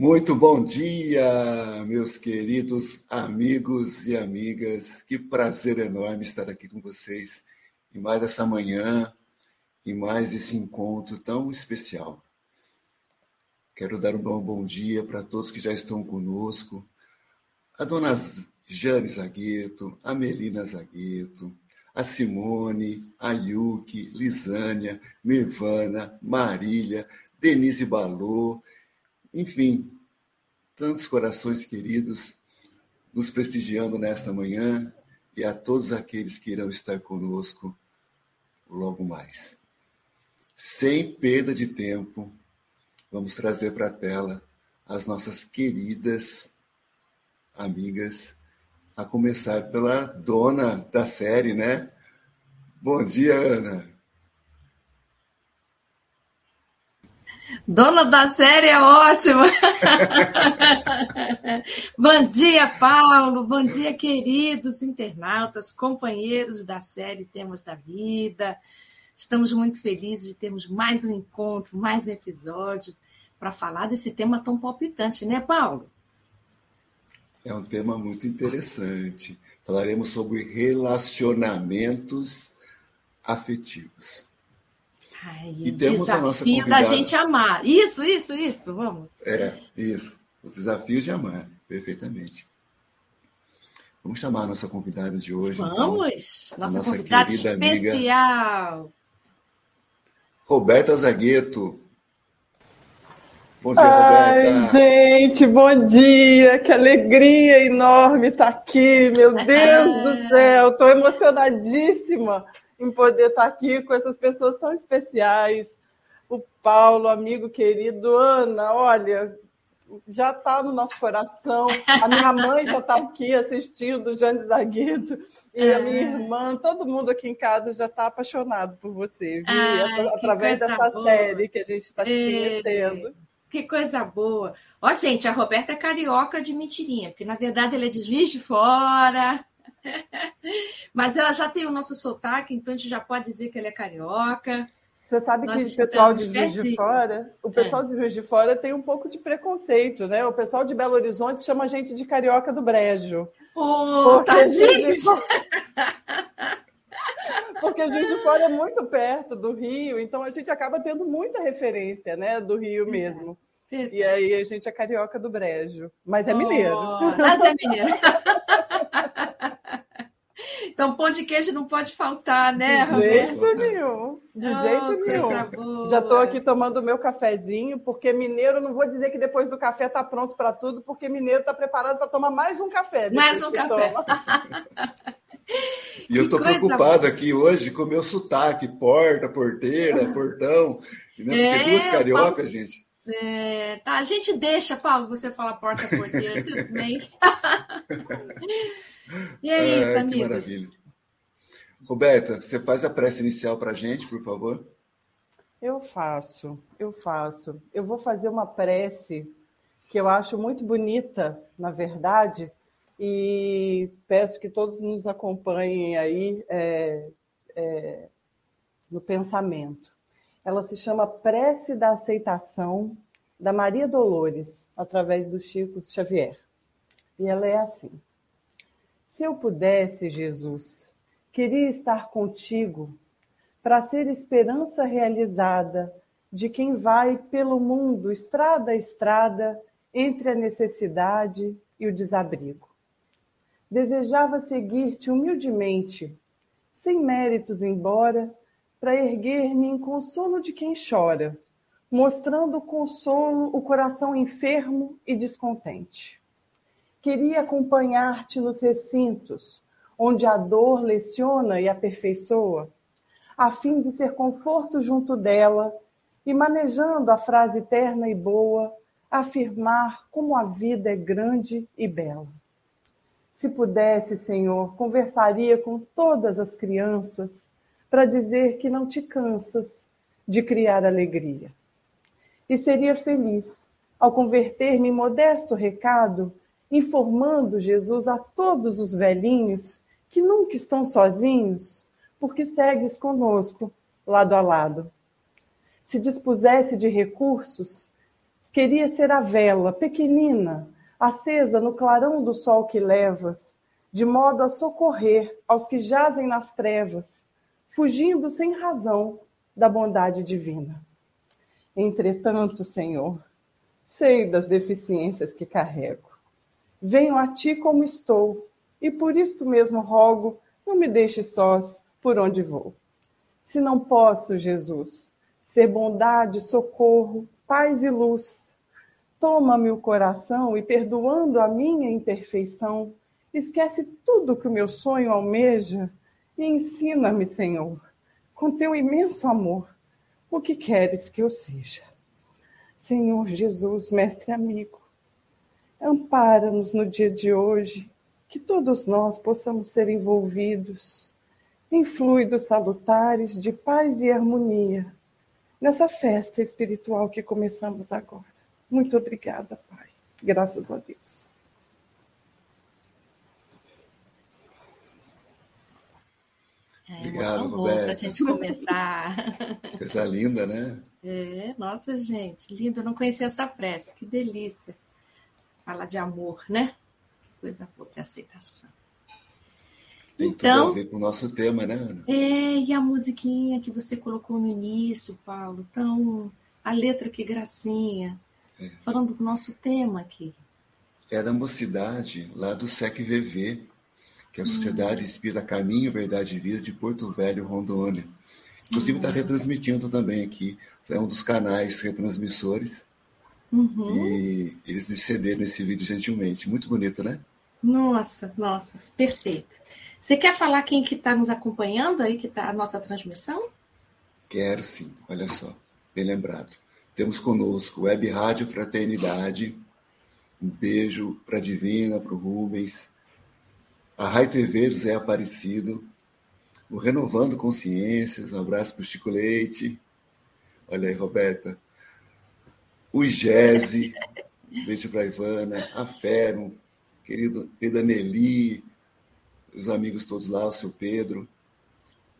Muito bom dia, meus queridos amigos e amigas. Que prazer enorme estar aqui com vocês em mais essa manhã, em mais esse encontro tão especial. Quero dar um bom, bom dia para todos que já estão conosco. A dona Jane Zagueto, a Melina Zagueto, a Simone, a Yuki, Lisânia, Mirvana, Marília, Denise Balô, enfim, tantos corações queridos nos prestigiando nesta manhã e a todos aqueles que irão estar conosco logo mais. Sem perda de tempo, vamos trazer para a tela as nossas queridas amigas, a começar pela dona da série, né? Bom dia, Ana. Dona da série é ótima. Bom dia, Paulo. Bom dia, queridos internautas, companheiros da série Temas da Vida. Estamos muito felizes de termos mais um encontro, mais um episódio para falar desse tema tão palpitante, né, Paulo? É um tema muito interessante. Falaremos sobre relacionamentos afetivos. Ai, e temos desafio da gente amar. Isso, isso, isso, vamos. É, isso. Os desafios de amar, perfeitamente. Vamos chamar a nossa convidada de hoje. Então. Vamos! Então, nossa, nossa convidada especial. Amiga, Roberta Zagueto. Bom dia, Ai, Roberta. gente, bom dia. Que alegria enorme estar aqui. Meu Deus do céu, estou emocionadíssima em poder estar aqui com essas pessoas tão especiais. O Paulo, amigo querido, Ana, olha, já está no nosso coração. A minha mãe já está aqui assistindo Jane Zagueto e a minha irmã, todo mundo aqui em casa já está apaixonado por você, viu? Ai, através dessa boa. série que a gente está te conhecendo. Que coisa boa. Ó, gente, a Roberta é carioca de mentirinha, porque na verdade ela é de Juiz de Fora. Mas ela já tem o nosso sotaque, então a gente já pode dizer que ela é carioca. Você sabe Nós que o pessoal de Juiz de Fora, o pessoal é. de Juiz de Fora tem um pouco de preconceito, né? O pessoal de Belo Horizonte chama a gente de carioca do brejo. Oh, tadinhos! Porque Juiz de Fora é muito perto do Rio, então a gente acaba tendo muita referência, né, do Rio mesmo. É. E aí a gente é carioca do brejo, mas é mineiro. Oh, mas é mineiro. Então, pão de queijo não pode faltar, né, De jeito nenhum. De oh, jeito nenhum. Já estou aqui tomando o meu cafezinho, porque mineiro, não vou dizer que depois do café está pronto para tudo, porque mineiro está preparado para tomar mais um café. Mais um café. e eu estou preocupado boa. aqui hoje com o meu sotaque, porta, porteira, portão. Né? É, duas cariocas, Paulo... gente. É, tá, a gente deixa, Paulo, você falar porta, porteira, tudo bem. E é isso, é, amigos. Maravilha. Roberta, você faz a prece inicial para a gente, por favor? Eu faço, eu faço. Eu vou fazer uma prece que eu acho muito bonita, na verdade, e peço que todos nos acompanhem aí é, é, no pensamento. Ela se chama Prece da Aceitação da Maria Dolores, através do Chico Xavier. E ela é assim. Se eu pudesse, Jesus, queria estar contigo para ser esperança realizada de quem vai pelo mundo, estrada a estrada, entre a necessidade e o desabrigo. Desejava seguir-te humildemente, sem méritos embora, para erguer-me em consolo de quem chora, mostrando consolo o coração enfermo e descontente. Queria acompanhar-te nos recintos, onde a dor leciona e aperfeiçoa, a fim de ser conforto junto dela e, manejando a frase terna e boa, afirmar como a vida é grande e bela. Se pudesse, Senhor, conversaria com todas as crianças para dizer que não te cansas de criar alegria. E seria feliz ao converter-me em modesto recado informando Jesus a todos os velhinhos que nunca estão sozinhos, porque segues conosco, lado a lado. Se dispusesse de recursos, Queria ser a vela, pequenina, acesa no clarão do sol que levas, de modo a socorrer aos que jazem nas trevas, fugindo sem razão da bondade divina. Entretanto, Senhor, sei das deficiências que carrego. Venho a ti como estou, e por isto mesmo rogo, não me deixe sós por onde vou. Se não posso, Jesus, ser bondade, socorro, paz e luz, toma-me o coração e, perdoando a minha imperfeição, esquece tudo que o meu sonho almeja e ensina-me, Senhor, com teu imenso amor o que queres que eu seja. Senhor Jesus, mestre amigo, ampara-nos no dia de hoje, que todos nós possamos ser envolvidos em fluidos salutares de paz e harmonia nessa festa espiritual que começamos agora. Muito obrigada, Pai. Graças a Deus. É, Obrigado, Roberto. Para a gente começar. Coisa linda, né? É, nossa, gente, linda. Eu não conhecia essa prece. Que delícia. Falar de amor, né? Coisa boa de aceitação. Tem então, tudo a ver com o nosso tema, né, Ana? É, e a musiquinha que você colocou no início, Paulo. Então, a letra que gracinha. É. Falando do nosso tema aqui. É da mocidade, lá do SEC-VV, que é a Sociedade Espírita Caminho, Verdade e Vida de Porto Velho, Rondônia. Inclusive está uhum. retransmitindo também aqui, é um dos canais retransmissores. Uhum. E eles me cederam esse vídeo gentilmente. Muito bonito, né? Nossa, nossa, perfeito. Você quer falar quem que está nos acompanhando aí, que está a nossa transmissão? Quero sim, olha só, bem lembrado. Temos conosco Web Rádio Fraternidade, um beijo para a Divina, para o Rubens, a Rai TV José Aparecido, o Renovando Consciências, um abraço para o Chico Leite, olha aí, Roberta, o Gese, beijo para a Ivana, a Fero, querido Pedro os amigos todos lá, o seu Pedro,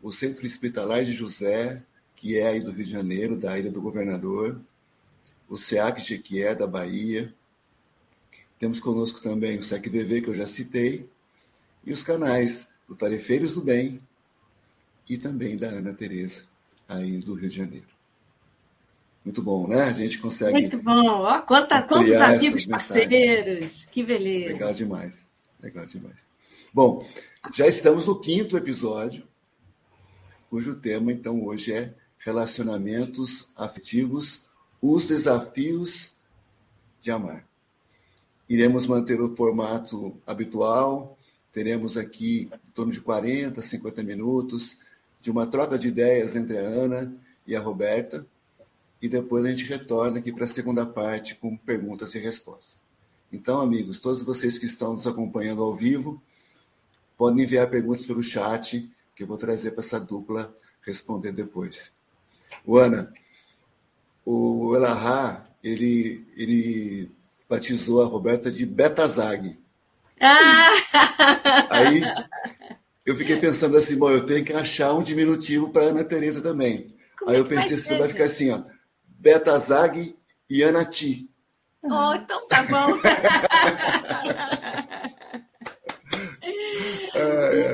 o Centro Hospitalar de José, que é aí do Rio de Janeiro, da Ilha do Governador, o SEAC Jequié, da Bahia, temos conosco também o SEC-VV, que eu já citei, e os canais do Tarefeiros do Bem e também da Ana Tereza, aí do Rio de Janeiro. Muito bom, né? A gente consegue. Muito bom. Ó, quanta, quantos amigos parceiros. Que beleza. Legal demais. Legal demais. Bom, já estamos no quinto episódio, cujo tema, então, hoje é relacionamentos afetivos, os desafios de amar. Iremos manter o formato habitual, Teremos aqui em torno de 40, 50 minutos de uma troca de ideias entre a Ana e a Roberta. E depois a gente retorna aqui para a segunda parte com perguntas e respostas. Então, amigos, todos vocês que estão nos acompanhando ao vivo, podem enviar perguntas pelo chat, que eu vou trazer para essa dupla responder depois. O Ana, o Elahá, ele, ele batizou a Roberta de Betazag. Ah! Aí eu fiquei pensando assim, bom, eu tenho que achar um diminutivo para Ana Tereza também. Como Aí eu pensei assim, vai ficar assim, ó, Beta Zag e Ana Ti. Oh, então tá bom.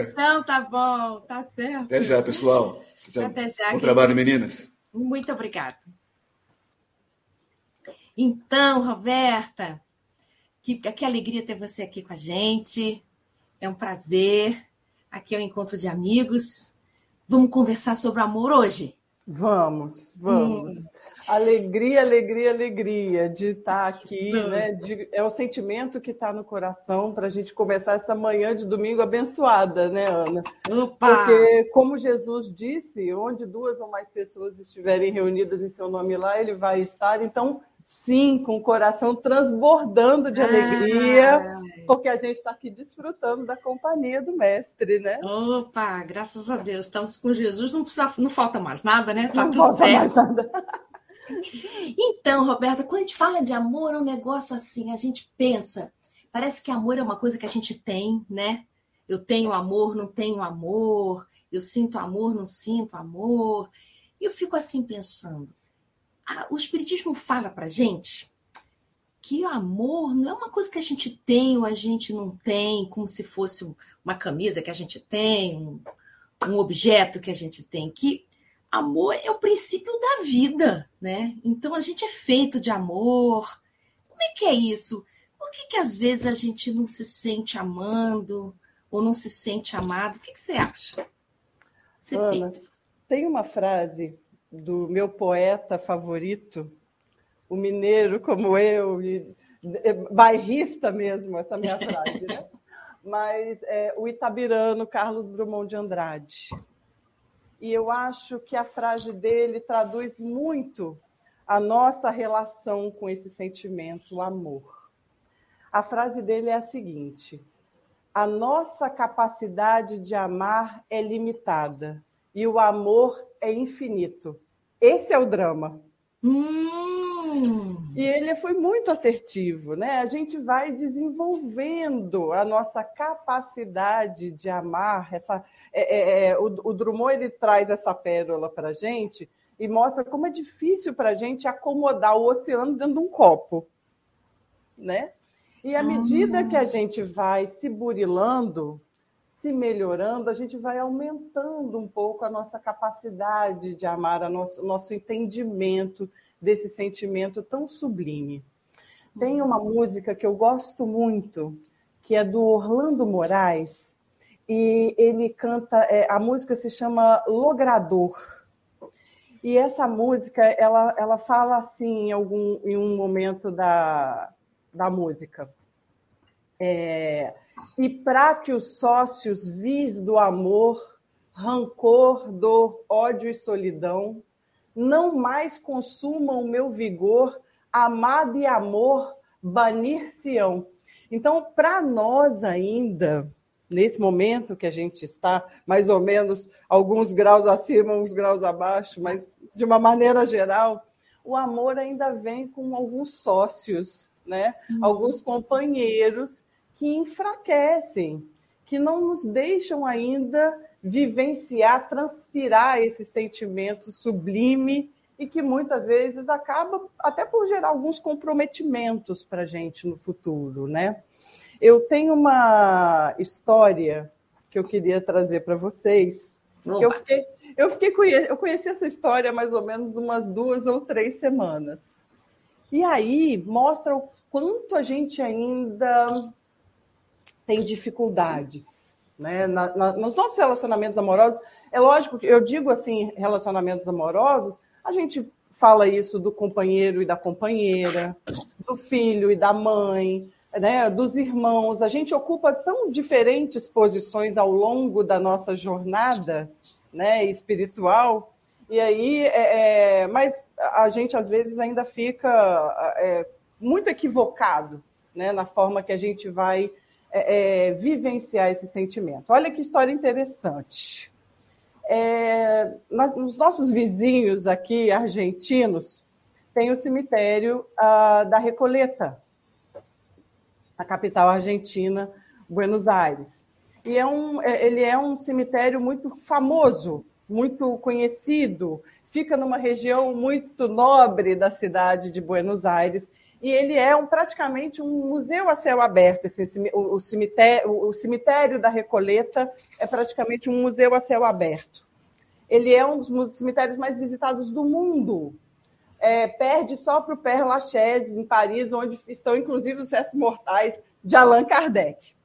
Então tá bom, tá certo. Até já, pessoal. Já, Até já. Bom trabalho, meninas. Muito obrigada. Então, Roberta, que, que alegria ter você aqui com a gente. É um prazer. Aqui é o um encontro de amigos. Vamos conversar sobre amor hoje? Vamos, vamos. Hum. Alegria, alegria, alegria de estar aqui, né? De, é o sentimento que está no coração para a gente começar essa manhã de domingo abençoada, né, Ana? Opa! Porque, como Jesus disse, onde duas ou mais pessoas estiverem reunidas em seu nome lá, ele vai estar. Então, Sim, com o coração transbordando de alegria, ah, porque a gente está aqui desfrutando da companhia do mestre, né? Opa, graças a Deus, estamos com Jesus, não, precisa, não falta mais nada, né? Tá não tudo falta certo. mais nada. Então, Roberta, quando a gente fala de amor, é um negócio assim, a gente pensa, parece que amor é uma coisa que a gente tem, né? Eu tenho amor, não tenho amor, eu sinto amor, não sinto amor. E eu fico assim pensando, o Espiritismo fala para gente que o amor não é uma coisa que a gente tem ou a gente não tem, como se fosse uma camisa que a gente tem, um, um objeto que a gente tem, que amor é o princípio da vida, né? Então a gente é feito de amor. Como é que é isso? Por que, que às vezes a gente não se sente amando ou não se sente amado? O que, que você acha? Você Ana, pensa? Tem uma frase do meu poeta favorito, o mineiro como eu, e, bairrista mesmo, essa minha frase, né? Mas é, o itabirano Carlos Drummond de Andrade. E eu acho que a frase dele traduz muito a nossa relação com esse sentimento, o amor. A frase dele é a seguinte: a nossa capacidade de amar é limitada e o amor é infinito. Esse é o drama. Hum. E ele foi muito assertivo, né? A gente vai desenvolvendo a nossa capacidade de amar. Essa, é, é, é o, o Drummond ele traz essa pérola para a gente e mostra como é difícil para a gente acomodar o oceano dentro de um copo, né? E à medida que a gente vai se burilando, se melhorando, a gente vai aumentando um pouco a nossa capacidade de amar, o nosso, nosso entendimento desse sentimento tão sublime. Tem uma música que eu gosto muito, que é do Orlando Moraes, e ele canta, é, a música se chama Logrador. E essa música, ela, ela fala assim em, algum, em um momento da, da música. É, e para que os sócios vis do amor, rancor, dor, ódio e solidão, não mais consumam o meu vigor, amado e amor, banir-se-ão. Então, para nós ainda, nesse momento que a gente está, mais ou menos alguns graus acima, uns graus abaixo, mas de uma maneira geral, o amor ainda vem com alguns sócios, né? Uhum. Alguns companheiros que enfraquecem, que não nos deixam ainda vivenciar, transpirar esse sentimento sublime e que muitas vezes acaba até por gerar alguns comprometimentos para a gente no futuro, né? Eu tenho uma história que eu queria trazer para vocês. Eu fiquei, eu fiquei eu conheci essa história mais ou menos umas duas ou três semanas. E aí mostra o quanto a gente ainda tem dificuldades. Né? Na, na, nos nossos relacionamentos amorosos, é lógico que eu digo assim, relacionamentos amorosos, a gente fala isso do companheiro e da companheira, do filho e da mãe, né, dos irmãos. A gente ocupa tão diferentes posições ao longo da nossa jornada né, espiritual. E aí, é, é, mas a gente às vezes ainda fica é, muito equivocado né, na forma que a gente vai é, é, vivenciar esse sentimento. Olha que história interessante. É, nos nossos vizinhos aqui, argentinos, tem o cemitério ah, da Recoleta, na capital argentina, Buenos Aires. E é um, é, ele é um cemitério muito famoso, muito conhecido, fica numa região muito nobre da cidade de Buenos Aires e ele é um, praticamente um museu a céu aberto. O, cemitério, o cemitério da Recoleta é praticamente um museu a céu aberto. Ele é um dos cemitérios mais visitados do mundo. É, perde só para o Père Lachaise, em Paris, onde estão inclusive os restos mortais de Allan Kardec.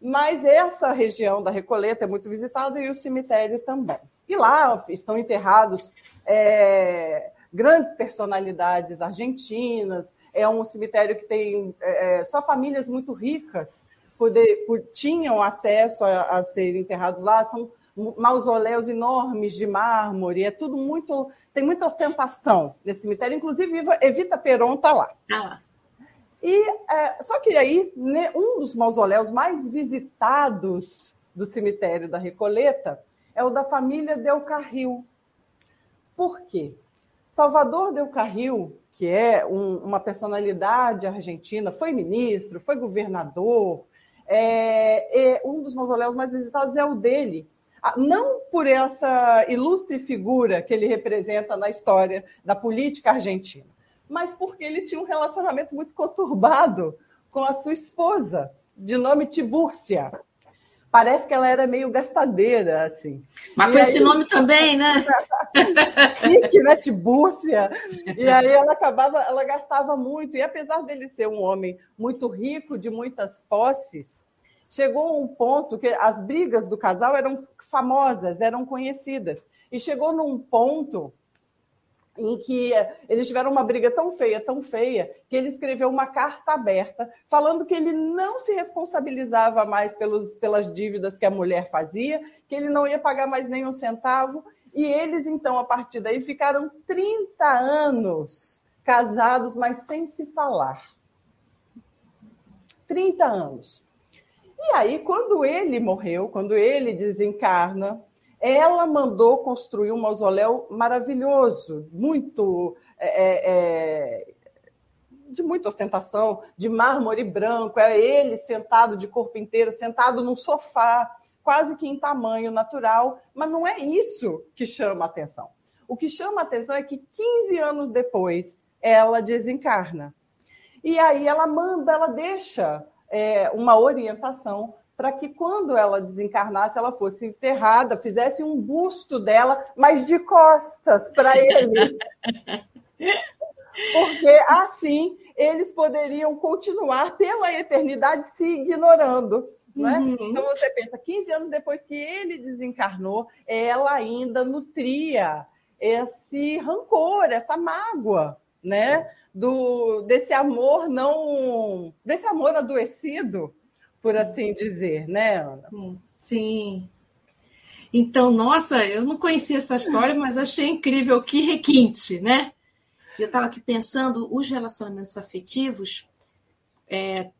Mas essa região da Recoleta é muito visitada e o cemitério também. E lá estão enterrados é, grandes personalidades argentinas, é um cemitério que tem é, é, só famílias muito ricas poder, por, tinham acesso a, a ser enterrados lá. São mausoléus enormes de mármore, é tudo muito. tem muita ostentação nesse cemitério, inclusive Evita Peron está lá. Ah. E, é, só que aí, né, um dos mausoléus mais visitados do cemitério da Recoleta é o da família Del Carril. Por quê? Salvador Del Carril que é um, uma personalidade argentina, foi ministro, foi governador, é, um dos mausoléus mais visitados é o dele. Ah, não por essa ilustre figura que ele representa na história da política argentina, mas porque ele tinha um relacionamento muito conturbado com a sua esposa, de nome Tibúrcia. Parece que ela era meio gastadeira, assim. Mas e com aí... esse nome também, né? Tibúrcia. E aí ela acabava, ela gastava muito. E apesar dele ser um homem muito rico, de muitas posses, chegou um ponto que as brigas do casal eram famosas, eram conhecidas. E chegou num ponto em que eles tiveram uma briga tão feia, tão feia, que ele escreveu uma carta aberta falando que ele não se responsabilizava mais pelos, pelas dívidas que a mulher fazia, que ele não ia pagar mais nenhum centavo. E eles, então, a partir daí, ficaram 30 anos casados, mas sem se falar. 30 anos. E aí, quando ele morreu, quando ele desencarna, ela mandou construir um mausoléu maravilhoso, muito é, é, é, de muita ostentação, de mármore branco. É ele sentado de corpo inteiro, sentado num sofá, quase que em tamanho natural. Mas não é isso que chama a atenção. O que chama a atenção é que 15 anos depois ela desencarna. E aí ela manda, ela deixa é, uma orientação para que quando ela desencarnasse, ela fosse enterrada, fizesse um busto dela, mas de costas para ele. Porque assim eles poderiam continuar pela eternidade se ignorando. Né? Uhum. Então você pensa, 15 anos depois que ele desencarnou, ela ainda nutria esse rancor, essa mágoa, né? Do, desse amor não. desse amor adoecido por Sim. assim dizer, né, Ana? Sim. Então, nossa, eu não conhecia essa história, mas achei incrível, que requinte, né? Eu estava aqui pensando, os relacionamentos afetivos, é,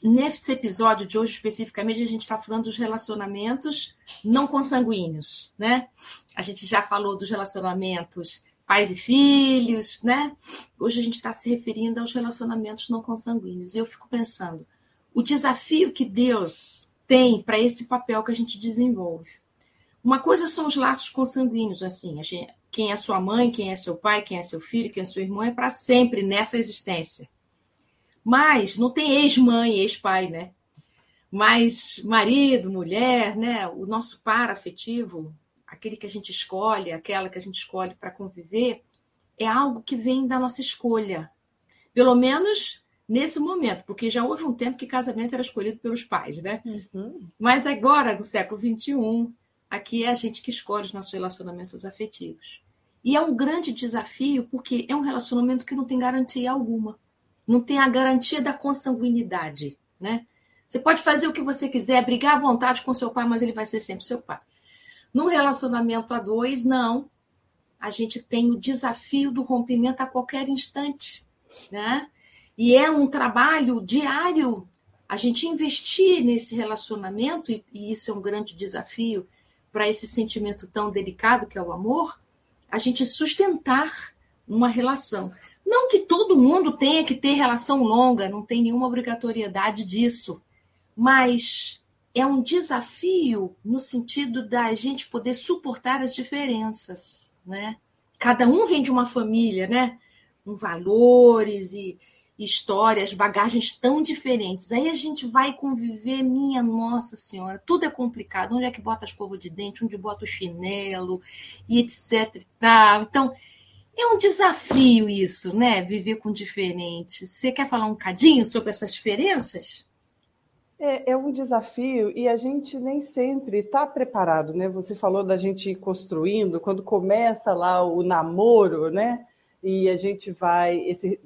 nesse episódio de hoje especificamente, a gente está falando dos relacionamentos não consanguíneos, né? A gente já falou dos relacionamentos pais e filhos, né? Hoje a gente está se referindo aos relacionamentos não consanguíneos. E eu fico pensando, o desafio que Deus tem para esse papel que a gente desenvolve. Uma coisa são os laços consanguíneos, assim, gente, quem é sua mãe, quem é seu pai, quem é seu filho, quem é seu irmão, é para sempre nessa existência. Mas não tem ex-mãe, ex-pai, né? Mas marido, mulher, né? O nosso par afetivo, aquele que a gente escolhe, aquela que a gente escolhe para conviver, é algo que vem da nossa escolha. Pelo menos nesse momento, porque já houve um tempo que casamento era escolhido pelos pais, né? Uhum. Mas agora, no século XXI, aqui é a gente que escolhe os nossos relacionamentos afetivos. E é um grande desafio, porque é um relacionamento que não tem garantia alguma. Não tem a garantia da consanguinidade, né? Você pode fazer o que você quiser, brigar à vontade com seu pai, mas ele vai ser sempre seu pai. No relacionamento a dois, não. A gente tem o desafio do rompimento a qualquer instante, né? E é um trabalho diário a gente investir nesse relacionamento, e, e isso é um grande desafio para esse sentimento tão delicado que é o amor, a gente sustentar uma relação. Não que todo mundo tenha que ter relação longa, não tem nenhuma obrigatoriedade disso, mas é um desafio no sentido da gente poder suportar as diferenças, né? Cada um vem de uma família, né? Com valores e, histórias, bagagens tão diferentes. Aí a gente vai conviver, minha nossa senhora, tudo é complicado. Onde é que bota a escova de dente, onde bota o chinelo, e etc. Então, é um desafio isso, né? Viver com diferentes. Você quer falar um cadinho sobre essas diferenças? É, é um desafio e a gente nem sempre está preparado, né? Você falou da gente ir construindo, quando começa lá o namoro, né? E a gente vai, esse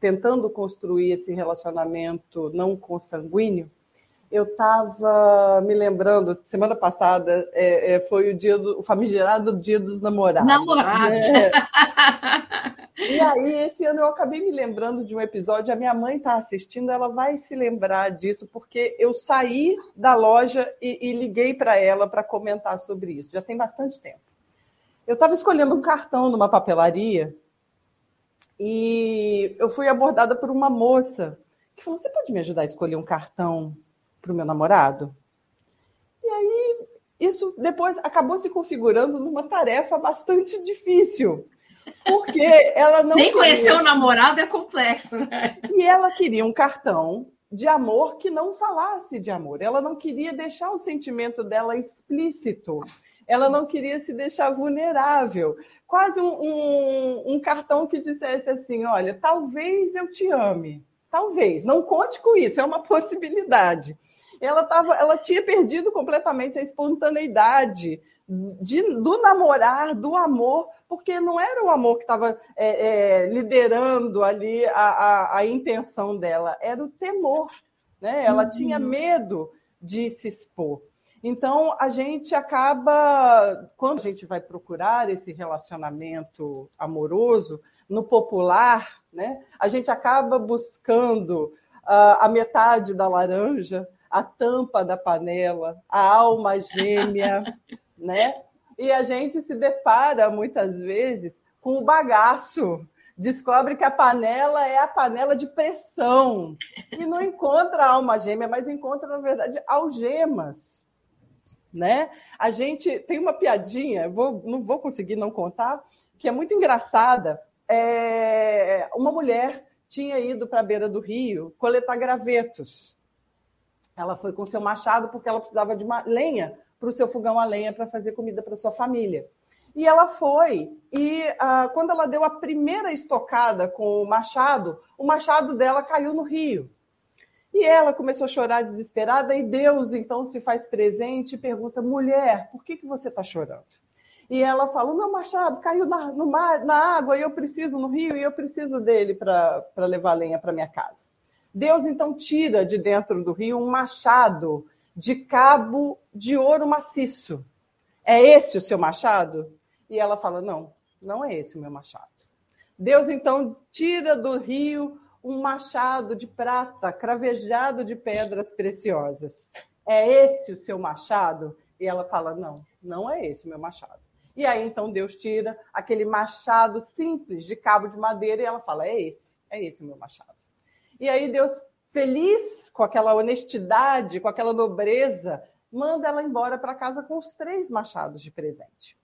tentando construir esse relacionamento não consanguíneo, eu estava me lembrando, semana passada é, é, foi o dia do o famigerado dia dos namorados. Namorados. Né? e aí, esse ano eu acabei me lembrando de um episódio, a minha mãe está assistindo, ela vai se lembrar disso, porque eu saí da loja e, e liguei para ela para comentar sobre isso. Já tem bastante tempo. Eu estava escolhendo um cartão numa papelaria e eu fui abordada por uma moça que falou: Você pode me ajudar a escolher um cartão para o meu namorado? E aí, isso depois acabou se configurando numa tarefa bastante difícil, Porque ela não. Nem conhecer o namorado é complexo, né? E ela queria um cartão de amor que não falasse de amor. Ela não queria deixar o sentimento dela explícito. Ela não queria se deixar vulnerável. Quase um, um, um cartão que dissesse assim: olha, talvez eu te ame. Talvez. Não conte com isso, é uma possibilidade. Ela, tava, ela tinha perdido completamente a espontaneidade de, do namorar, do amor, porque não era o amor que estava é, é, liderando ali a, a, a, intenção dela, era o temor. Né? Ela uhum. tinha medo de se expor. Então, a gente acaba, quando a gente vai procurar esse relacionamento amoroso, no popular, né, a gente acaba buscando uh, a metade da laranja, a tampa da panela, a alma gêmea, né? E a gente se depara muitas vezes com o bagaço. Descobre que a panela é a panela de pressão e não encontra a alma gêmea, mas encontra, na verdade, algemas. Né? A gente tem uma piadinha, vou, não vou conseguir não contar, que é muito engraçada. É, uma mulher tinha ido para a beira do rio coletar gravetos. Ela foi com seu machado porque ela precisava de uma lenha para o seu fogão a lenha para fazer comida para sua família. E ela foi, e ah, quando ela deu a primeira estocada com o machado, o machado dela caiu no rio. E ela começou a chorar desesperada, e Deus então se faz presente e pergunta: mulher, por que, que você está chorando? E ela fala: meu machado caiu na, no mar, na água e eu preciso no rio e eu preciso dele para levar lenha para minha casa. Deus então tira de dentro do rio um machado de cabo de ouro maciço. É esse o seu machado? E ela fala: Não, não é esse o meu machado. Deus então tira do rio um machado de prata cravejado de pedras preciosas. É esse o seu machado? E ela fala: Não, não é esse o meu machado. E aí então Deus tira aquele machado simples de cabo de madeira e ela fala: É esse, é esse o meu machado. E aí Deus feliz com aquela honestidade, com aquela nobreza, manda ela embora para casa com os três machados de presente.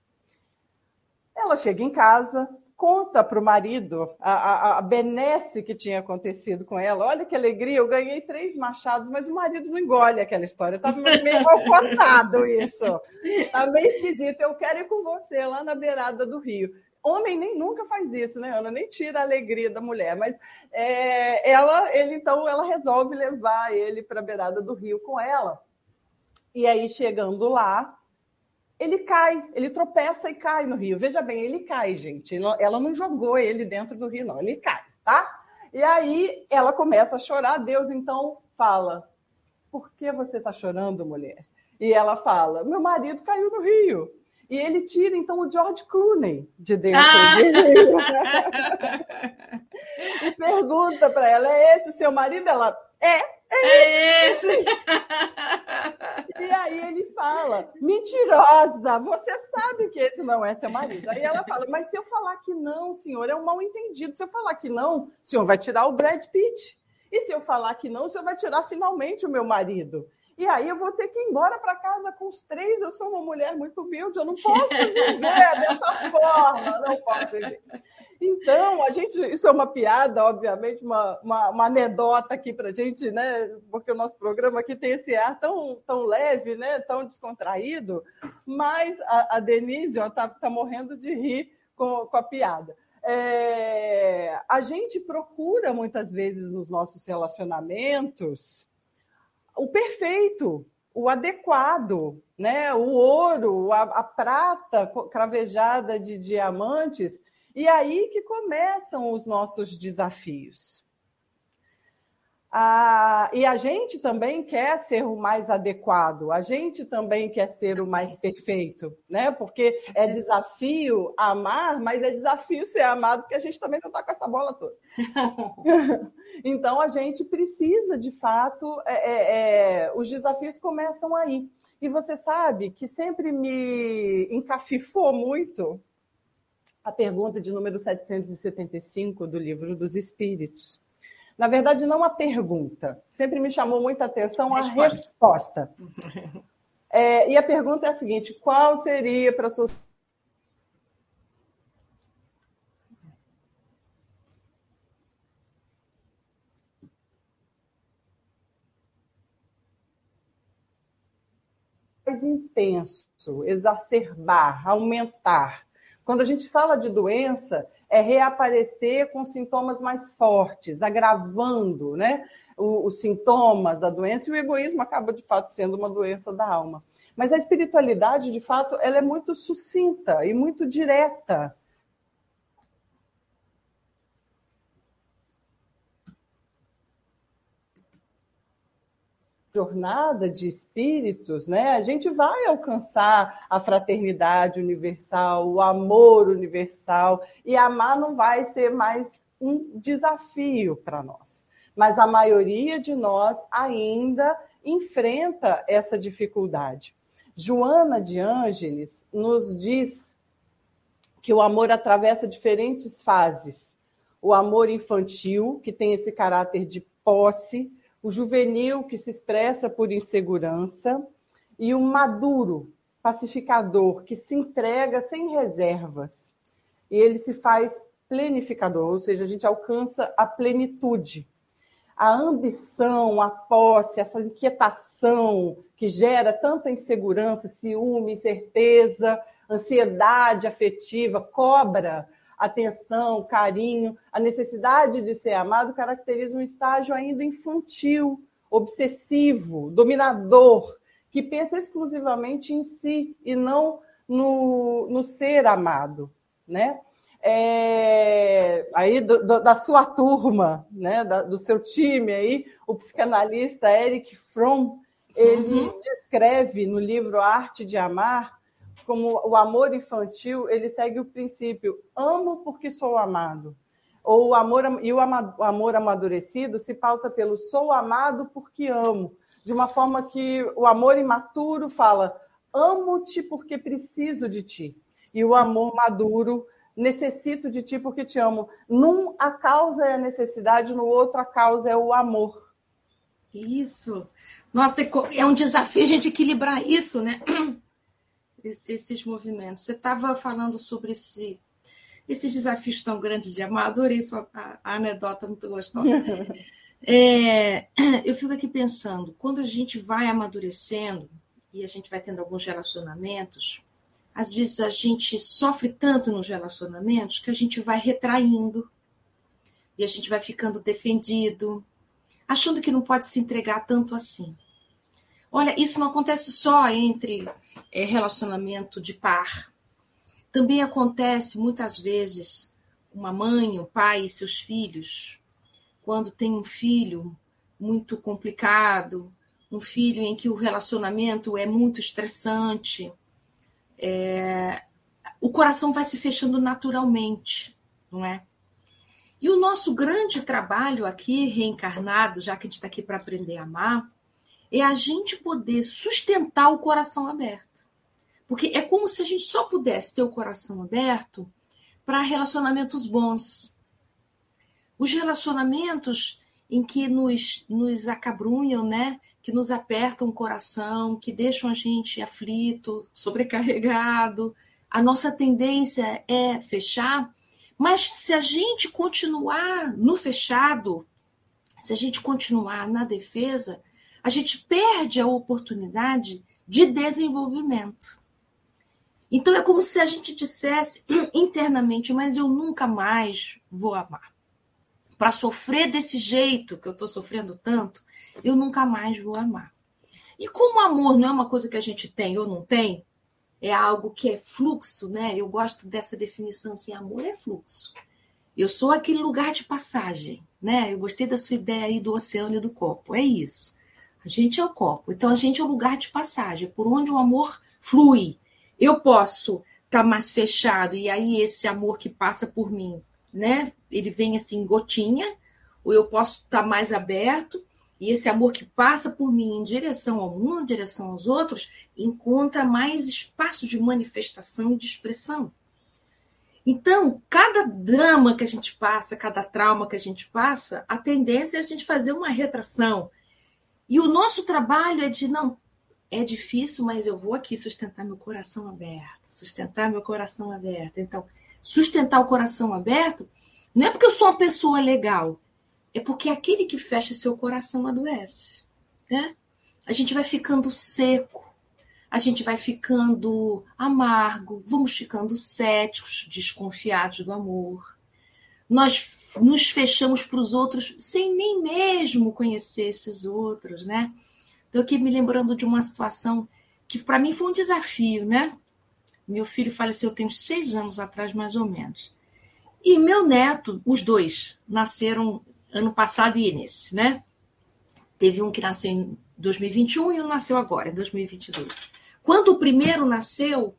Ela chega em casa, conta para o marido a, a, a, benesse que tinha acontecido com ela. Olha que alegria, eu ganhei três machados, mas o marido não engole aquela história. Está meio cocotado isso. Está meio esquisito. Eu quero ir com você lá na beirada do rio. Homem nem nunca faz isso, né, Ana? Nem tira a alegria da mulher. Mas é, ela, ele então, ela resolve levar ele para a beirada do rio com ela. E aí, chegando lá, ele cai, ele tropeça e cai no rio. Veja bem, ele cai, gente. Ela não jogou ele dentro do rio, não. Ele cai, tá? E aí ela começa a chorar. Deus então fala: Por que você está chorando, mulher? E ela fala: Meu marido caiu no rio. E ele tira, então, o George Clooney de dentro ah! dele. e pergunta para ela: é esse o seu marido? Ela, é, é, é esse. e aí ele fala: mentirosa, você sabe que esse não é seu marido. Aí ela fala: mas se eu falar que não, senhor, é um mal entendido. Se eu falar que não, o senhor vai tirar o Brad Pitt. E se eu falar que não, o senhor vai tirar finalmente o meu marido. E aí eu vou ter que ir embora para casa com os três. Eu sou uma mulher muito humilde, eu não posso viver dessa forma, não posso viver. Então, a gente, isso é uma piada, obviamente, uma, uma, uma anedota aqui para a gente, né? Porque o nosso programa aqui tem esse ar tão, tão leve, né? tão descontraído, mas a, a Denise está tá morrendo de rir com, com a piada. É, a gente procura muitas vezes nos nossos relacionamentos o perfeito, o adequado, né? o ouro, a, a prata cravejada de diamantes. E aí que começam os nossos desafios. Ah, e a gente também quer ser o mais adequado, a gente também quer ser o mais perfeito, né? Porque é desafio amar, mas é desafio ser amado, porque a gente também não está com essa bola toda. então a gente precisa, de fato, é, é, é, os desafios começam aí. E você sabe que sempre me encafifou muito a pergunta de número 775 do Livro dos Espíritos. Na verdade, não a pergunta, sempre me chamou muita atenção a resposta. resposta. É, e a pergunta é a seguinte: qual seria para a sociedade. mais intenso, exacerbar, aumentar quando a gente fala de doença, é reaparecer com sintomas mais fortes, agravando né, os, sintomas da doença, e o egoísmo acaba, de fato, sendo uma doença da alma. Mas a espiritualidade, de fato, ela é muito sucinta e muito direta. Jornada de espíritos, né, a gente vai alcançar a fraternidade universal, o amor universal, e amar não vai ser mais um desafio para nós. Mas a maioria de nós ainda enfrenta essa dificuldade. Joana de Ângeles nos diz que o amor atravessa diferentes fases. O amor infantil, que tem esse caráter de posse, o juvenil, que se expressa por insegurança, e o maduro, pacificador, que se entrega sem reservas. E ele se faz plenificador, ou seja, a gente alcança a plenitude. A ambição, a posse, essa inquietação que gera tanta insegurança, ciúme, incerteza, ansiedade afetiva, cobra atenção, carinho, a necessidade de ser amado caracteriza um estágio ainda infantil, obsessivo, dominador, que pensa exclusivamente em si e não no, no ser amado, né? É, aí do, do, da sua turma, né, da, do seu time aí, o psicanalista Eric Fromm, ele uhum. descreve no livro Arte de Amar como o amor infantil, ele segue o princípio amo porque sou amado. Ou o amor e o amor amadurecido se pauta pelo sou amado porque amo, de uma forma que o amor imaturo fala amo-te porque preciso de ti. E o amor maduro necessito de ti porque te amo. Num a causa é a necessidade, no outro a causa é o amor. Isso. Nossa, é um desafio a gente equilibrar isso, né? Esses movimentos. Você estava falando sobre esse, esses desafios tão grandes de amar. Adorei sua a, a anedota muito gostosa. É, eu fico aqui pensando, quando a gente vai amadurecendo e a gente vai tendo alguns relacionamentos, às vezes a gente sofre tanto nos relacionamentos que a gente vai retraindo e a gente vai ficando defendido, achando que não pode se entregar tanto assim. Olha, isso não acontece só entre é, relacionamento de par. Também acontece muitas vezes uma mãe, um pai e seus filhos, quando tem um filho muito complicado, um filho em que o relacionamento é muito estressante, é, o coração vai se fechando naturalmente, não é? E o nosso grande trabalho aqui, reencarnado, já que a gente está aqui para aprender a amar, é a gente poder sustentar o coração aberto. Porque é como se a gente só pudesse ter o coração aberto para relacionamentos bons. Os relacionamentos em que nos, nos acabrunham, né? que nos apertam o coração, que deixam a gente aflito, sobrecarregado. A nossa tendência é fechar, mas se a gente continuar no fechado, se a gente continuar na defesa, a gente perde a oportunidade de desenvolvimento. Então é como se a gente dissesse internamente, mas eu nunca mais vou amar. Para sofrer desse jeito que eu estou sofrendo tanto, eu nunca mais vou amar. E como amor não é uma coisa que a gente tem ou não tem, é algo que é fluxo, né? Eu gosto dessa definição assim, amor é fluxo. Eu sou aquele lugar de passagem, né? Eu gostei da sua ideia aí do oceano e do copo. É isso. A gente é o copo. Então a gente é o lugar de passagem, por onde o amor flui. Eu posso estar tá mais fechado e aí esse amor que passa por mim, né? Ele vem assim gotinha, ou eu posso estar tá mais aberto e esse amor que passa por mim em direção ao mundo, em direção aos outros, encontra mais espaço de manifestação e de expressão. Então, cada drama que a gente passa, cada trauma que a gente passa, a tendência é a gente fazer uma retração, e o nosso trabalho é de não, é difícil, mas eu vou aqui sustentar meu coração aberto, sustentar meu coração aberto. Então, sustentar o coração aberto não é porque eu sou uma pessoa legal, é porque aquele que fecha seu coração adoece, né? A gente vai ficando seco, a gente vai ficando amargo, vamos ficando céticos, desconfiados do amor. Nós nos fechamos para os outros sem nem mesmo conhecer esses outros, né? Estou aqui me lembrando de uma situação que para mim foi um desafio, né? Meu filho faleceu tem seis anos atrás, mais ou menos. E meu neto, os dois, nasceram ano passado e nesse, né? Teve um que nasceu em 2021 e um nasceu agora, em 2022. Quando o primeiro nasceu,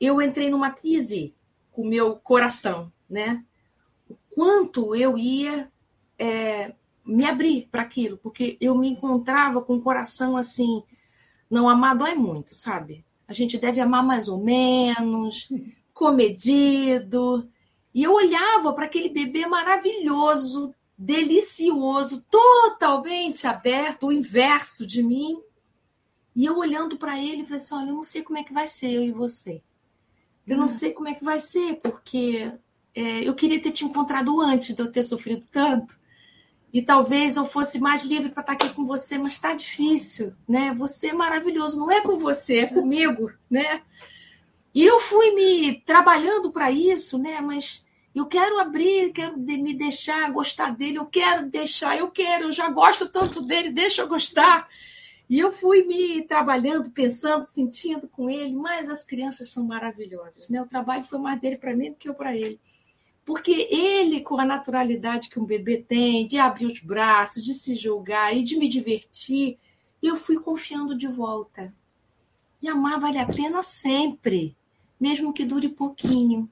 eu entrei numa crise com o meu coração, né? Quanto eu ia é, me abrir para aquilo, porque eu me encontrava com o coração assim, não amar dói muito, sabe? A gente deve amar mais ou menos, comedido. E eu olhava para aquele bebê maravilhoso, delicioso, totalmente aberto, o inverso de mim. E eu olhando para ele, falei assim: olha, eu não sei como é que vai ser eu e você. Eu não hum. sei como é que vai ser, porque é, eu queria ter te encontrado antes de eu ter sofrido tanto. E talvez eu fosse mais livre para estar aqui com você, mas está difícil, né? Você é maravilhoso, não é com você, é comigo, né? E eu fui me trabalhando para isso, né? Mas eu quero abrir, quero me deixar gostar dele, eu quero deixar, eu quero, eu já gosto tanto dele, deixa eu gostar. E eu fui me trabalhando, pensando, sentindo com ele, mas as crianças são maravilhosas, né? O trabalho foi mais dele para mim do que eu para ele. Porque ele, com a naturalidade que um bebê tem, de abrir os braços, de se julgar e de me divertir, eu fui confiando de volta. E amar vale a pena sempre, mesmo que dure pouquinho.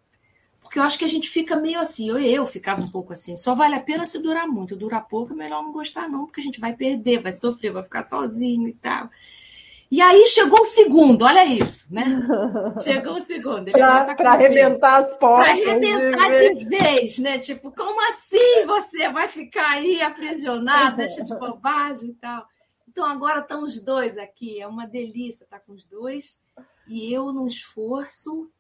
Porque eu acho que a gente fica meio assim, eu, eu ficava um pouco assim, só vale a pena se durar muito. Durar pouco é melhor não gostar, não, porque a gente vai perder, vai sofrer, vai ficar sozinho e tal. E aí chegou o segundo, olha isso, né? Chegou o segundo. Para arrebentar as portas. Para arrebentar de, de vez. né? Tipo, como assim você vai ficar aí aprisionada, deixa de bobagem e tal. Então agora estão os dois aqui, é uma delícia estar com os dois. E eu num esforço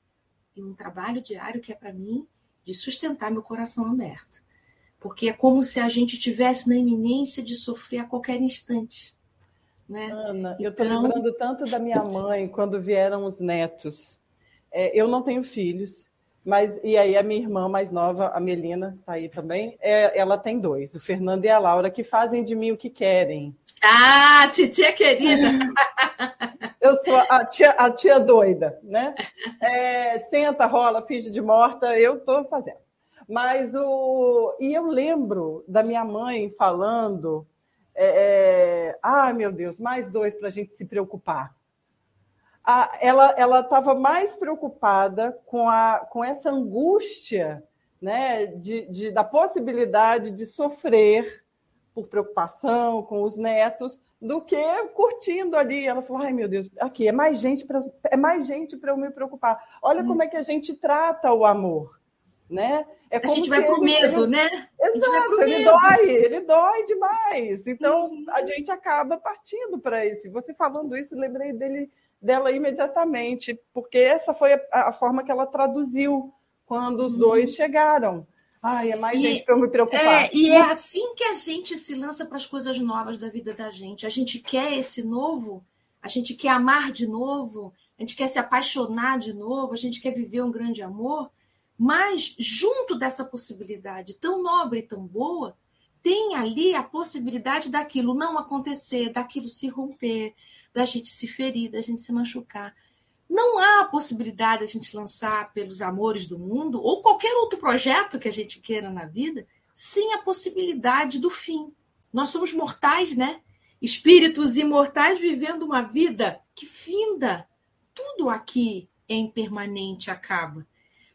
e um trabalho diário que é para mim de sustentar meu coração aberto. Porque é como se a gente tivesse na iminência de sofrer a qualquer instante. Né? Ana, eu estou então... lembrando tanto da minha mãe quando vieram os netos. É, eu não tenho filhos, mas e aí a minha irmã mais nova, a Melina, está aí também. É, ela tem dois, o Fernando e a Laura, que fazem de mim o que querem. Ah, titia querida! Eu sou a tia, a tia doida, né? É, senta, rola, finge de morta, eu estou fazendo. Mas o. E eu lembro da minha mãe falando é, ah, meu Deus, mais dois para a gente se preocupar. Ah, ela estava mais preocupada com, a, com essa angústia né, de, de, da possibilidade de sofrer por preocupação com os netos do que curtindo ali. Ela falou: ai meu Deus, aqui é mais gente para é mais gente para eu me preocupar. Olha Isso. como é que a gente trata o amor né? É a gente vai para o medo, ele... né? Exato, ele dói, ele dói demais. Então Sim. a gente acaba partindo para esse. Você falando isso, lembrei dele, dela imediatamente, porque essa foi a, a forma que ela traduziu quando os hum. dois chegaram. Ai, é mais e, gente para eu me preocupar. É, e é assim que a gente se lança para as coisas novas da vida da gente. A gente quer esse novo, a gente quer amar de novo, a gente quer se apaixonar de novo, a gente quer viver um grande amor. Mas, junto dessa possibilidade tão nobre e tão boa, tem ali a possibilidade daquilo não acontecer, daquilo se romper, da gente se ferir, da gente se machucar. Não há a possibilidade de a gente lançar pelos amores do mundo ou qualquer outro projeto que a gente queira na vida sem a possibilidade do fim. Nós somos mortais, né? Espíritos imortais vivendo uma vida que finda. Tudo aqui é impermanente, acaba.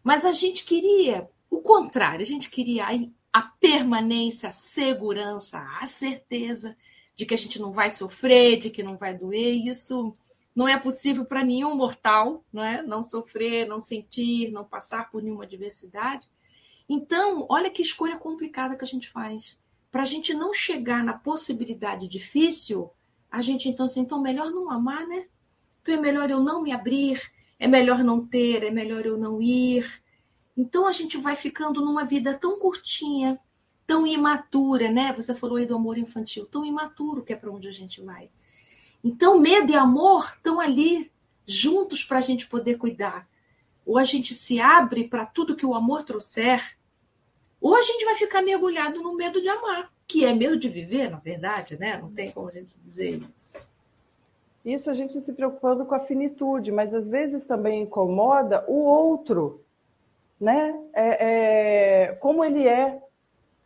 Mas a gente queria o contrário, a gente queria a permanência, a segurança, a certeza de que a gente não vai sofrer, de que não vai doer. Isso não é possível para nenhum mortal, não é? Não sofrer, não sentir, não passar por nenhuma adversidade. Então, olha que escolha complicada que a gente faz. Para a gente não chegar na possibilidade difícil, a gente então assim, então melhor não amar, né? Então é melhor eu não me abrir, é melhor não ter, é melhor eu não ir. Então a gente vai ficando numa vida tão curtinha, tão imatura, né? Você falou aí do amor infantil, tão imaturo que é para onde a gente vai. Então medo e amor estão ali juntos para a gente poder cuidar. Ou a gente se abre para tudo que o amor trouxer, ou a gente vai ficar mergulhado no medo de amar, que é medo de viver, na verdade, né? Não tem como a gente dizer isso. Isso a gente se preocupando com a finitude, mas às vezes também incomoda o outro, né? É, é, como ele é,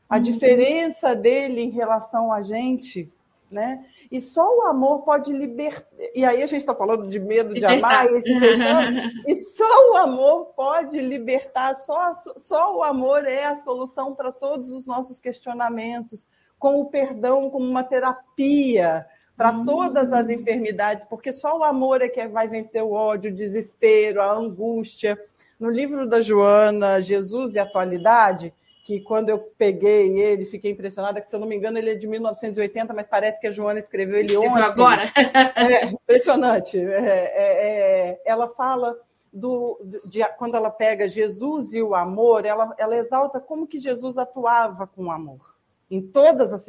a uhum. diferença dele em relação a gente, né? E só o amor pode libertar. E aí a gente está falando de medo de amar, e, e só o amor pode libertar, só, só o amor é a solução para todos os nossos questionamentos, com o perdão como uma terapia para hum. todas as enfermidades, porque só o amor é que vai vencer o ódio, o desespero, a angústia. No livro da Joana, Jesus e a Atualidade, que quando eu peguei ele, fiquei impressionada, que se eu não me engano ele é de 1980, mas parece que a Joana escreveu ele ontem. agora. É, impressionante. É, é, é, ela fala do, de, quando ela pega Jesus e o amor, ela, ela exalta como que Jesus atuava com o amor, em todas as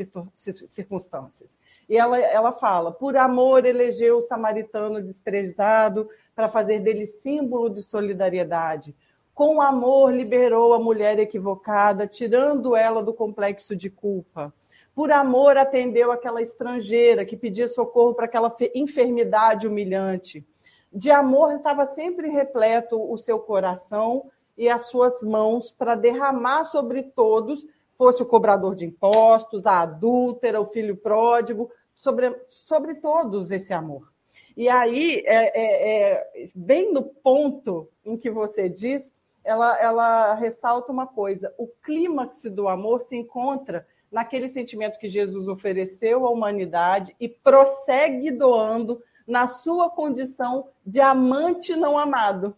circunstâncias. E ela, ela fala, por amor elegeu o samaritano desprezado para fazer dele símbolo de solidariedade com amor liberou a mulher equivocada, tirando ela do complexo de culpa. Por amor atendeu aquela estrangeira que pedia socorro para aquela enfermidade humilhante. De amor estava sempre repleto o seu coração e as suas mãos para derramar sobre todos, fosse o cobrador de impostos, a adúltera, o filho pródigo, sobre, sobre todos esse amor. E aí, é, é, é, bem no ponto em que você diz, ela, ela ressalta uma coisa: o clímax do amor se encontra naquele sentimento que Jesus ofereceu à humanidade e prossegue doando na sua condição de amante não amado.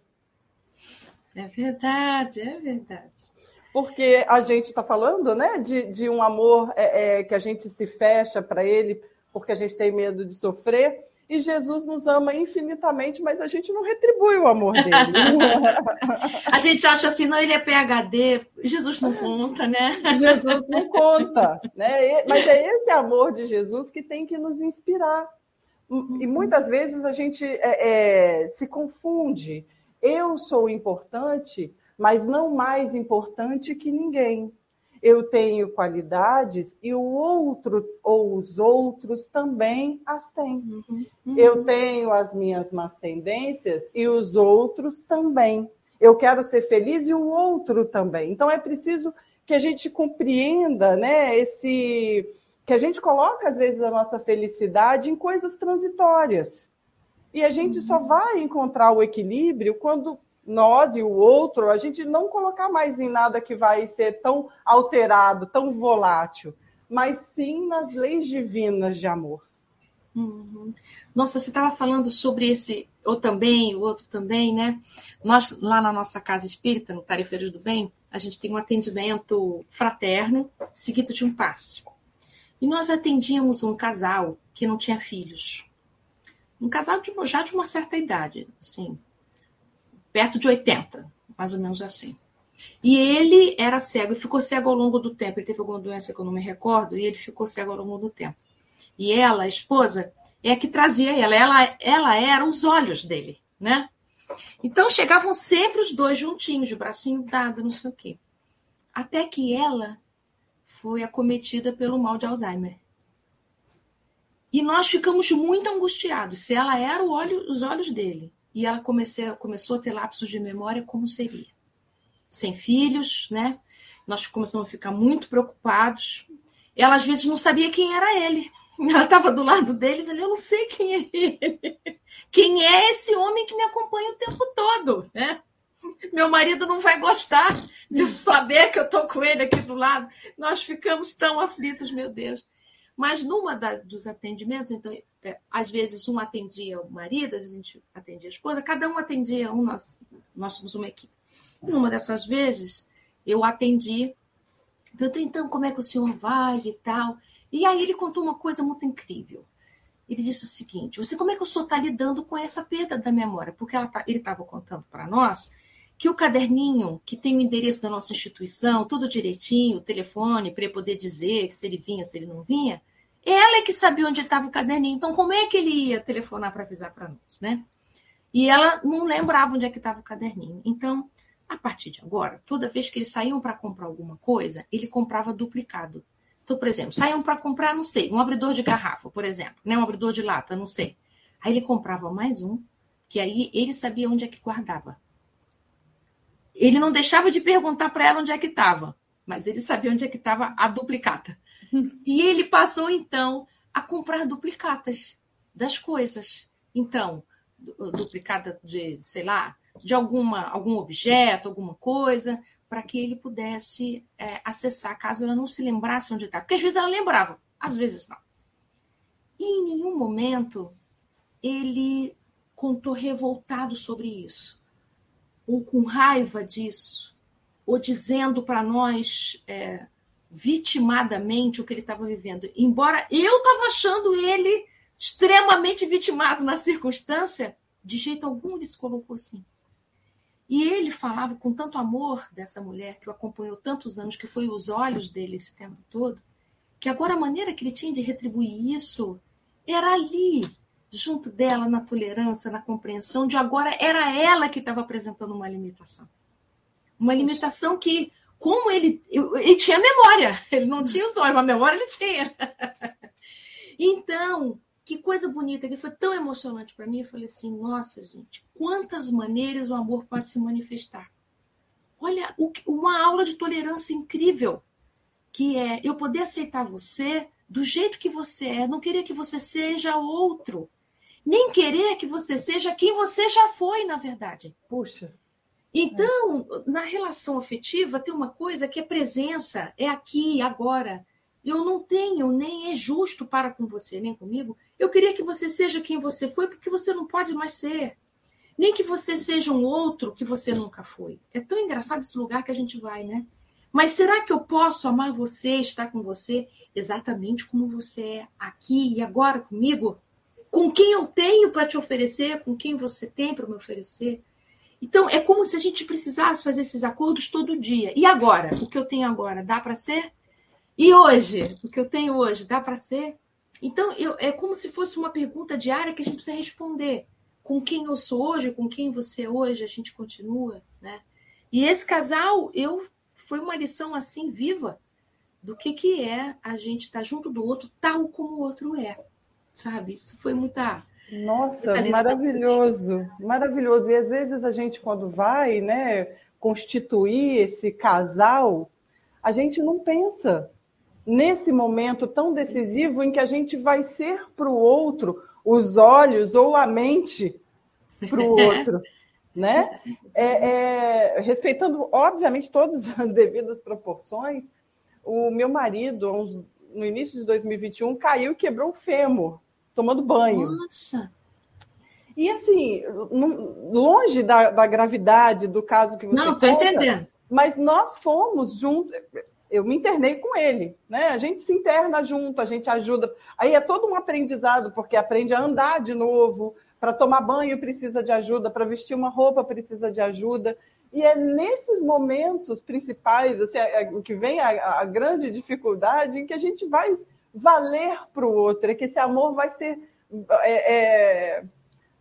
É verdade, é verdade. Porque a gente está falando né, de, de um amor é, é, que a gente se fecha para ele porque a gente tem medo de sofrer e Jesus nos ama infinitamente, mas a gente não retribui o amor dele. a gente acha assim, não, ele é PHD, Jesus não conta, né? Jesus não conta, né? Mas é esse amor de Jesus que tem que nos inspirar. E muitas vezes a gente é, é, se confunde. Eu sou importante, mas não mais importante que ninguém eu tenho qualidades e o outro ou os outros também as têm. Uhum, uhum. Eu tenho as minhas más tendências e os outros também. Eu quero ser feliz e o outro também. Então é preciso que a gente compreenda, né, esse que a gente coloca às vezes a nossa felicidade em coisas transitórias. E a gente uhum. só vai encontrar o equilíbrio quando nós e o outro, a gente não colocar mais em nada que vai ser tão alterado, tão volátil, mas sim nas leis divinas de amor. Uhum. Nossa, você estava falando sobre esse, ou também, o outro também, né? Nós, lá na nossa casa espírita, no Tarefeiros do Bem, a gente tem um atendimento fraterno, seguido de um passe. E nós atendíamos um casal que não tinha filhos. Um casal de, já de uma certa idade, assim, perto de 80, mais ou menos assim. E ele era cego e ficou cego ao longo do tempo. Ele teve alguma doença que eu não me recordo e ele ficou cego ao longo do tempo. E ela, a esposa, é a que trazia ela. Ela, ela era os olhos dele, né? Então chegavam sempre os dois juntinhos, de bracinho dado, não sei o quê. Até que ela foi acometida pelo mal de Alzheimer. E nós ficamos muito angustiados se ela era olho, os olhos dele e ela comecei, começou a ter lapsos de memória como seria. Sem filhos, né? Nós começamos a ficar muito preocupados. Ela às vezes não sabia quem era ele. Ela estava do lado dele e eu não sei quem é ele. Quem é esse homem que me acompanha o tempo todo, né? Meu marido não vai gostar de saber que eu estou com ele aqui do lado. Nós ficamos tão aflitos, meu Deus. Mas numa das, dos atendimentos, então, é, às vezes um atendia o marido, às vezes a gente atendia a esposa, cada um atendia um, nós, nós somos uma equipe. Numa dessas vezes, eu atendi, perguntei, então, como é que o senhor vai e tal. E aí ele contou uma coisa muito incrível. Ele disse o seguinte: você como é que o senhor está lidando com essa perda da memória? Porque tá, ele estava contando para nós que o caderninho que tem o endereço da nossa instituição, tudo direitinho, o telefone, para ele poder dizer se ele vinha, se ele não vinha, ela é que sabia onde estava o caderninho. Então, como é que ele ia telefonar para avisar para nós, né? E ela não lembrava onde é que estava o caderninho. Então, a partir de agora, toda vez que eles saíam para comprar alguma coisa, ele comprava duplicado. Então, por exemplo, saíam para comprar, não sei, um abridor de garrafa, por exemplo, né? um abridor de lata, não sei. Aí ele comprava mais um, que aí ele sabia onde é que guardava. Ele não deixava de perguntar para ela onde é que estava, mas ele sabia onde é que estava a duplicata. E ele passou, então, a comprar duplicatas das coisas. Então, duplicata de, sei lá, de alguma, algum objeto, alguma coisa, para que ele pudesse é, acessar, caso ela não se lembrasse onde estava. Porque às vezes ela lembrava, às vezes não. E em nenhum momento ele contou revoltado sobre isso, ou com raiva disso, ou dizendo para nós é, vitimadamente o que ele estava vivendo. Embora eu estava achando ele extremamente vitimado na circunstância, de jeito algum ele se colocou assim. E ele falava com tanto amor dessa mulher que o acompanhou tantos anos, que foi os olhos dele esse tempo todo, que agora a maneira que ele tinha de retribuir isso era ali, junto dela, na tolerância, na compreensão, de agora era ela que estava apresentando uma limitação. Uma limitação que, como ele, ele tinha memória, ele não tinha os olhos, mas memória ele tinha. Então, que coisa bonita, que foi tão emocionante para mim. Eu falei assim: nossa, gente, quantas maneiras o amor pode se manifestar. Olha, uma aula de tolerância incrível, que é eu poder aceitar você do jeito que você é, não querer que você seja outro, nem querer que você seja quem você já foi, na verdade. Puxa. Então, na relação afetiva, tem uma coisa que é presença, é aqui, agora. Eu não tenho, nem é justo para com você, nem comigo, eu queria que você seja quem você foi, porque você não pode mais ser. Nem que você seja um outro que você nunca foi. É tão engraçado esse lugar que a gente vai, né? Mas será que eu posso amar você, estar com você exatamente como você é, aqui e agora comigo? Com quem eu tenho para te oferecer, com quem você tem para me oferecer? Então, é como se a gente precisasse fazer esses acordos todo dia. E agora? O que eu tenho agora dá para ser? E hoje? O que eu tenho hoje dá para ser? Então, eu, é como se fosse uma pergunta diária que a gente precisa responder. Com quem eu sou hoje, com quem você é hoje, a gente continua, né? E esse casal, eu foi uma lição assim viva do que que é a gente estar tá junto do outro tal como o outro é, sabe? Isso foi muita nossa, muita maravilhoso, maravilhoso. E às vezes a gente quando vai, né, constituir esse casal, a gente não pensa nesse momento tão decisivo em que a gente vai ser para o outro os olhos ou a mente para o outro, né? É, é, respeitando, obviamente, todas as devidas proporções, o meu marido, no início de 2021, caiu e quebrou o fêmur, tomando banho. Nossa! E assim, longe da, da gravidade do caso que você Não, estou entendendo. Mas nós fomos juntos, eu me internei com ele, né? A gente se interna junto, a gente ajuda. Aí é todo um aprendizado, porque aprende a andar de novo, para tomar banho precisa de ajuda, para vestir uma roupa precisa de ajuda. E é nesses momentos principais, assim, é, é, que vem a, a grande dificuldade, em que a gente vai valer para o outro, é que esse amor vai ser. É, é,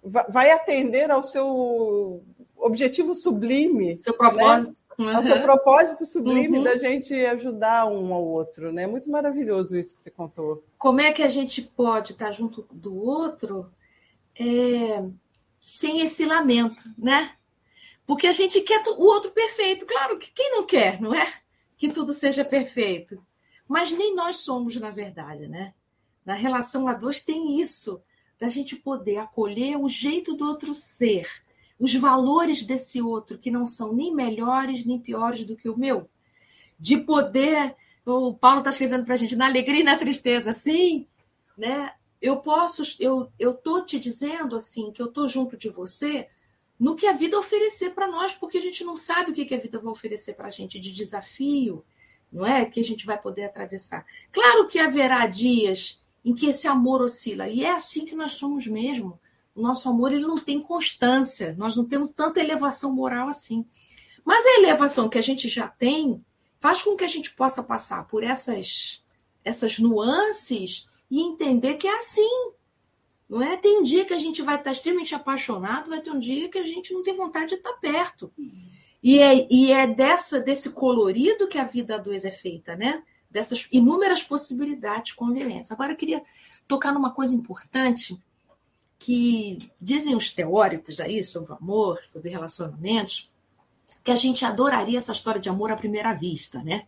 vai atender ao seu objetivo sublime. Seu propósito. Né? Uhum. Ao seu propósito sublime uhum. da gente ajudar um ao outro. Né? Muito maravilhoso isso que você contou. Como é que a gente pode estar junto do outro é, sem esse lamento, né? Porque a gente quer o outro perfeito. Claro que quem não quer, não é? Que tudo seja perfeito. Mas nem nós somos, na verdade, né? Na relação a dois tem isso, da gente poder acolher o jeito do outro ser os valores desse outro, que não são nem melhores nem piores do que o meu. De poder. O Paulo está escrevendo para a gente, na alegria e na tristeza, sim, né? Eu posso, eu eu tô te dizendo assim que eu tô junto de você no que a vida oferecer para nós, porque a gente não sabe o que a vida vai oferecer para a gente de desafio, não é? Que a gente vai poder atravessar. Claro que haverá dias em que esse amor oscila, e é assim que nós somos mesmo o nosso amor ele não tem constância, nós não temos tanta elevação moral assim. Mas a elevação que a gente já tem faz com que a gente possa passar por essas, essas nuances e entender que é assim. Não é? Tem um dia que a gente vai estar extremamente apaixonado, vai ter um dia que a gente não tem vontade de estar perto. E é, e é dessa, desse colorido que a vida a dois é feita, né? Dessas inúmeras possibilidades de convivência. Agora, eu queria tocar numa coisa importante que dizem os teóricos aí sobre o amor, sobre relacionamentos, que a gente adoraria essa história de amor à primeira vista, né?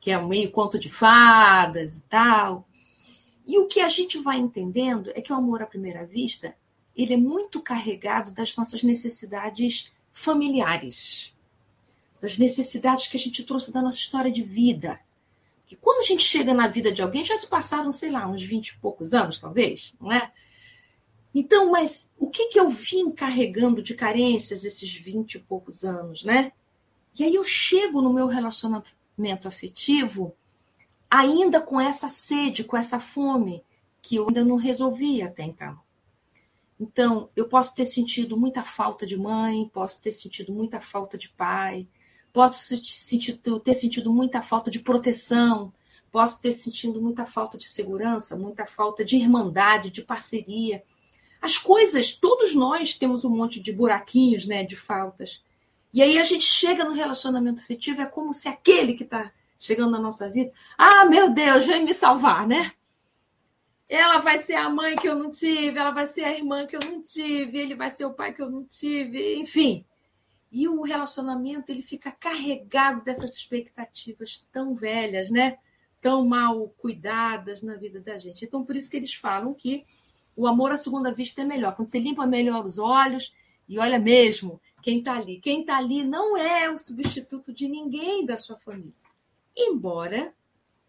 Que é meio conto de fadas e tal. E o que a gente vai entendendo é que o amor à primeira vista, ele é muito carregado das nossas necessidades familiares, das necessidades que a gente trouxe da nossa história de vida. Que quando a gente chega na vida de alguém, já se passaram, sei lá, uns 20 e poucos anos, talvez, não é? Então, mas o que, que eu vim carregando de carências esses 20 e poucos anos, né? E aí eu chego no meu relacionamento afetivo ainda com essa sede, com essa fome que eu ainda não resolvi até então. Então, eu posso ter sentido muita falta de mãe, posso ter sentido muita falta de pai, posso ter sentido muita falta de proteção, posso ter sentido muita falta de segurança, muita falta de irmandade, de parceria. As coisas, todos nós temos um monte de buraquinhos, né, de faltas. E aí a gente chega no relacionamento afetivo, é como se aquele que está chegando na nossa vida, ah, meu Deus, vem me salvar, né? Ela vai ser a mãe que eu não tive, ela vai ser a irmã que eu não tive, ele vai ser o pai que eu não tive, enfim. E o relacionamento ele fica carregado dessas expectativas tão velhas, né? Tão mal cuidadas na vida da gente. Então, por isso que eles falam que o amor à segunda vista é melhor. Quando você limpa melhor os olhos e olha mesmo quem está ali. Quem está ali não é o substituto de ninguém da sua família. Embora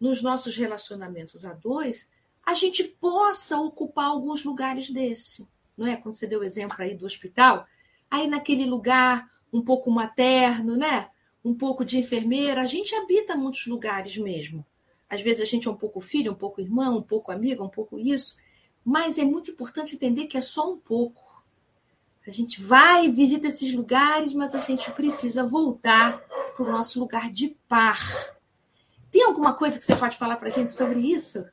nos nossos relacionamentos a dois a gente possa ocupar alguns lugares desse, não é? Quando você deu o exemplo aí do hospital, aí naquele lugar um pouco materno, né? Um pouco de enfermeira, a gente habita muitos lugares mesmo. Às vezes a gente é um pouco filho, um pouco irmão, um pouco amiga, um pouco isso. Mas é muito importante entender que é só um pouco. A gente vai, visita esses lugares, mas a gente precisa voltar para o nosso lugar de par. Tem alguma coisa que você pode falar para a gente sobre isso?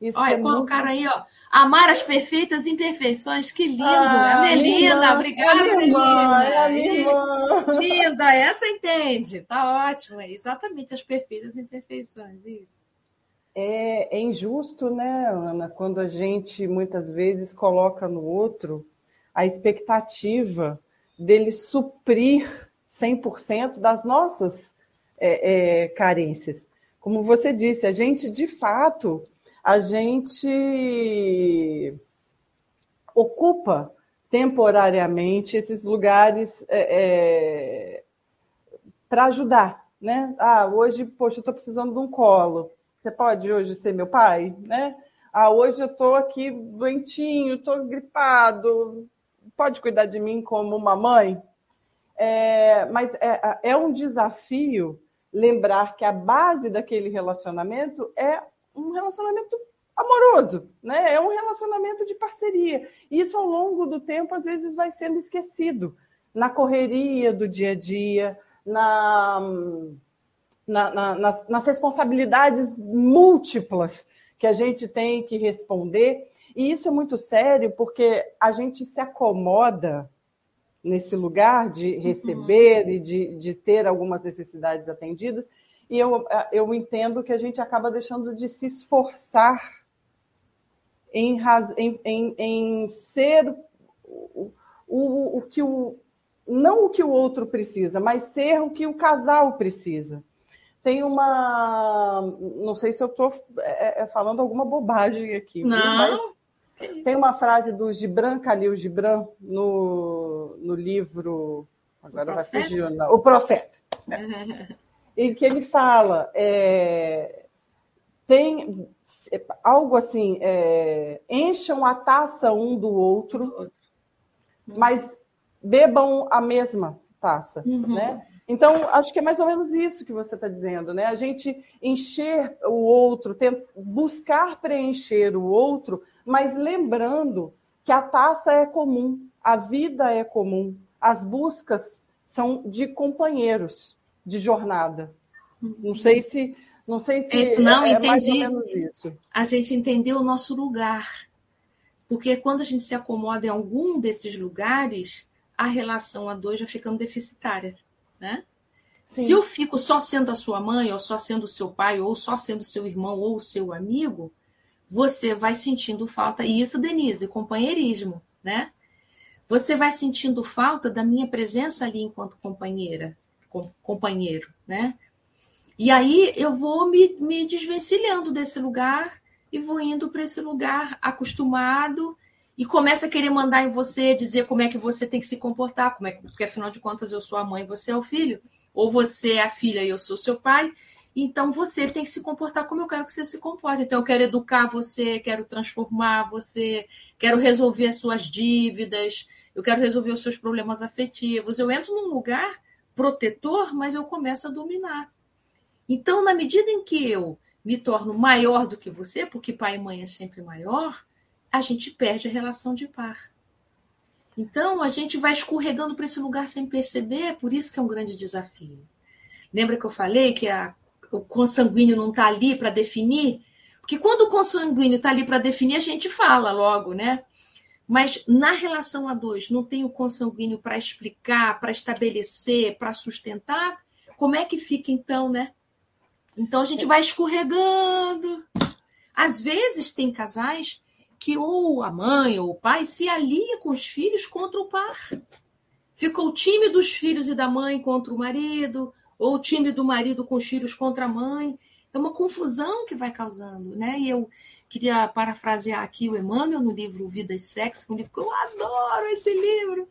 Isso Olha, é colocaram muito... aí, ó. Amar as perfeitas imperfeições, que lindo! Ah, a Melina, obrigada, é Melina. É Linda, essa entende, tá ótimo. É exatamente as perfeitas imperfeições, isso. É, é, injusto, né, Ana, quando a gente muitas vezes coloca no outro a expectativa dele suprir 100% das nossas é, é, carências. Como você disse, a gente, de fato, a gente ocupa temporariamente esses lugares é, é para ajudar, né? Ah, hoje, poxa, eu estou precisando de um colo você pode hoje ser meu pai, né? Ah, hoje eu estou aqui doentinho, estou gripado. Pode cuidar de mim como uma mãe? É, mas é, é um desafio lembrar que a base daquele relacionamento é um relacionamento amoroso, né? É um relacionamento de parceria. Isso ao longo do tempo às vezes vai sendo esquecido na correria do dia a dia, na na, na, nas, nas responsabilidades múltiplas que a gente tem que responder. E isso é muito sério porque a gente se acomoda nesse lugar de receber uhum. e de, de ter algumas necessidades atendidas. E eu, eu entendo que a gente acaba deixando de se esforçar em, em, em, em ser o, o, o que o. Não o que o outro precisa, mas ser o que o casal precisa. Tem uma. Não sei se eu estou é, é, falando alguma bobagem aqui. Não. tem uma frase do Gibran Khalil Gibran no, no livro. Agora vai fugir. Não, o Profeta. Né? em que ele fala. É, tem algo assim: é, encham a taça um do outro, mas bebam a mesma taça. Uhum. Né? Então, acho que é mais ou menos isso que você está dizendo, né? A gente encher o outro, buscar preencher o outro, mas lembrando que a taça é comum, a vida é comum, as buscas são de companheiros de jornada. Não sei se não sei se isso não é, entendi. É isso. A gente entendeu o nosso lugar. Porque quando a gente se acomoda em algum desses lugares, a relação a dois já ficando deficitária, né? Sim. Se eu fico só sendo a sua mãe, ou só sendo o seu pai, ou só sendo seu irmão, ou o seu amigo, você vai sentindo falta. E isso, Denise, companheirismo, né? Você vai sentindo falta da minha presença ali enquanto companheira, companheiro, né? E aí eu vou me, me desvencilhando desse lugar e vou indo para esse lugar acostumado e começa a querer mandar em você, dizer como é que você tem que se comportar, como é que, porque afinal de contas eu sou a mãe, você é o filho, ou você é a filha e eu sou seu pai. Então você tem que se comportar como eu quero que você se comporte. Então eu quero educar você, quero transformar você, quero resolver as suas dívidas, eu quero resolver os seus problemas afetivos. Eu entro num lugar protetor, mas eu começo a dominar. Então, na medida em que eu me torno maior do que você, porque pai e mãe é sempre maior, a gente perde a relação de par. Então, a gente vai escorregando para esse lugar sem perceber, por isso que é um grande desafio. Lembra que eu falei que a, o consanguíneo não está ali para definir? Porque quando o consanguíneo está ali para definir, a gente fala logo, né? Mas na relação a dois, não tem o consanguíneo para explicar, para estabelecer, para sustentar, como é que fica então, né? Então a gente vai escorregando. Às vezes tem casais que ou a mãe ou o pai se alia com os filhos contra o par. Fica o time dos filhos e da mãe contra o marido, ou o time do marido com os filhos contra a mãe. É uma confusão que vai causando, né? E eu queria parafrasear aqui o Emmanuel no livro Vida e Sexo, um livro que eu adoro esse livro,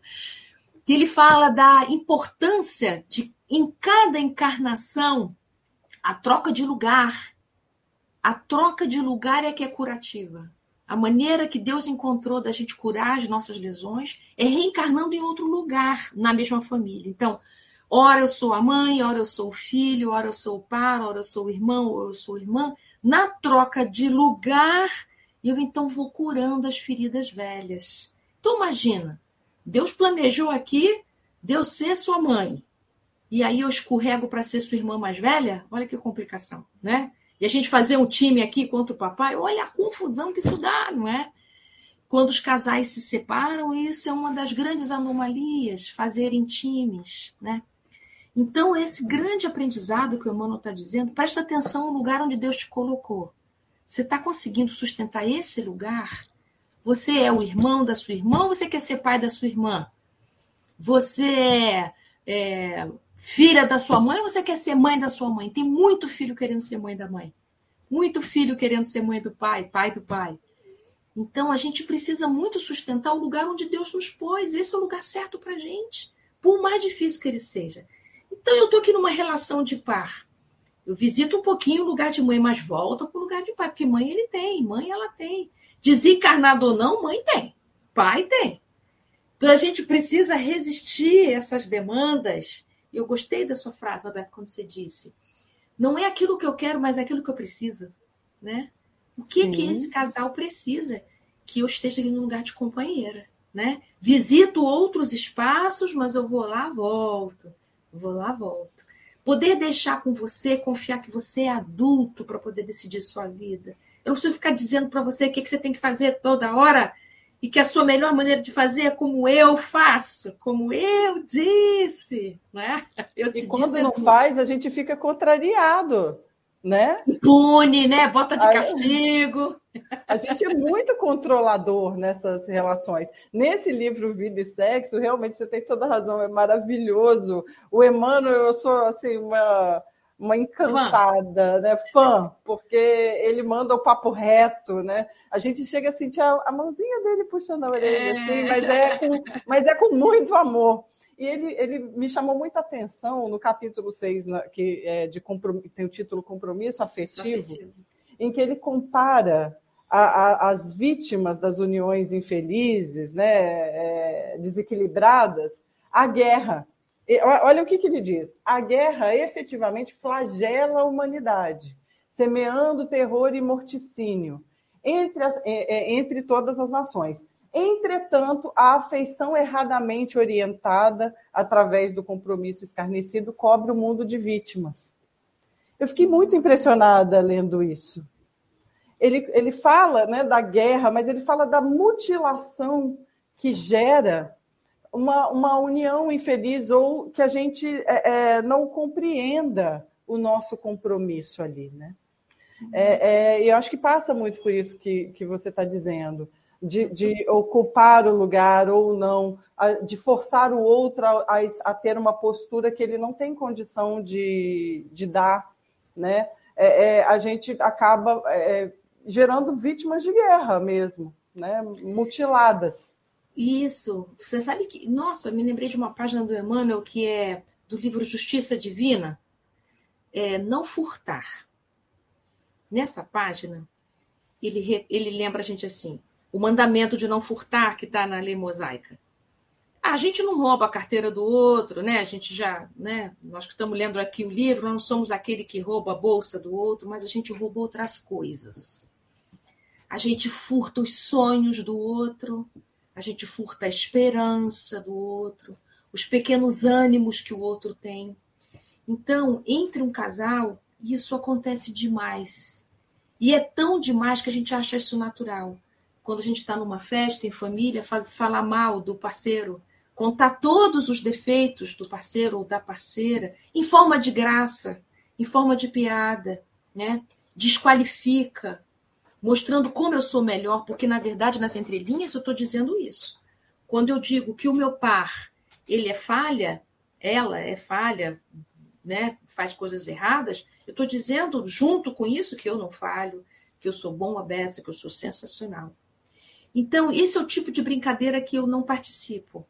que ele fala da importância de em cada encarnação a troca de lugar. A troca de lugar é que é curativa. A maneira que Deus encontrou da gente curar as nossas lesões é reencarnando em outro lugar na mesma família. Então, ora eu sou a mãe, ora eu sou o filho, ora eu sou o pai, ora eu sou o irmão, ora eu sou a irmã. Na troca de lugar, eu então vou curando as feridas velhas. Então, imagina, Deus planejou aqui Deus ser sua mãe. E aí eu escorrego para ser sua irmã mais velha? Olha que complicação, né? E a gente fazer um time aqui contra o papai, olha a confusão que isso dá, não é? Quando os casais se separam, isso é uma das grandes anomalias, fazerem times, né? Então, esse grande aprendizado que o Emmanuel está dizendo, presta atenção no lugar onde Deus te colocou. Você está conseguindo sustentar esse lugar? Você é o irmão da sua irmã ou você quer ser pai da sua irmã? Você é, é filha da sua mãe ou você quer ser mãe da sua mãe? Tem muito filho querendo ser mãe da mãe. Muito filho querendo ser mãe do pai, pai do pai. Então a gente precisa muito sustentar o lugar onde Deus nos pôs. Esse é o lugar certo para gente, por mais difícil que ele seja. Então eu estou aqui numa relação de par. Eu visito um pouquinho o lugar de mãe, mas volto para o lugar de pai, porque mãe ele tem, mãe ela tem. Desencarnado ou não, mãe tem, pai tem. Então a gente precisa resistir essas demandas eu gostei da sua frase, Roberto, quando você disse: não é aquilo que eu quero, mas é aquilo que eu preciso, né? O que Sim. que esse casal precisa? Que eu esteja ali no lugar de companheira, né? Visito outros espaços, mas eu vou lá, volto. Vou lá, volto. Poder deixar com você, confiar que você é adulto para poder decidir sua vida. Eu não preciso ficar dizendo para você o que, que você tem que fazer toda hora e que a sua melhor maneira de fazer é como eu faço, como eu disse, né? Eu te e quando disse, não faz, a gente fica contrariado, né? Impune, né? Bota de castigo. A gente é muito controlador nessas relações. Nesse livro Vida e Sexo, realmente você tem toda a razão, é maravilhoso. O Emmanuel, eu sou assim uma uma encantada, fã. né? Fã, porque ele manda o papo reto, né? A gente chega a sentir a, a mãozinha dele puxando a orelha, é. assim, mas é, com, mas é com muito amor. E ele, ele me chamou muita atenção no capítulo 6, que é de tem o título Compromisso Afetivo, Afetivo. em que ele compara a, a, as vítimas das uniões infelizes, né, é, desequilibradas, à guerra Olha o que, que ele diz: a guerra efetivamente flagela a humanidade, semeando terror e morticínio entre, as, é, é, entre todas as nações. Entretanto, a afeição erradamente orientada através do compromisso escarnecido cobre o mundo de vítimas. Eu fiquei muito impressionada lendo isso. ele, ele fala né, da guerra, mas ele fala da mutilação que gera uma, uma união infeliz ou que a gente é, é, não compreenda o nosso compromisso ali, né? É, é, eu acho que passa muito por isso que, que você está dizendo, de, de, ocupar o lugar ou não, de forçar o outro a, a, ter uma postura que ele não tem condição de, de dar, né? É, é, a gente acaba é, gerando vítimas de guerra mesmo, né? Mutiladas. Isso. Você sabe que, nossa, me lembrei de uma página do Emmanuel que é do livro Justiça Divina, é, não furtar. Nessa página, ele, ele lembra a gente assim: o mandamento de não furtar que está na lei mosaica. A gente não rouba a carteira do outro, né? A gente já, né? Nós que estamos lendo aqui o livro, nós não somos aquele que rouba a bolsa do outro, mas a gente rouba outras coisas. A gente furta os sonhos do outro, a gente furta a esperança do outro, os pequenos ânimos que o outro tem. Então, entre um casal, isso acontece demais. E é tão demais que a gente acha isso natural. Quando a gente está numa festa em família, faz, falar mal do parceiro, contar todos os defeitos do parceiro ou da parceira, em forma de graça, em forma de piada, né? desqualifica, mostrando como eu sou melhor, porque na verdade nas entrelinhas eu estou dizendo isso. Quando eu digo que o meu par ele é falha, ela é falha, né, faz coisas erradas, eu estou dizendo junto com isso que eu não falho, que eu sou bom a beça, que eu sou sensacional. Então, esse é o tipo de brincadeira que eu não participo.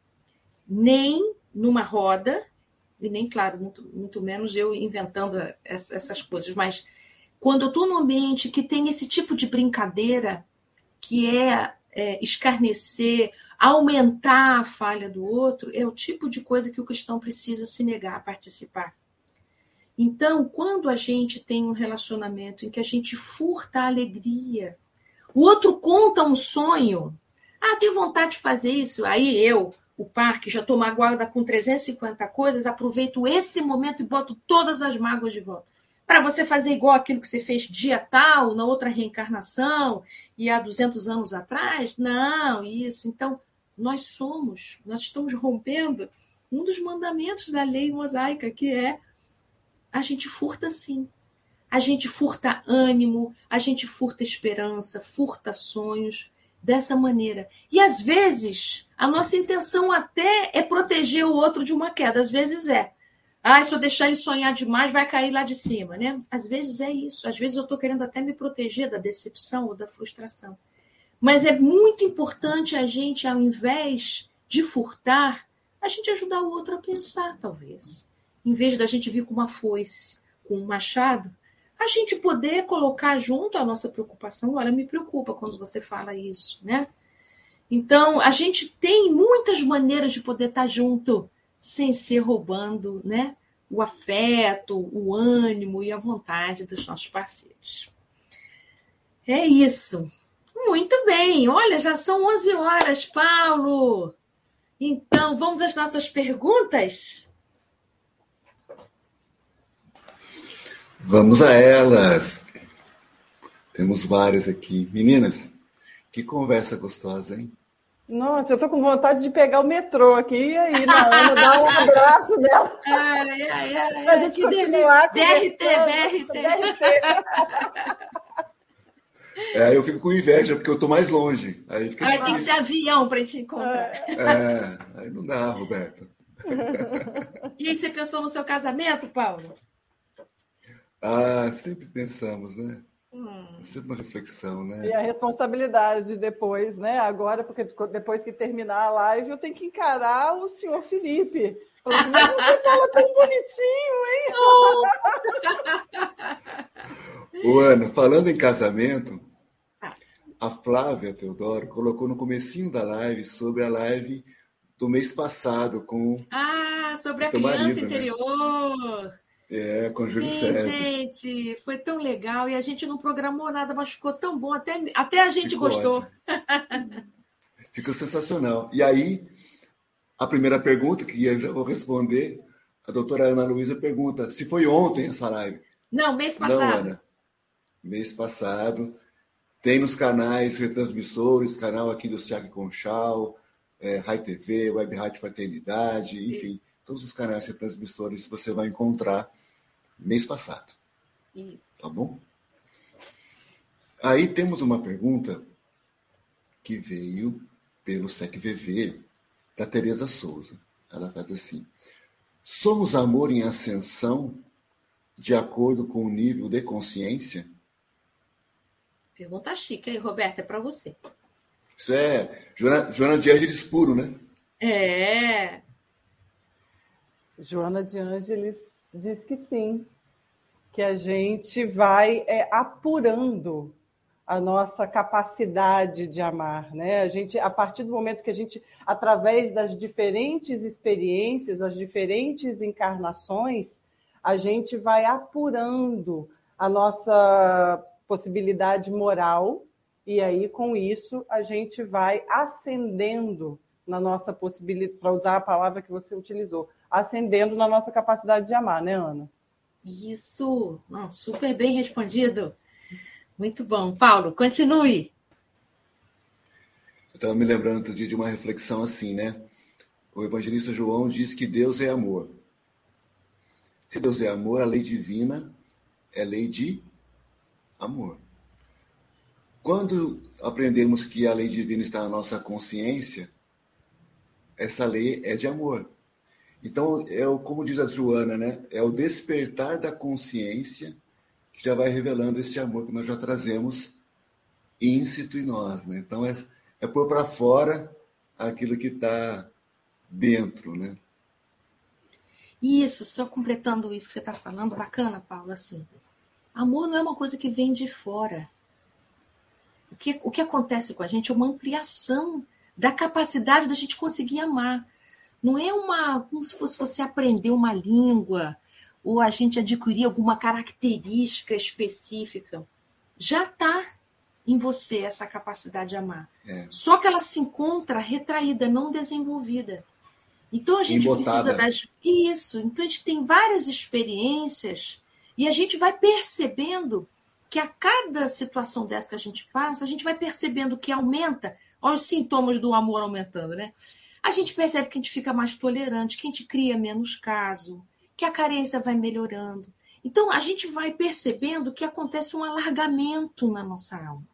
Nem numa roda, e nem, claro, muito, muito menos eu inventando essas coisas, mas quando eu estou num ambiente que tem esse tipo de brincadeira, que é, é escarnecer, aumentar a falha do outro, é o tipo de coisa que o cristão precisa se negar a participar. Então, quando a gente tem um relacionamento em que a gente furta a alegria, o outro conta um sonho, ah, tenho vontade de fazer isso, aí eu, o parque, já estou magoada com 350 coisas, aproveito esse momento e boto todas as mágoas de volta. Para você fazer igual aquilo que você fez dia tal, na outra reencarnação, e há 200 anos atrás? Não, isso. Então, nós somos, nós estamos rompendo um dos mandamentos da lei mosaica, que é a gente furta sim. A gente furta ânimo, a gente furta esperança, furta sonhos dessa maneira. E às vezes, a nossa intenção até é proteger o outro de uma queda, às vezes é. Ah, se eu deixar ele sonhar demais, vai cair lá de cima, né? Às vezes é isso. Às vezes eu estou querendo até me proteger da decepção ou da frustração. Mas é muito importante a gente, ao invés de furtar, a gente ajudar o outro a pensar, talvez em vez da gente vir com uma foice, com um machado, a gente poder colocar junto a nossa preocupação. Olha, me preocupa quando você fala isso, né? Então, a gente tem muitas maneiras de poder estar junto sem ser roubando, né? O afeto, o ânimo e a vontade dos nossos parceiros. É isso. Muito bem. Olha, já são 11 horas, Paulo. Então, vamos às nossas perguntas? Vamos a elas. Temos várias aqui. Meninas, que conversa gostosa, hein? Nossa, eu tô com vontade de pegar o metrô aqui e aí, na Ana, dar um abraço dela. Ai, ai, ai, a gente continuar DRT, DRT. É, eu fico com inveja, porque eu tô mais longe. Aí, fica aí tem que ser avião para te encontrar. É, aí não dá, Roberta. E aí, você pensou no seu casamento, Paulo? Ah, sempre pensamos, né? Hum. Sempre uma reflexão, né? E a responsabilidade depois, né? Agora, porque depois que terminar a live, eu tenho que encarar o senhor Felipe. Mas você fala tão bonitinho, hein? Ô, Ana, falando em casamento, ah. a Flávia Teodoro colocou no comecinho da live sobre a live do mês passado com. Ah, sobre a criança marido, né? interior. Né? É, com Júlio Sim, César. gente, foi tão legal e a gente não programou nada, mas ficou tão bom, até, até a gente ficou gostou. ficou sensacional. E aí, a primeira pergunta, que eu já vou responder, a doutora Ana Luísa pergunta se foi ontem essa live. Não, mês passado. Não, Ana. Mês passado. Tem nos canais retransmissores, canal aqui do Siag Conchal, é, Rai TV, Web Rádio Fraternidade, enfim, Isso. todos os canais retransmissores você vai encontrar mês passado. Isso. Tá bom? Aí temos uma pergunta que veio pelo SECVV, da Tereza Souza. Ela faz assim: Somos amor em ascensão de acordo com o nível de consciência? Pergunta chique aí, Roberta, é para você. Isso é Joana, Joana de Ângeles puro, né? É. Joana de Ângeles diz que sim, que a gente vai é, apurando a nossa capacidade de amar, né? A gente, a partir do momento que a gente, através das diferentes experiências, as diferentes encarnações, a gente vai apurando a nossa possibilidade moral e aí com isso a gente vai ascendendo na nossa possibilidade, para usar a palavra que você utilizou, ascendendo na nossa capacidade de amar, né, Ana? Isso, Não, super bem respondido. Muito bom. Paulo, continue. Eu estava me lembrando outro dia de uma reflexão assim, né? O evangelista João diz que Deus é amor. Se Deus é amor, a lei divina é lei de amor. Quando aprendemos que a lei divina está na nossa consciência, essa lei é de amor. Então, é o, como diz a Joana, né? É o despertar da consciência que já vai revelando esse amor que nós já trazemos íncito em nós. Né? Então, é, é pôr para fora aquilo que está dentro. Né? Isso, só completando isso que você está falando, bacana, Paulo, assim. Amor não é uma coisa que vem de fora. O que, o que acontece com a gente é uma ampliação da capacidade da gente conseguir amar. Não é uma como se fosse você aprender uma língua, ou a gente adquirir alguma característica específica, já está em você essa capacidade de amar. É. Só que ela se encontra retraída, não desenvolvida. Então a gente Embotada. precisa das. Isso. Então a gente tem várias experiências e a gente vai percebendo que a cada situação dessa que a gente passa, a gente vai percebendo que aumenta, olha os sintomas do amor aumentando, né? A gente percebe que a gente fica mais tolerante, que a gente cria menos caso, que a carência vai melhorando. Então, a gente vai percebendo que acontece um alargamento na nossa alma.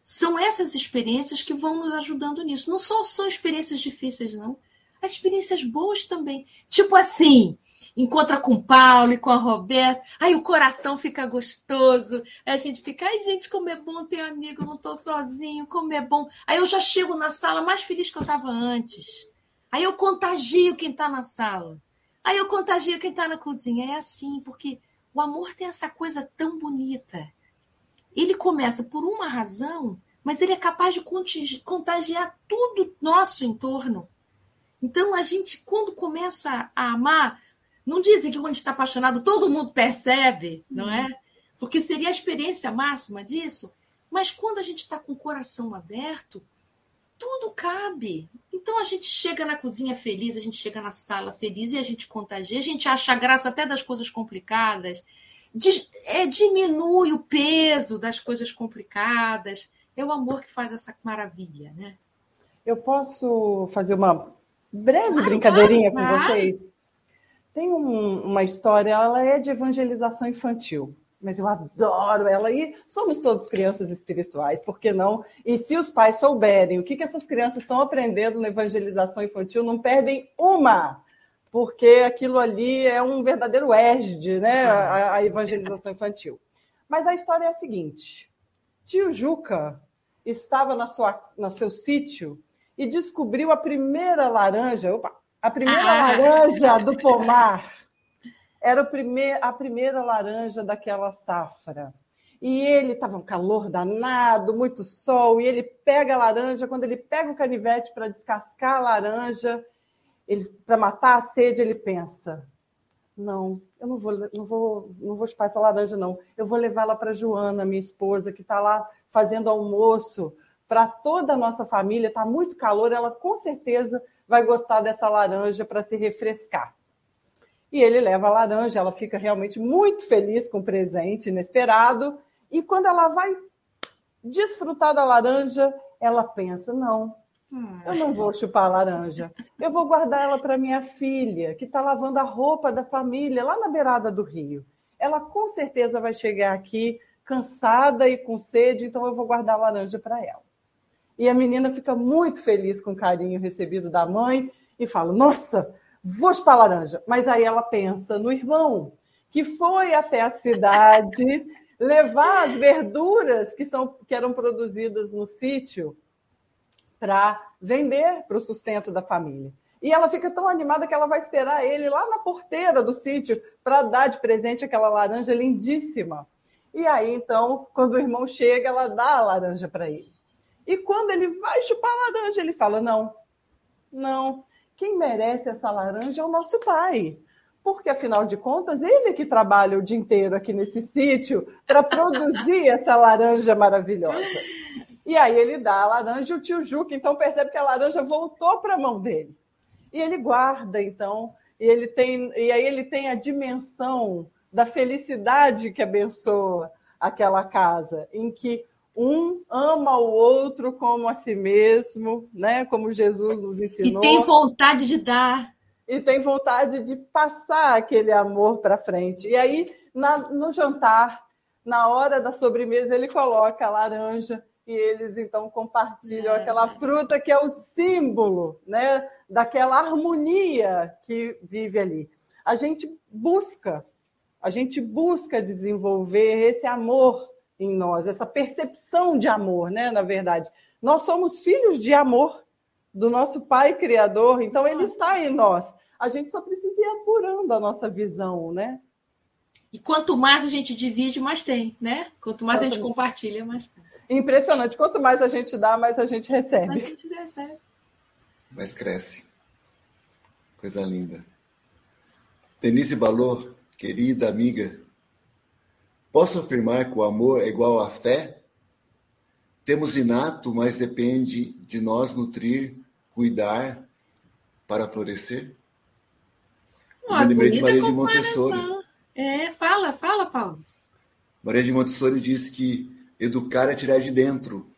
São essas experiências que vão nos ajudando nisso. Não só são experiências difíceis, não. As experiências boas também. Tipo assim, encontra com o Paulo e com a Roberta, aí o coração fica gostoso, aí a gente fica, ai gente, como é bom ter amigo, não estou sozinho, como é bom. Aí eu já chego na sala mais feliz que eu estava antes. Aí eu contagio quem está na sala. Aí eu contagio quem está na cozinha. É assim, porque o amor tem essa coisa tão bonita. Ele começa por uma razão, mas ele é capaz de contagiar tudo nosso entorno. Então, a gente, quando começa a amar, não dizem que quando está apaixonado todo mundo percebe, não é? Porque seria a experiência máxima disso. Mas quando a gente está com o coração aberto, tudo cabe. Então a gente chega na cozinha feliz, a gente chega na sala feliz e a gente contagia, a gente acha graça até das coisas complicadas, é, diminui o peso das coisas complicadas. É o amor que faz essa maravilha, né? Eu posso fazer uma breve brincadeirinha claro, com vocês? Tem um, uma história, ela é de evangelização infantil mas eu adoro ela. E somos todos crianças espirituais, por que não? E se os pais souberem o que, que essas crianças estão aprendendo na evangelização infantil, não perdem uma, porque aquilo ali é um verdadeiro ESD, né? A, a evangelização infantil. Mas a história é a seguinte: tio Juca estava na sua, no seu sítio e descobriu a primeira laranja, opa, a primeira ah. laranja do pomar era primeir, a primeira laranja daquela safra. E ele estava um calor danado, muito sol, e ele pega a laranja, quando ele pega o canivete para descascar a laranja, para matar a sede, ele pensa: não, eu não vou, não vou, não vou chupar essa laranja, não. Eu vou levá-la para Joana, minha esposa, que está lá fazendo almoço para toda a nossa família. Está muito calor, ela com certeza vai gostar dessa laranja para se refrescar e ele leva a laranja, ela fica realmente muito feliz com o presente inesperado, e quando ela vai desfrutar da laranja, ela pensa: não, eu não vou chupar a laranja. Eu vou guardar ela para minha filha, que está lavando a roupa da família lá na beirada do rio. Ela com certeza vai chegar aqui cansada e com sede, então eu vou guardar a laranja para ela. E a menina fica muito feliz com o carinho recebido da mãe e fala: Nossa, vou chupar a laranja. Mas aí ela pensa no irmão, que foi até a cidade levar as verduras que, são, que eram produzidas no sítio para vender para o sustento da família. E ela fica tão animada que ela vai esperar ele lá na porteira do sítio para dar de presente aquela laranja lindíssima. E aí, então, quando o irmão chega, ela dá a laranja para ele. E quando ele vai chupar a laranja, ele fala: Não, não, quem merece essa laranja é o nosso pai. Porque, afinal de contas, ele que trabalha o dia inteiro aqui nesse sítio para produzir essa laranja maravilhosa. E aí ele dá a laranja e o tio Juca, então, percebe que a laranja voltou para a mão dele. E ele guarda, então, e, ele tem, e aí ele tem a dimensão da felicidade que abençoa aquela casa, em que um ama o outro como a si mesmo, né? Como Jesus nos ensinou. E tem vontade de dar. E tem vontade de passar aquele amor para frente. E aí, na, no jantar, na hora da sobremesa, ele coloca a laranja e eles então compartilham é. aquela fruta que é o símbolo, né, daquela harmonia que vive ali. A gente busca, a gente busca desenvolver esse amor em nós, essa percepção de amor, né, na verdade. Nós somos filhos de amor do nosso Pai Criador, então ele está em nós. A gente só precisa ir apurando a nossa visão, né? E quanto mais a gente divide, mais tem, né? Quanto mais a gente compartilha, mais tem. Impressionante. Quanto mais a gente dá, mais a gente recebe. Mais a gente recebe. Mais cresce. Coisa linda. Denise Balor, querida amiga, posso afirmar que o amor é igual à fé? Temos inato, mas depende de nós nutrir, cuidar para florescer? Uma Eu lembrei de Maria de Montessori. É, fala, fala, Paulo. Maria de Montessori diz que Educar é tirar de dentro.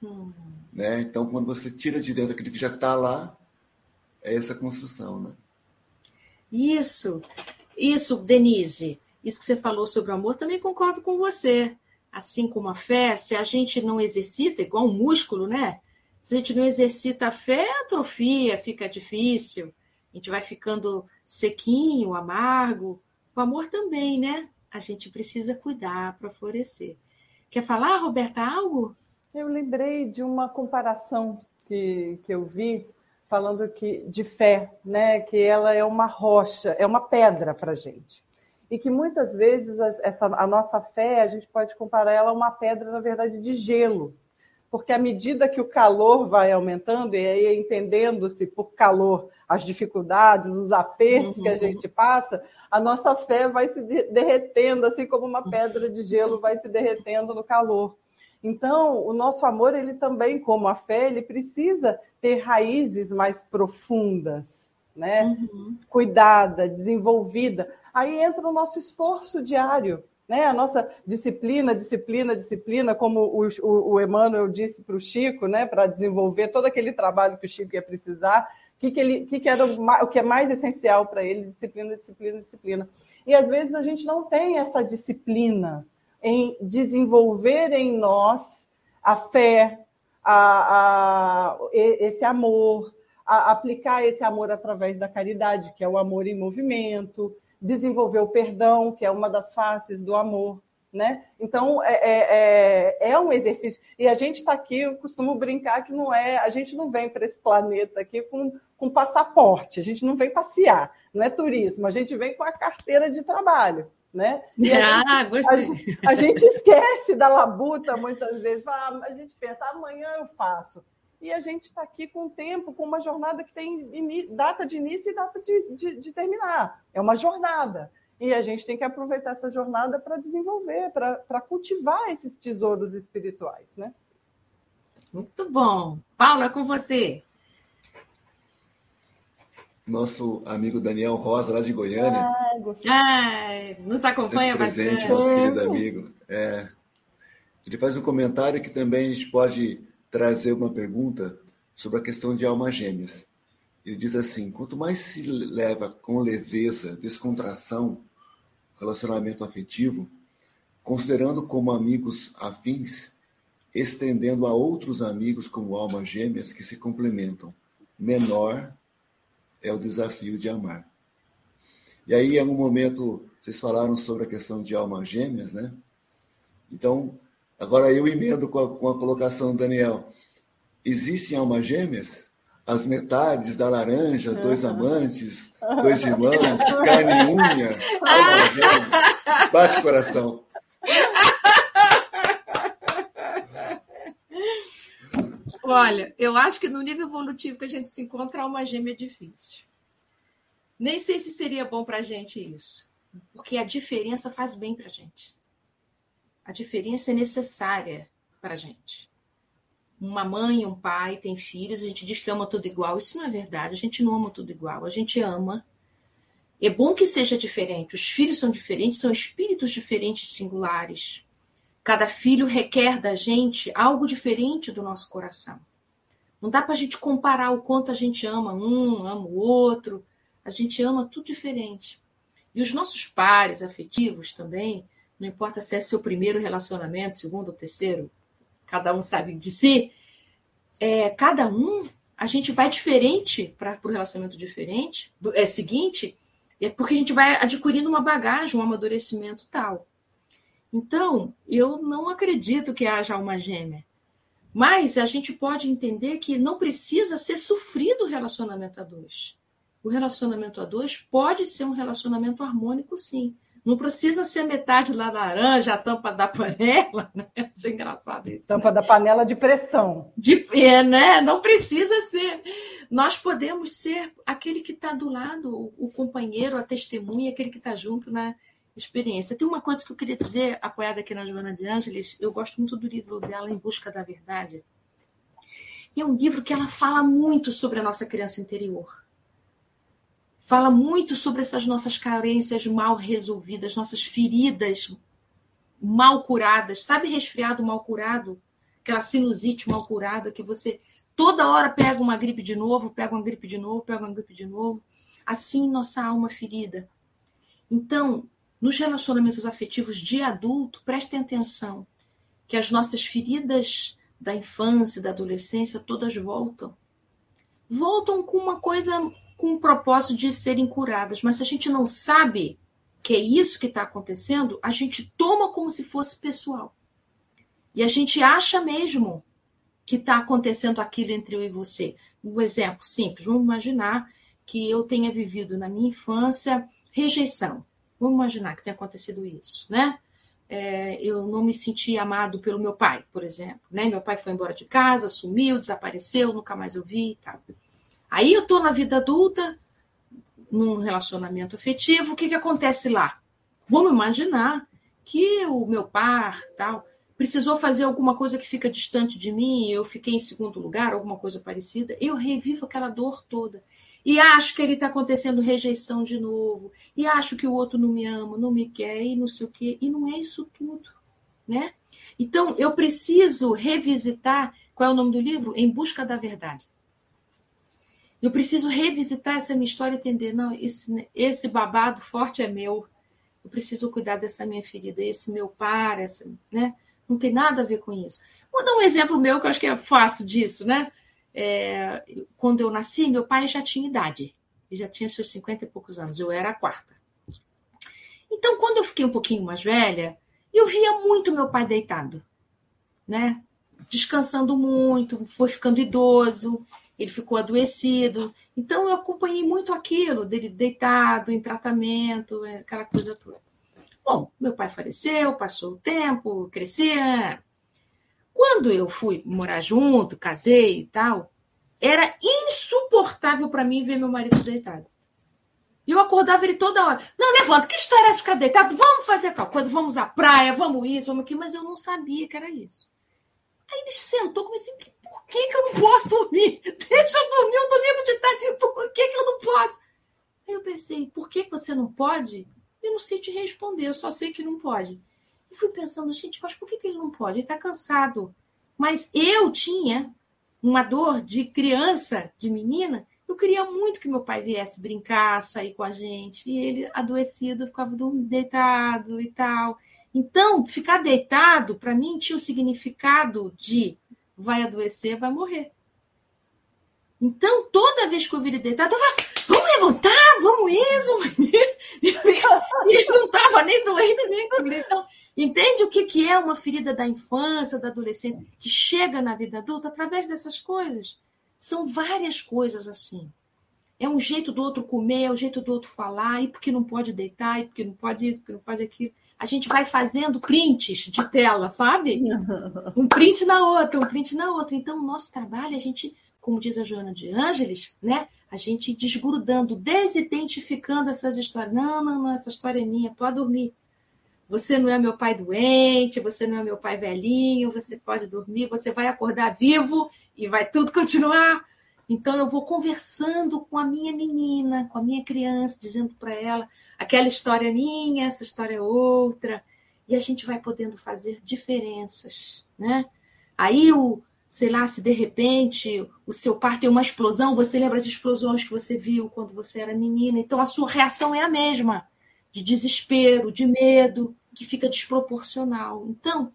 Hum. Né? Então, quando você tira de dentro aquilo que já está lá, é essa construção. Né? Isso, isso, Denise. Isso que você falou sobre o amor, também concordo com você. Assim como a fé, se a gente não exercita, igual um músculo, né? Se a gente não exercita a fé, atrofia, fica difícil. A gente vai ficando sequinho, amargo. O amor também, né? A gente precisa cuidar para florescer. Quer falar, Roberta, algo? Eu lembrei de uma comparação que, que eu vi falando que de fé, né? Que ela é uma rocha, é uma pedra para gente. E que muitas vezes essa, a nossa fé, a gente pode comparar ela a uma pedra, na verdade, de gelo. Porque à medida que o calor vai aumentando, e aí entendendo-se por calor as dificuldades, os apertos uhum. que a uhum. gente passa, a nossa fé vai se derretendo, assim como uma pedra de gelo vai se derretendo no calor. Então, o nosso amor, ele também, como a fé, ele precisa ter raízes mais profundas, né? Uhum. Cuidada, desenvolvida. Aí entra o nosso esforço diário, né? A nossa disciplina, disciplina, disciplina, como o, o, o Emmanuel disse para o Chico, né? Para desenvolver todo aquele trabalho que o Chico ia precisar que, que, ele, que, que era o, o que é mais essencial para ele? Disciplina, disciplina, disciplina. E às vezes a gente não tem essa disciplina em desenvolver em nós a fé, a, a, esse amor, a aplicar esse amor através da caridade, que é o amor em movimento, desenvolver o perdão, que é uma das faces do amor. Né? Então é, é, é, é um exercício. E a gente está aqui, eu costumo brincar que não é, a gente não vem para esse planeta aqui com, com passaporte, a gente não vem passear, não é turismo, a gente vem com a carteira de trabalho. Né? E a, ah, gente, a, gente, a, gente, esquece da labuta muitas vezes, fala, a gente pensa, amanhã eu faço. E a gente está aqui com tempo, com uma jornada que tem data de início e data de, de, de terminar. É uma jornada. E a gente tem que aproveitar essa jornada para desenvolver, para cultivar esses tesouros espirituais, né? Muito bom. Paula, é com você. Nosso amigo Daniel Rosa, lá de Goiânia. Ai, nos acompanha presente, bastante. nosso querido amigo. É, Ele faz um comentário que também a gente pode trazer uma pergunta sobre a questão de almas gêmeas. Ele diz assim: quanto mais se leva com leveza, descontração, relacionamento afetivo, considerando como amigos afins, estendendo a outros amigos como almas gêmeas que se complementam, menor é o desafio de amar. E aí, em algum momento, vocês falaram sobre a questão de almas gêmeas, né? Então, agora eu emendo com a, com a colocação do Daniel. Existem almas gêmeas? As metades da laranja, dois amantes, dois irmãos, carne e unha, alma gêmea. Bate coração. Olha, eu acho que no nível evolutivo que a gente se encontra, alma gêmea é difícil. Nem sei se seria bom para a gente isso, porque a diferença faz bem para a gente. A diferença é necessária para a gente. Uma mãe e um pai têm filhos, a gente diz que ama tudo igual. Isso não é verdade, a gente não ama tudo igual. A gente ama. É bom que seja diferente. Os filhos são diferentes, são espíritos diferentes, singulares. Cada filho requer da gente algo diferente do nosso coração. Não dá para a gente comparar o quanto a gente ama um, ama o outro. A gente ama tudo diferente. E os nossos pares afetivos também, não importa se é seu primeiro relacionamento, segundo ou terceiro, cada um sabe de si. É, cada um, a gente vai diferente para o relacionamento diferente, é seguinte, é porque a gente vai adquirindo uma bagagem, um amadurecimento tal. Então, eu não acredito que haja uma gêmea. Mas a gente pode entender que não precisa ser sofrido o relacionamento a dois. O relacionamento a dois pode ser um relacionamento harmônico, sim. Não precisa ser metade da laranja, a tampa da panela, né? É engraçado isso. Tampa né? da panela de pressão. De, é, né? Não precisa ser. Nós podemos ser aquele que está do lado, o companheiro, a testemunha, aquele que está junto na, experiência. Tem uma coisa que eu queria dizer, apoiada aqui na Joana de Ângeles, eu gosto muito do livro dela, Em Busca da Verdade. É um livro que ela fala muito sobre a nossa criança interior. Fala muito sobre essas nossas carências mal resolvidas, nossas feridas mal curadas. Sabe resfriado mal curado? Aquela sinusite mal curada que você toda hora pega uma gripe de novo, pega uma gripe de novo, pega uma gripe de novo. Assim, nossa alma ferida. Então, nos relacionamentos afetivos de adulto, prestem atenção que as nossas feridas da infância, da adolescência, todas voltam. Voltam com uma coisa, com o propósito de serem curadas. Mas se a gente não sabe que é isso que está acontecendo, a gente toma como se fosse pessoal. E a gente acha mesmo que está acontecendo aquilo entre eu e você. Um exemplo simples: vamos imaginar que eu tenha vivido na minha infância rejeição. Vamos imaginar que tenha acontecido isso, né? É, eu não me senti amado pelo meu pai, por exemplo. Né? Meu pai foi embora de casa, sumiu, desapareceu, nunca mais eu vi e tal. Aí eu estou na vida adulta, num relacionamento afetivo, o que, que acontece lá? Vamos imaginar que o meu par tal precisou fazer alguma coisa que fica distante de mim, eu fiquei em segundo lugar, alguma coisa parecida, eu revivo aquela dor toda. E acho que ele está acontecendo rejeição de novo. E acho que o outro não me ama, não me quer, e não sei o quê. E não é isso tudo. Né? Então, eu preciso revisitar. Qual é o nome do livro? Em Busca da Verdade. Eu preciso revisitar essa minha história e entender: não, esse, esse babado forte é meu. Eu preciso cuidar dessa minha ferida, esse meu par, essa, né? Não tem nada a ver com isso. Vou dar um exemplo meu que eu acho que é fácil disso, né? é, quando eu nasci, meu pai já tinha idade. Ele já tinha seus 50 e poucos anos. Eu era a quarta. Então, quando eu fiquei um pouquinho mais velha, eu via muito meu pai deitado, né? Descansando muito, foi ficando idoso, ele ficou adoecido. Então, eu acompanhei muito aquilo dele deitado, em tratamento, é, aquela coisa toda. Bom, meu pai faleceu, passou o tempo, crescia, quando eu fui morar junto, casei e tal, era insuportável para mim ver meu marido deitado. E eu acordava ele toda hora. Não, levanta, que história é ficar deitado? Vamos fazer tal coisa, vamos à praia, vamos isso, vamos aquilo. Mas eu não sabia que era isso. Aí ele sentou, comecei, por que, que eu não posso dormir? Deixa eu dormir um domingo de tarde, por que, que eu não posso? Aí eu pensei, por que você não pode? Eu não sei te responder, eu só sei que não pode. Eu fui pensando, gente, mas por que, que ele não pode? Ele está cansado. Mas eu tinha uma dor de criança, de menina, eu queria muito que meu pai viesse brincar, sair com a gente. E ele, adoecido, ficava deitado e tal. Então, ficar deitado, para mim, tinha o significado de vai adoecer, vai morrer. Então, toda vez que eu vi ele deitado, eu falava, vamos levantar, vamos vamos E não estava nem doendo, nem comigo. Então, entende o que, que é uma ferida da infância, da adolescência, que chega na vida adulta através dessas coisas? São várias coisas assim. É um jeito do outro comer, é um jeito do outro falar, e porque não pode deitar, e porque não pode isso, porque não pode aquilo. A gente vai fazendo prints de tela, sabe? Um print na outra, um print na outra. Então, o nosso trabalho, a gente, como diz a Joana de Ângeles, né? A gente desgrudando, desidentificando essas histórias. Não, não, não, essa história é minha, pode dormir. Você não é meu pai doente, você não é meu pai velhinho, você pode dormir, você vai acordar vivo e vai tudo continuar. Então eu vou conversando com a minha menina, com a minha criança, dizendo para ela aquela história é minha, essa história é outra, e a gente vai podendo fazer diferenças, né? Aí o, sei lá, se de repente o seu par tem uma explosão, você lembra as explosões que você viu quando você era menina, então a sua reação é a mesma, de desespero, de medo, que fica desproporcional. Então,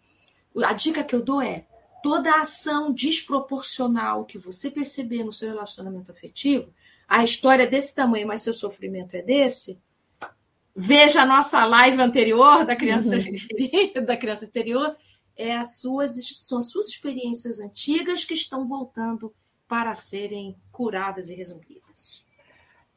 a dica que eu dou é: toda ação desproporcional que você perceber no seu relacionamento afetivo, a história é desse tamanho, mas seu sofrimento é desse, veja a nossa live anterior da criança uhum. da criança interior, é as suas, são as suas experiências antigas que estão voltando para serem curadas e resolvidas.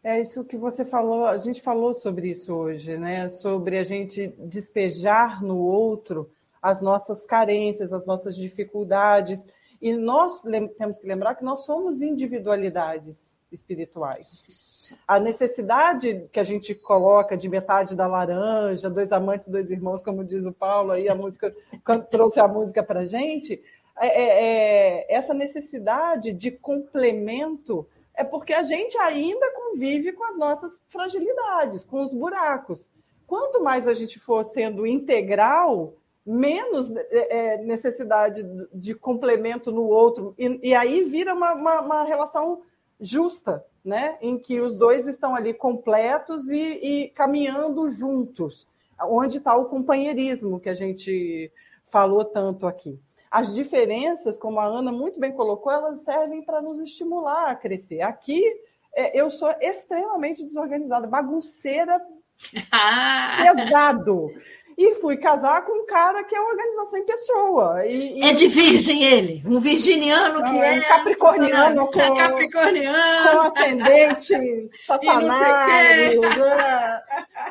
É isso que você falou, a gente falou sobre isso hoje, né? Sobre a gente despejar no outro as nossas carências, as nossas dificuldades. E nós temos que lembrar que nós somos individualidades espirituais. A necessidade que a gente coloca de metade da laranja, dois amantes, dois irmãos, como diz o Paulo, aí a música trouxe a música para a gente, é, é, é, essa necessidade de complemento é porque a gente ainda convive com as nossas fragilidades, com os buracos. Quanto mais a gente for sendo integral, menos é, é, necessidade de complemento no outro, e, e aí vira uma, uma, uma, relação justa, né? em que os dois estão ali completos e, e caminhando juntos, onde está o companheirismo que a gente falou tanto aqui. As diferenças, como a Ana muito bem colocou, elas servem para nos estimular a crescer. Aqui, é, eu sou extremamente desorganizada, bagunceira pesado e fui casar com um cara que é organização em pessoa. E, e... É de virgem ele, um virginiano que é. é capricorniano com, capricorniano. com ascendente satanás. E, né?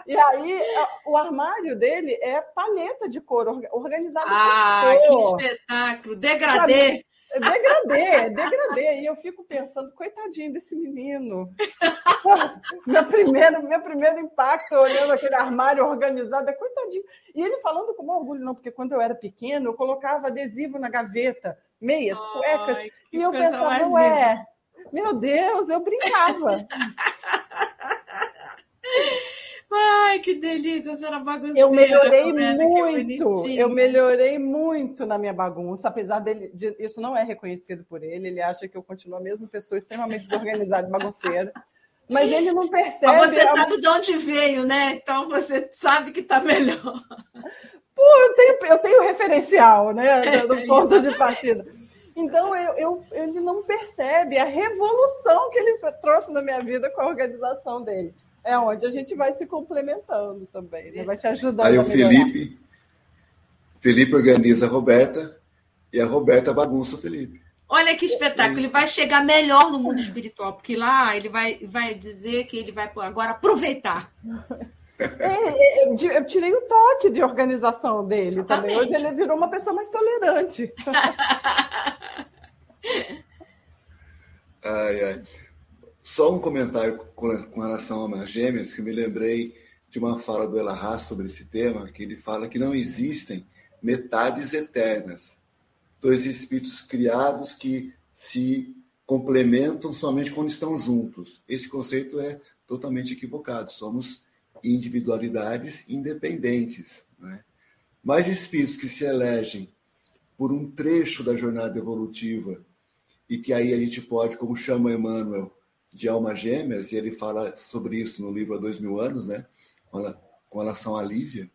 e aí, o armário dele é paleta de cor, organizado ah, por cor. que espetáculo! Degradê! É degradê, é degradê. E eu fico pensando, coitadinho desse menino. meu, primeiro, meu primeiro impacto olhando aquele armário organizado é coitadinho. E ele falando com orgulho, não, porque quando eu era pequeno, eu colocava adesivo na gaveta, meias, cuecas. Ai, e eu pensava, não é. Meu Deus, eu brincava. Ai, que delícia, a senhora bagunceira. Eu melhorei muito, eu melhorei muito na minha bagunça, apesar dele, de, isso não é reconhecido por ele, ele acha que eu continuo a mesma pessoa extremamente desorganizada e bagunceira. Mas ele não percebe. Mas você sabe de onde veio, né? Então você sabe que está melhor. Pô, eu tenho, eu tenho referencial, né? Do ponto de partida. Então eu, eu, ele não percebe a revolução que ele trouxe na minha vida com a organização dele é onde a gente vai se complementando também, né? vai se ajudando. Aí o Felipe, Felipe organiza a Roberta e a Roberta bagunça o Felipe. Olha que espetáculo, ele vai chegar melhor no mundo espiritual, porque lá ele vai, vai dizer que ele vai agora aproveitar. É, é eu tirei o toque de organização dele Exatamente. também. Hoje ele virou uma pessoa mais tolerante. ai, ai. Só um comentário com relação a gêmeas, que me lembrei de uma fala do Elahá sobre esse tema, que ele fala que não existem metades eternas. Dois espíritos criados que se complementam somente quando estão juntos. Esse conceito é totalmente equivocado. Somos individualidades independentes. Né? mais espíritos que se elegem por um trecho da jornada evolutiva e que aí a gente pode, como chama Emmanuel, de almas gêmeas, e ele fala sobre isso no livro Há Dois Mil Anos, né? com relação à Lívia,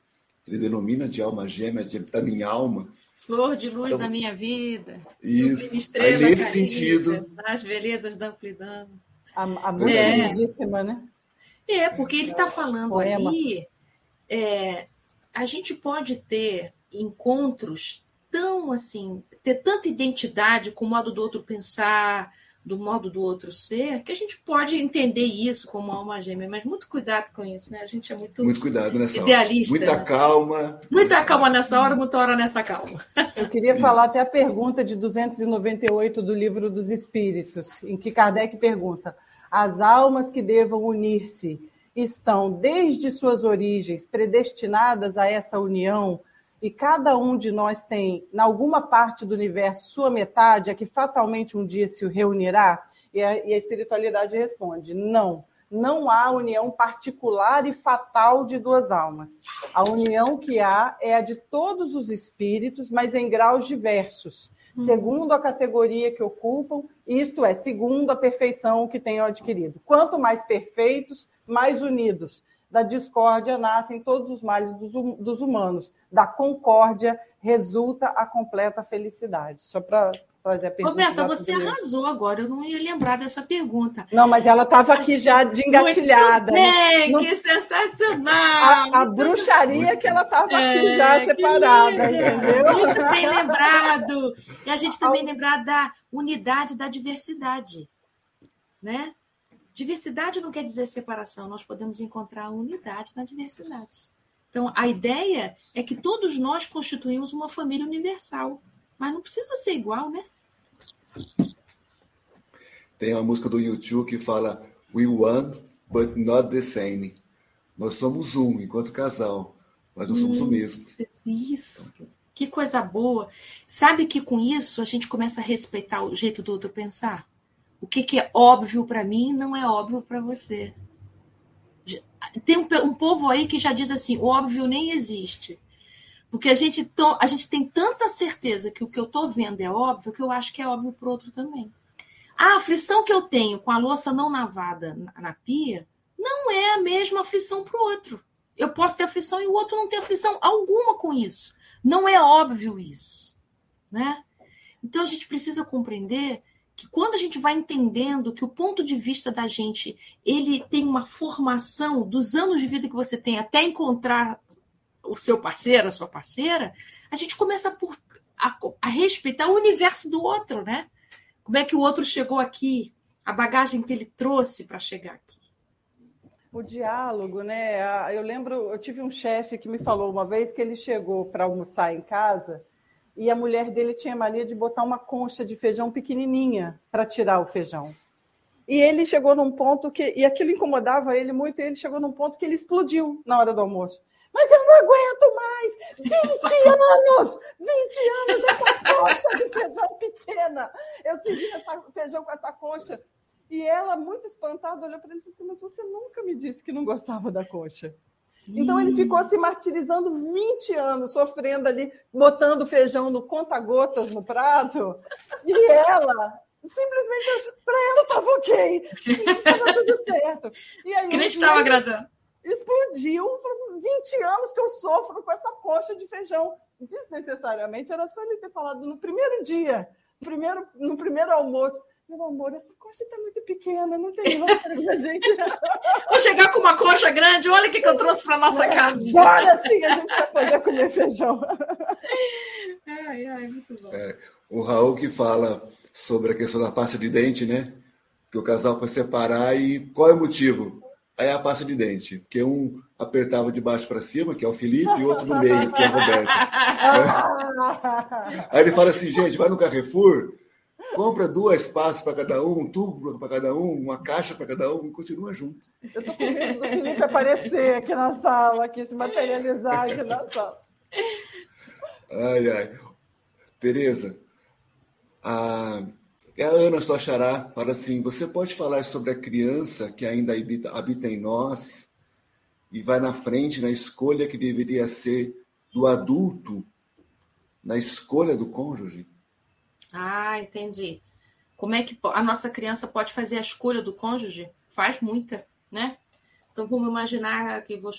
ele denomina de alma gêmea, de, da minha alma. Flor de luz então, da minha vida. Isso. Estrela aí, nesse sentido. Das belezas da amplidão. A, a música é. lindíssima, né? É, porque ele está falando Poema. ali. É, a gente pode ter encontros tão assim, ter tanta identidade com o modo do outro pensar, do modo do outro ser, que a gente pode entender isso como alma gêmea, mas muito cuidado com isso, né? A gente é muito, muito cuidado nessa idealista. Hora. Muita né? calma. Muita calma nessa hora, muita hora nessa calma. Eu queria falar até a pergunta de 298 do Livro dos Espíritos, em que Kardec pergunta: as almas que devam unir-se estão, desde suas origens, predestinadas a essa união e cada um de nós tem, em alguma parte do universo, sua metade, a que fatalmente um dia se reunirá? E a, e a espiritualidade responde: não. Não há união particular e fatal de duas almas. A união que há é a de todos os espíritos, mas em graus diversos, uhum. segundo a categoria que ocupam, isto é, segundo a perfeição que tenham adquirido. Quanto mais perfeitos, mais unidos da discórdia nascem todos os males dos, hum, dos humanos. Da concórdia resulta a completa felicidade. Só para trazer a pergunta. Roberta, você arrasou agora. Eu não ia lembrar dessa pergunta. Não, mas ela estava aqui já de engatilhada. Muito bem, não... que sensacional! A, a bruxaria que ela estava é, aqui já separada, entendeu? Muito bem lembrado. E a gente também lembrar da unidade da diversidade. Né? Diversidade não quer dizer separação, nós podemos encontrar unidade na diversidade. Então, a ideia é que todos nós constituímos uma família universal, mas não precisa ser igual, né? Tem uma música do YouTube que fala We one, but not the same. Nós somos um enquanto casal, mas não somos hum, o mesmo. Isso. Que coisa boa. Sabe que com isso a gente começa a respeitar o jeito do outro pensar? O que, que é óbvio para mim não é óbvio para você. Tem um, um, povo aí que já diz assim: o óbvio nem existe. Porque a gente, to, a gente tem tanta certeza que o que eu estou vendo é óbvio que eu acho que é óbvio para o outro também. A aflição que eu tenho com a louça não lavada na, na pia não é a mesma aflição para o outro. Eu posso ter aflição e o outro não ter aflição alguma com isso. Não é óbvio isso. Né? Então a gente precisa compreender que quando a gente vai entendendo que o ponto de vista da gente ele tem uma formação dos anos de vida que você tem até encontrar o seu parceiro, a sua parceira, a gente começa por, a, a respeitar o universo do outro, né? Como é que o outro chegou aqui, a bagagem que ele trouxe para chegar aqui. O diálogo, né? Eu lembro, eu tive um chefe que me falou uma vez que ele chegou para almoçar em casa e a mulher dele tinha mania de botar uma concha de feijão pequenininha para tirar o feijão. E ele chegou num ponto que. E aquilo incomodava ele muito, e ele chegou num ponto que ele explodiu na hora do almoço. Mas eu não aguento mais! 20 anos! 20 anos essa concha de feijão pequena! Eu servi essa feijão com essa concha. E ela, muito espantada, olhou para ele e falou assim: Mas você nunca me disse que não gostava da concha. Então ele ficou se martirizando 20 anos, sofrendo ali, botando feijão no conta-gotas no prato. E ela simplesmente para ela estava ok, estava tudo certo. E aí, que estava agradando. Explodiu, 20 anos que eu sofro com essa coxa de feijão. Desnecessariamente, era só ele ter falado no primeiro dia, no primeiro, no primeiro almoço. Meu amor, essa coxa está muito pequena, não tem outra pra gente. Vou chegar com uma coxa grande, olha o que, que eu trouxe para nossa casa. Agora sim a gente vai poder comer feijão. Ai, ai, muito bom. É, o Raul que fala sobre a questão da pasta de dente, né? Que o casal foi separar e qual é o motivo? Aí é a pasta de dente, porque um apertava de baixo para cima, que é o Felipe, e outro no meio, que é a Roberta. Aí ele fala assim, gente, vai no Carrefour, compra duas pastas para cada um, um tubo para cada um, uma caixa para cada um e continua junto. Eu estou com medo do Felipe aparecer aqui na sala, aqui, se materializar aqui na sala. Ai, ai. Tereza, a, a Ana Stochará fala assim: você pode falar sobre a criança que ainda habita, habita em nós e vai na frente na escolha que deveria ser do adulto na escolha do cônjuge? Ah, entendi. Como é que a nossa criança pode fazer a escolha do cônjuge? Faz muita, né? Então vamos imaginar que vou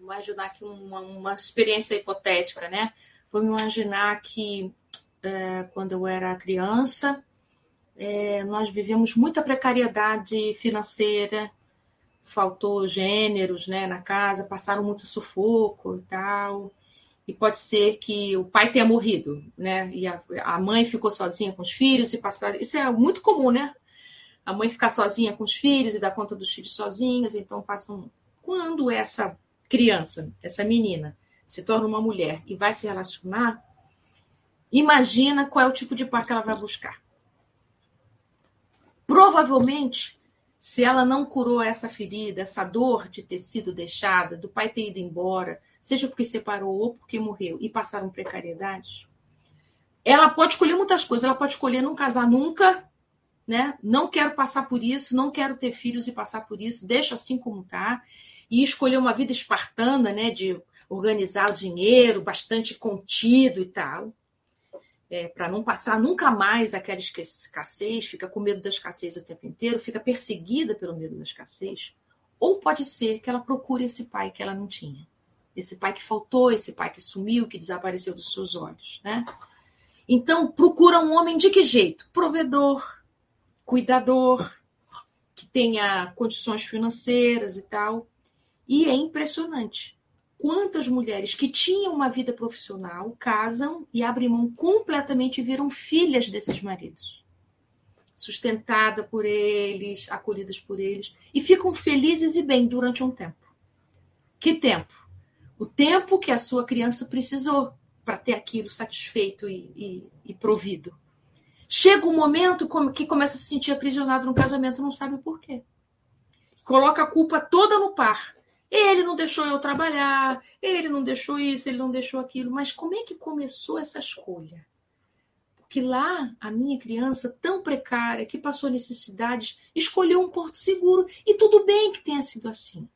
imaginar aqui uma, uma experiência hipotética, né? Vamos imaginar que é, quando eu era criança é, nós vivemos muita precariedade financeira, faltou gêneros né, na casa, passaram muito sufoco e tal. E pode ser que o pai tenha morrido, né? E a, a mãe ficou sozinha com os filhos e passaram. Isso é muito comum, né? A mãe ficar sozinha com os filhos e dar conta dos filhos sozinhas, então passam. Quando essa criança, essa menina, se torna uma mulher e vai se relacionar, imagina qual é o tipo de par que ela vai buscar. Provavelmente, se ela não curou essa ferida, essa dor de ter sido deixada, do pai ter ido embora, seja porque separou ou porque morreu e passaram precariedade, ela pode escolher muitas coisas. Ela pode escolher não casar nunca, né? Não quero passar por isso, não quero ter filhos e passar por isso, deixa assim como tá. E escolher uma vida espartana, né? De organizar o dinheiro, bastante contido e tal é, para não passar nunca mais aquela escassez, fica com medo da escassez o tempo inteiro, fica perseguida pelo medo da escassez. Ou pode ser que ela procure esse pai que ela não tinha. Esse pai que faltou, esse pai que sumiu, que desapareceu dos seus olhos. Né? Então, procura um homem de que jeito? Provedor, cuidador, que tenha condições financeiras e tal. E é impressionante quantas mulheres que tinham uma vida profissional casam e abrem mão completamente e viram filhas desses maridos. Sustentada por eles, acolhidas por eles, e ficam felizes e bem durante um tempo. Que tempo? O tempo que a sua criança precisou para ter aquilo satisfeito e, e, e provido. Chega um momento que começa a se sentir aprisionado no casamento, não sabe por quê. Coloca a culpa toda no par ele não deixou eu trabalhar, ele não deixou isso, ele não deixou aquilo. Mas como é que começou essa escolha? Porque lá a minha criança, tão precária, que passou necessidades, escolheu um porto seguro. E tudo bem que tenha sido assim.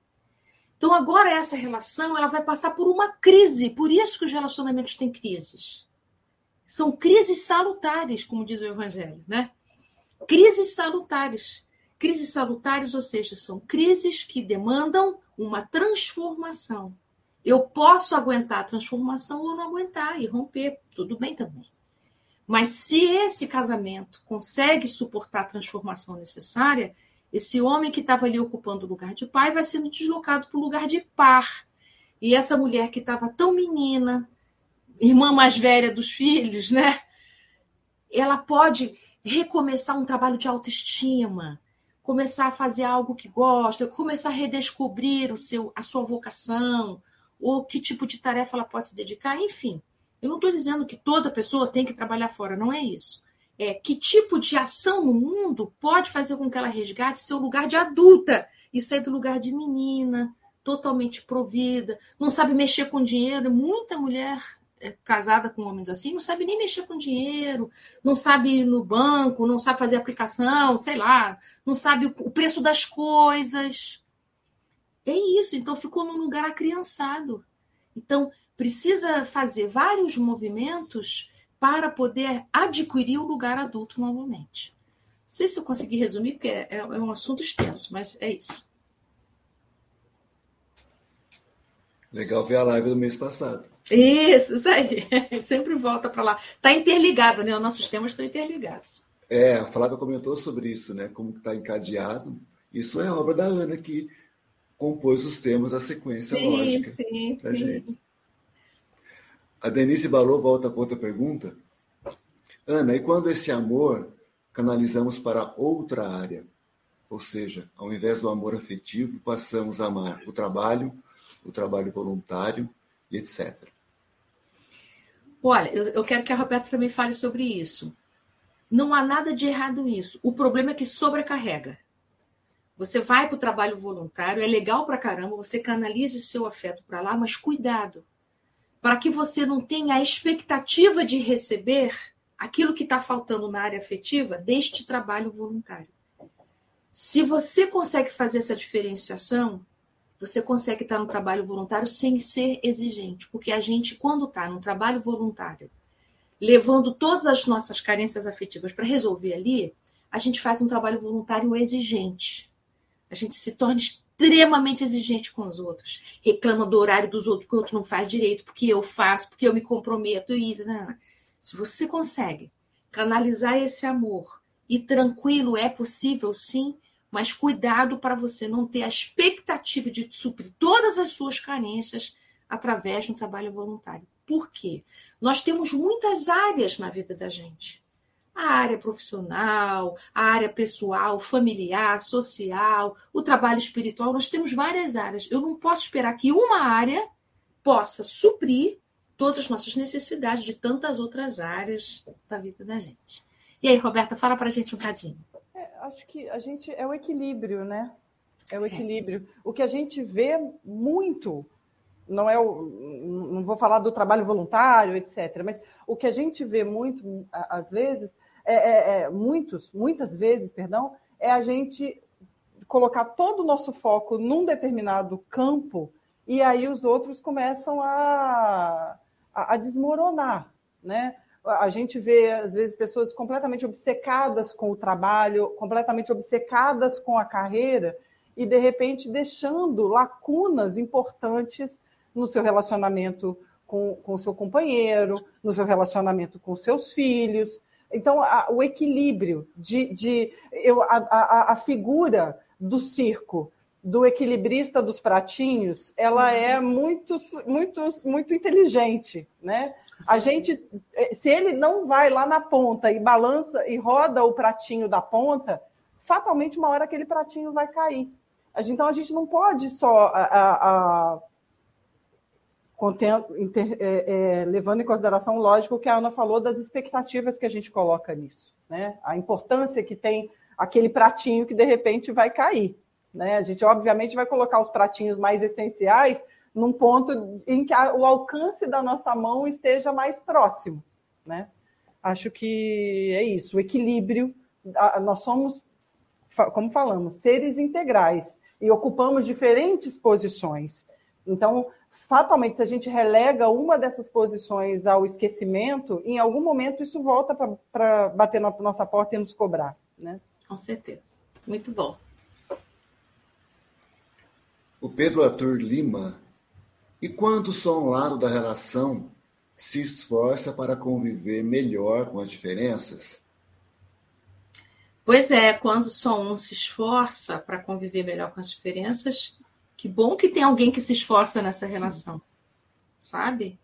Então agora essa relação ela vai passar por uma crise. Por isso que os relacionamentos têm crises. São crises salutares, como diz o Evangelho, né? Crises salutares. Crises salutares, ou seja, são crises que demandam uma transformação. Eu posso aguentar a transformação ou não aguentar e romper, tudo bem também. Mas se esse casamento consegue suportar a transformação necessária, esse homem que estava ali ocupando o lugar de pai vai sendo deslocado para o lugar de par. E essa mulher que estava tão menina, irmã mais velha dos filhos, né? Ela pode recomeçar um trabalho de autoestima, começar a fazer algo que gosta, começar a redescobrir o seu, a sua vocação, ou que tipo de tarefa ela pode se dedicar, enfim. Eu não estou dizendo que toda pessoa tem que trabalhar fora, não é isso. É que tipo de ação no mundo pode fazer com que ela resgate seu lugar de adulta e sair do lugar de menina, totalmente provida, não sabe mexer com dinheiro. Muita mulher é casada com homens assim, não sabe nem mexer com dinheiro, não sabe ir no banco, não sabe fazer aplicação, sei lá, não sabe o preço das coisas. É isso, então ficou num lugar acriançado. Então, precisa fazer vários movimentos para poder adquirir o lugar adulto novamente. Não sei se eu consegui resumir, porque é, é um assunto extenso, mas é isso. Legal ver a live do mês passado. Isso, isso aí. Sempre volta para lá. Está interligado, né? Os nossos temas estão interligados. É, a Flávia comentou sobre isso, né? Como está encadeado. Isso é obra da Ana que compôs os temas da sequência sim, lógica. Sim, sim, gente. A Denise Balou volta com outra pergunta. Ana, e quando esse amor canalizamos para outra área? Ou seja, ao invés do amor afetivo, passamos a amar o trabalho, o trabalho voluntário e etc. Olha, eu, quero que a Roberta também fale sobre isso. Não há nada de errado nisso. O problema é que sobrecarrega. Você vai para o trabalho voluntário, é legal para caramba, você canalize seu afeto para lá, mas cuidado, para que você não tenha a expectativa de receber aquilo que está faltando na área afetiva deste trabalho voluntário. Se você consegue fazer essa diferenciação, você consegue estar no trabalho voluntário sem ser exigente, porque a gente, quando está no trabalho voluntário, levando todas as nossas carências afetivas para resolver ali, a gente faz um trabalho voluntário exigente. A gente se torna extremamente exigente com os outros, reclama do horário dos outros, que o outro não faz direito, porque eu faço, porque eu me comprometo, e isso, não, não. Se você consegue canalizar esse amor e tranquilo, é possível sim, mas cuidado para você não ter a expectativa de suprir todas as suas carências através de um trabalho voluntário. Por quê? Nós temos muitas áreas na vida da gente. A área profissional, a área pessoal, familiar, social, o trabalho espiritual, nós temos várias áreas. Eu não posso esperar que uma área possa suprir todas as nossas necessidades de tantas outras áreas da vida da gente. E aí, Roberta, fala para a gente um bocadinho acho que a gente é o equilíbrio, né? É o equilíbrio. O que a gente vê muito, não é o, não vou falar do trabalho voluntário, etc. Mas o que a gente vê muito, às vezes, é, é, é muitos, muitas vezes, perdão, é a gente colocar todo o nosso foco num determinado campo e aí os outros começam a, a, a desmoronar, né? a gente vê, às vezes, pessoas completamente obcecadas com o trabalho, completamente obcecadas com a carreira, e, de repente, deixando lacunas importantes no seu relacionamento com o seu companheiro, no seu relacionamento com seus filhos. Então, a, o equilíbrio de, de eu, a, a, a figura do circo do equilibrista dos pratinhos, ela é muito, muito, muito inteligente, né? A gente, eh, se ele não vai lá na ponta e balança e roda o pratinho da ponta, fatalmente uma hora aquele pratinho vai cair. Então a gente não pode só a, a, a inter, é, é, levando em consideração, lógico, que a Ana falou das expectativas que a gente coloca nisso, né? A importância que tem aquele pratinho que de repente vai cair. Né? A gente, obviamente, vai colocar os pratinhos mais essenciais num ponto em que o alcance da nossa mão esteja mais próximo. Né? Acho que é isso, o equilíbrio. Nós somos, como falamos, seres integrais e ocupamos diferentes posições. Então, fatalmente, se a gente relega uma dessas posições ao esquecimento, em algum momento isso volta para bater na nossa porta e nos cobrar. Né? Com certeza. Muito bom. O Pedro Arthur Lima. E quando o São Lado da relação se esforça para conviver melhor com as diferenças? Pois é, quando só um se esforça para conviver melhor com as diferenças, que bom que tem alguém que se esforça nessa relação, sabe?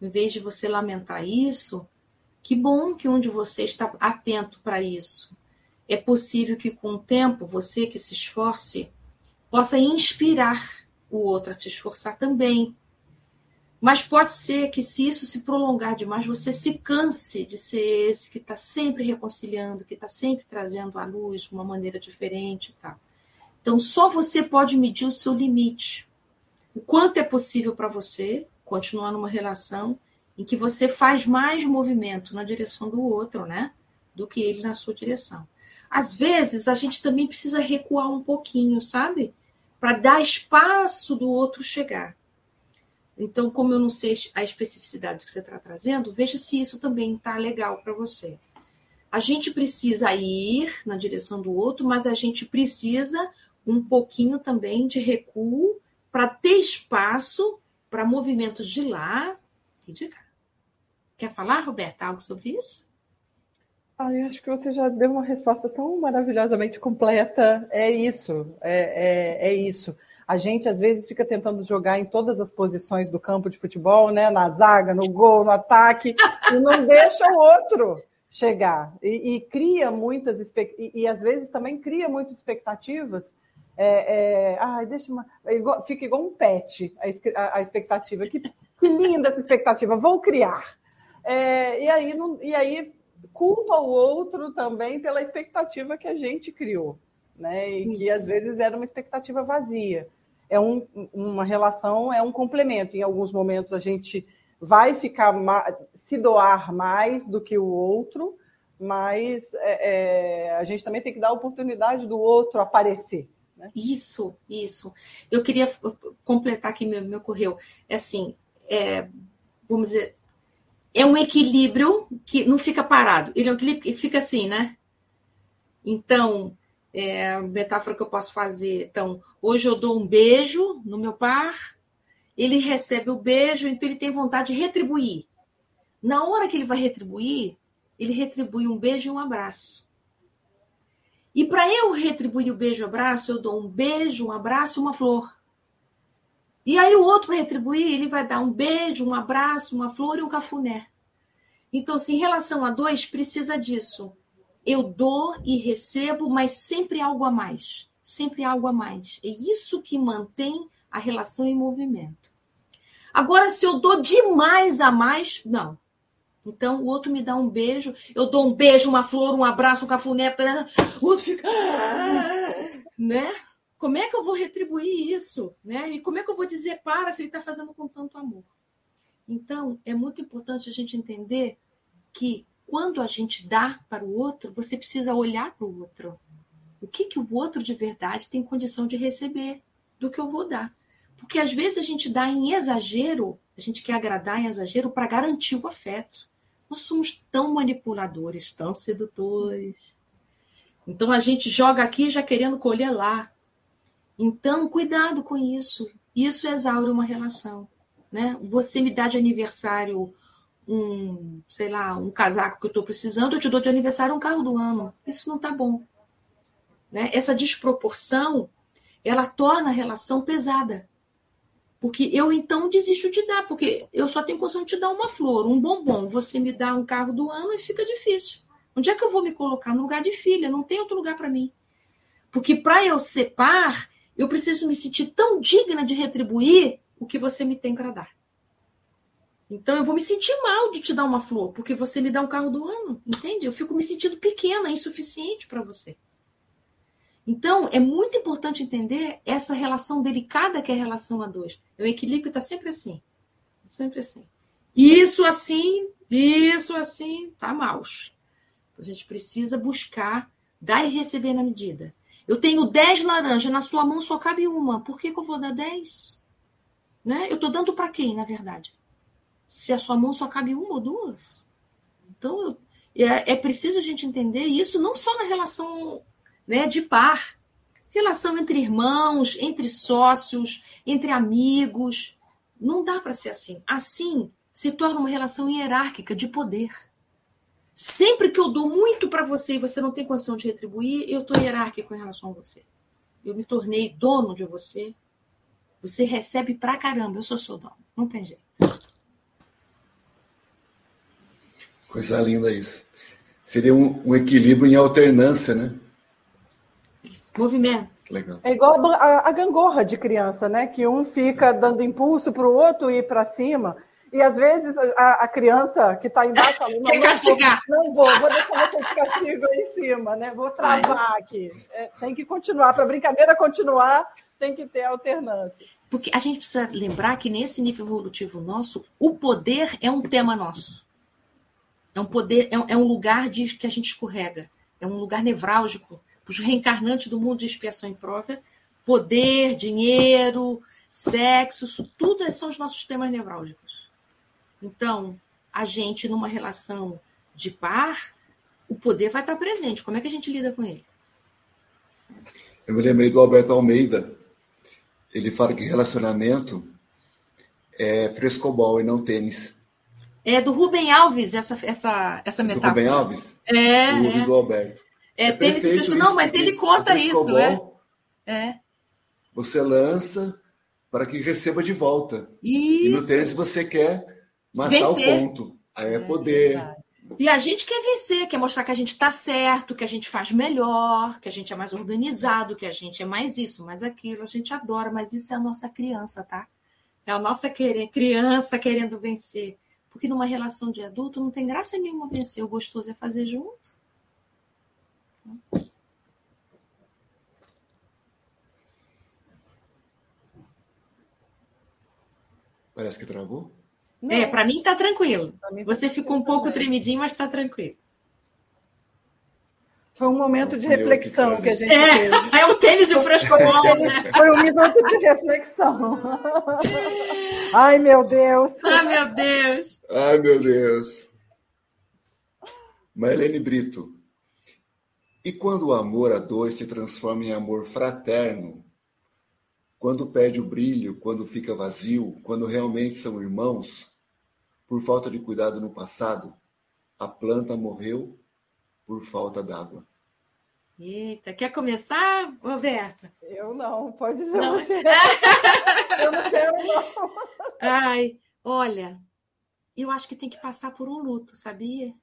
Em vez de você lamentar isso, que bom que um de vocês está atento para isso. É possível que com o tempo você que se esforce possa inspirar o outro a se esforçar também. Mas pode ser que, se isso se prolongar demais, você se canse de ser esse que está sempre reconciliando, que está sempre trazendo à luz uma maneira diferente. Tá? Então, só você pode medir o seu limite. O quanto é possível para você continuar numa relação em que você faz mais movimento na direção do outro, né? Do que ele na sua direção. Às vezes, a gente também precisa recuar um pouquinho, sabe? para dar espaço do outro chegar. Então, como eu não sei a especificidade que você está trazendo, veja se isso também está legal para você. A gente precisa ir na direção do outro, mas a gente precisa um pouquinho também de recuo para ter espaço para movimentos de lá e de cá. Quer falar, Roberta, algo sobre isso? Ai, acho que você já deu uma resposta tão maravilhosamente completa. É isso, é, é, é, isso. A gente às vezes fica tentando jogar em todas as posições do campo de futebol, né? Na zaga, no gol, no ataque, e não deixa o outro chegar. E, e cria muitas e, e, às vezes também cria muitas expectativas. É, é, ai, deixa uma, é igual, fica igual um pet a, a expectativa. Que, que linda essa expectativa, vou criar. É, e aí, não, e aí culpa o outro também pela expectativa que a gente criou, né? E Isso. que às vezes era uma expectativa vazia. É um, uma relação, é um complemento. Em alguns momentos a gente vai ficar se doar mais do que o outro, mas é, é, a gente também tem que dar a oportunidade do outro aparecer, Né? Isso, isso. Eu queria completar aqui, me, me ocorreu. É assim, é, vamos dizer, é um equilíbrio que não fica parado. Ele é um equilíbrio que fica assim, né? Então, é metáfora que eu posso fazer. Então, hoje eu dou um beijo no meu par, ele recebe o beijo, então ele tem vontade de retribuir. Na hora que ele vai retribuir, ele retribui um beijo e um abraço. E para eu retribuir o beijo e abraço, eu dou um beijo, um abraço, uma flor. E aí o outro, retribuir, ele vai dar um beijo, um abraço, uma flor e um cafuné. Então, assim, em relação a dois, precisa disso. Eu dou e recebo, mas sempre algo a mais. Sempre algo a mais. É isso que mantém a relação em movimento. Agora, se eu dou demais a mais, não. Então, o outro me dá um beijo, eu dou um beijo, uma flor, um abraço, um cafuné, o outro fica. Né? Como é que eu vou retribuir isso? Né? E como é que eu vou dizer para se ele está fazendo com tanto amor? Então, é muito importante a gente entender que quando a gente dá para o outro, você precisa olhar para o outro. O que, que o outro de verdade tem condição de receber do que eu vou dar? Porque às vezes a gente dá em exagero, a gente quer agradar em exagero para garantir o afeto. Nós somos tão manipuladores, tão sedutores. Então a gente joga aqui já querendo colher lá. Então, cuidado com isso. Isso exaure uma relação. Né? Você me dá de aniversário um, sei lá, um casaco que eu estou precisando, eu te dou de aniversário um carro do ano. Isso não está bom. Né? Essa desproporção, ela torna a relação pesada. Porque eu então desisto de dar, porque eu só tenho condição de te dar uma flor, um bombom. Você me dá um carro do ano e fica difícil. Onde é que eu vou me colocar? No lugar de filha, não tem outro lugar para mim. Porque para eu ser par, eu preciso me sentir tão digna de retribuir o que você me tem para dar. Então eu vou me sentir mal de te dar uma flor, porque você me dá um carro do ano, entende? Eu fico me sentindo pequena, insuficiente para você. Então é muito importante entender essa relação delicada que é a relação a dois. O equilíbrio está sempre assim, sempre assim. Isso assim, isso assim, tá mal. Então a gente precisa buscar dar e receber na medida. Eu tenho 10 laranjas, na sua mão só cabe uma. Por que, que eu vou dar 10? Né? Eu estou dando para quem, na verdade? Se a sua mão só cabe uma ou duas? Então, é, é preciso a gente entender isso não só na relação né, de par, relação entre irmãos, entre sócios, entre amigos. Não dá para ser assim. Assim se torna uma relação hierárquica de poder. Sempre que eu dou muito para você e você não tem condição de retribuir, eu estou hierárquico em relação a você. Eu me tornei dono de você. Você recebe pra caramba, eu sou seu dono. Não tem jeito. Coisa linda isso. Seria um, um equilíbrio em alternância, né? Movimento. Legal. É igual a, a, gangorra de criança, né? Que um fica dando impulso para o outro ir para cima. E às vezes a, a criança que está embaixo fala, não, Quer castigar. Não vou, não vou, deixar você de castigo aí em cima, né? Vou travar Ai. aqui. É, tem que continuar. Para a brincadeira continuar, tem que ter alternância. Porque a gente precisa lembrar que nesse nível evolutivo nosso, o poder é um tema nosso. É um poder, é um, é um lugar de que a gente escorrega. É um lugar nevrálgico. Os reencarnantes do mundo de expiação e prova, poder, dinheiro, sexo, isso tudo são os nossos temas nevrálgicos. Então, a gente, numa relação de par, o poder vai estar presente. Como é que a gente lida com ele? Eu me lembrei do Alberto Almeida. Ele fala que relacionamento é frescobol e não tênis. É do Rubem Alves, essa, essa, essa metáfora. Do Rubem Alves? É. Do, é. do Alberto. É, é tênis fresco. Não, mas ele conta isso, é. É. Você lança para que receba de volta. Isso. E no tênis você quer Matar vencer. o ponto. Aí é poder. É e a gente quer vencer, quer mostrar que a gente está certo, que a gente faz melhor, que a gente é mais organizado, que a gente é mais isso, mais aquilo. A gente adora, mas isso é a nossa criança, tá? É a nossa querer, criança querendo vencer. Porque numa relação de adulto não tem graça nenhuma vencer. O gostoso é fazer junto. Parece que travou. Não. É, para mim tá tranquilo. Mim tá Você ficou um pouco tremidinho, mas tá tranquilo. Foi um momento de reflexão que, que, a gente é, teve. É o tênis e o frescobol, né? Foi um minuto de reflexão. Ai, meu Deus. Ai, meu Deus. Ai, meu Deus. Marlene Brito. E quando o amor a dois se transforma em amor fraterno, quando perde o brilho, quando fica vazio, quando realmente são irmãos, por falta de cuidado no passado, a planta morreu por falta d'água. Eita, quer começar, Roberta? Eu não, pode dizer não. você. eu não quero, não. Ai, olha, eu acho que tem que passar por um luto, sabia?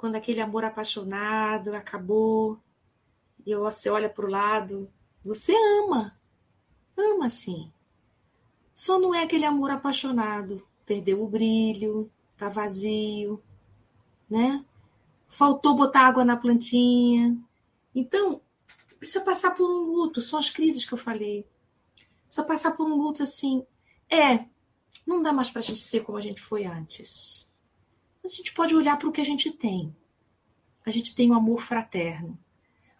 Quando aquele amor apaixonado acabou, e você olha para o lado, você ama. Ama sim. Só não é aquele amor apaixonado. Perdeu o brilho, tá vazio, né? Faltou botar água na plantinha. Então, precisa passar por um luto, são as crises que eu falei. Precisa passar por um luto assim. É, não dá mais para a gente ser como a gente foi antes. A gente pode olhar para o que a gente tem. A gente tem o um amor fraterno.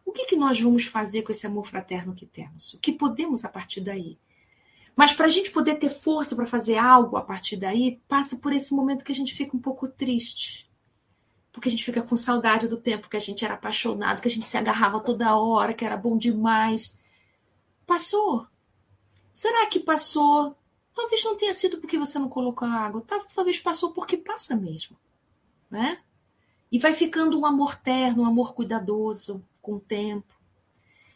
O que, que nós vamos fazer com esse amor fraterno que temos? O que podemos a partir daí? Mas para a gente poder ter força para fazer algo a partir daí, passa por esse momento que a gente fica um pouco triste porque a gente fica com saudade do tempo que a gente era apaixonado, que a gente se agarrava toda hora, que era bom demais. Passou. Será que passou? Talvez não tenha sido porque você não colocou água, talvez passou porque passa mesmo, né? E vai ficando um amor terno, um amor cuidadoso com o tempo.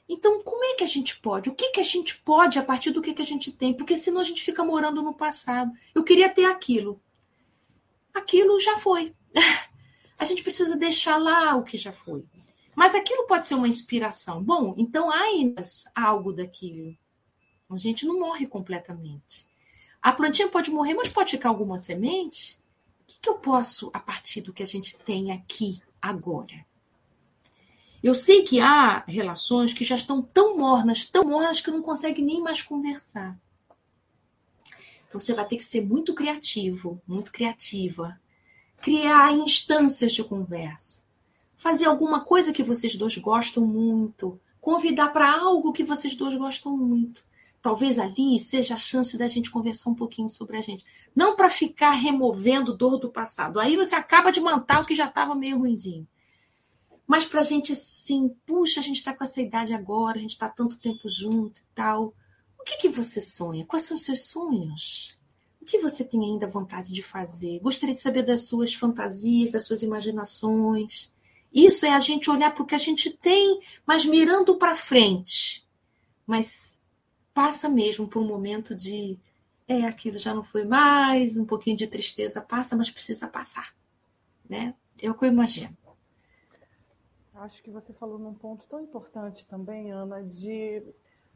Então, como é que a gente pode? O que, que a gente pode a partir do que, que a gente tem? Porque senão a gente fica morando no passado. Eu queria ter aquilo. Aquilo já foi. a gente precisa deixar lá o que já foi. Mas aquilo pode ser uma inspiração. Bom, então há ainda algo daquilo. A gente não morre completamente. A plantinha pode morrer, mas pode ficar alguma semente. Que, que eu posso, a partir do que a gente tem aqui, agora? Eu sei que há relações que já estão tão mornas, tão mornas que não conseguem nem mais conversar. Então você vai ter que ser muito criativo, muito criativa criar instâncias de conversa, fazer alguma coisa que vocês dois gostam muito, convidar para algo que vocês dois gostam muito. Talvez ali seja a chance da gente conversar um pouquinho sobre a gente. Não para ficar removendo dor do passado. Aí você acaba de mantar o que já estava meio ruimzinho. Mas para a gente sim, puxa, a gente está com essa idade agora, a gente está tanto tempo junto e tal. O que, que você sonha? Quais são os seus sonhos? O que você tem ainda vontade de fazer? Gostaria de saber das suas fantasias, das suas imaginações. Isso é a gente olhar para o que a gente tem, mas mirando para frente. Mas passa mesmo por um momento de é aquilo já não foi mais, um pouquinho de tristeza passa, mas precisa passar, né? É o que eu imagino. Acho que você falou num ponto tão importante também, Ana, de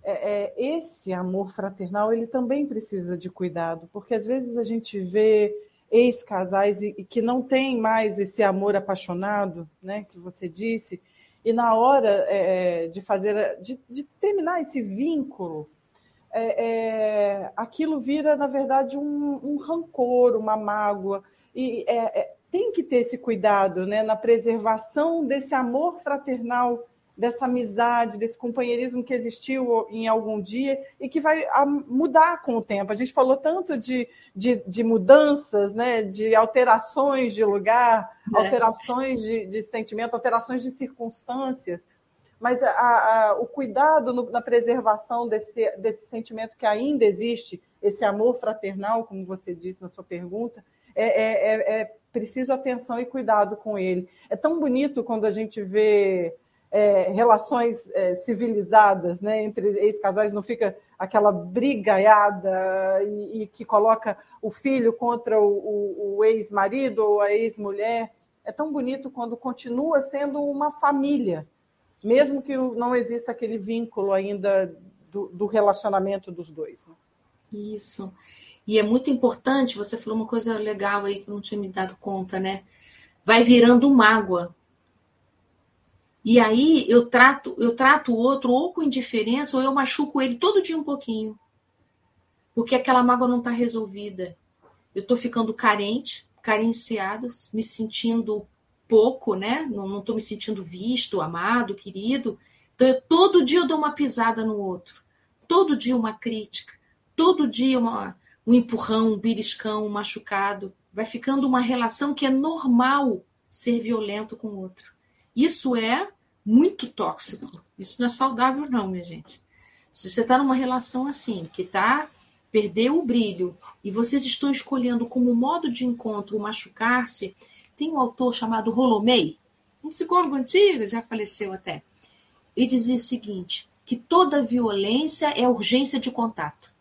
é, é, esse amor fraternal ele também precisa de cuidado, porque às vezes a gente vê ex-casais e, e que não tem mais esse amor apaixonado, né, que você disse, e na hora é, de fazer, de, de, terminar esse vínculo, é, é aquilo vira na verdade um, um rancor, uma mágoa, e é, é, tem que ter esse cuidado, né, na preservação desse amor fraternal dessa amizade, desse companheirismo que existiu em algum dia e que vai mudar com o tempo. A gente falou tanto de, de, de mudanças, né, de alterações de lugar, é. alterações de, de sentimento, alterações de circunstâncias, mas a, a, o cuidado no, na preservação desse, desse sentimento que ainda existe, esse amor fraternal, como você disse na sua pergunta, é, é, é, é preciso atenção e cuidado com ele. É tão bonito quando a gente vê é, relações é, civilizadas né, entre ex-casais, não fica aquela brigaiada e, e, que coloca o filho contra o, o, o ex-marido ou a ex-mulher. É tão bonito quando continua sendo uma família, mesmo que não exista aquele vínculo ainda do, do relacionamento dos dois. Né? Isso. E é muito importante, você falou uma coisa legal aí que eu não tinha me dado conta, né? Vai virando mágoa e aí eu trato, eu trato o outro ou com indiferença ou eu machuco ele todo dia um pouquinho. Porque aquela mágoa não está resolvida. Eu estou ficando carente, carenciado, me sentindo pouco, né? Não estou me sentindo visto, amado, querido. Então, eu, todo dia eu dou uma pisada no outro, todo dia uma crítica, todo dia uma, um empurrão, um beliscão, um machucado. Vai ficando uma relação que é normal ser violento com o outro. Isso é muito tóxico. Isso não é saudável, não, minha gente. Se você está numa relação assim, que está perdeu o brilho e vocês estão escolhendo como modo de encontro machucar-se, tem um autor chamado Rolomei, um psicólogo antigo, já faleceu até. Ele dizia o seguinte: que toda violência é urgência de contato.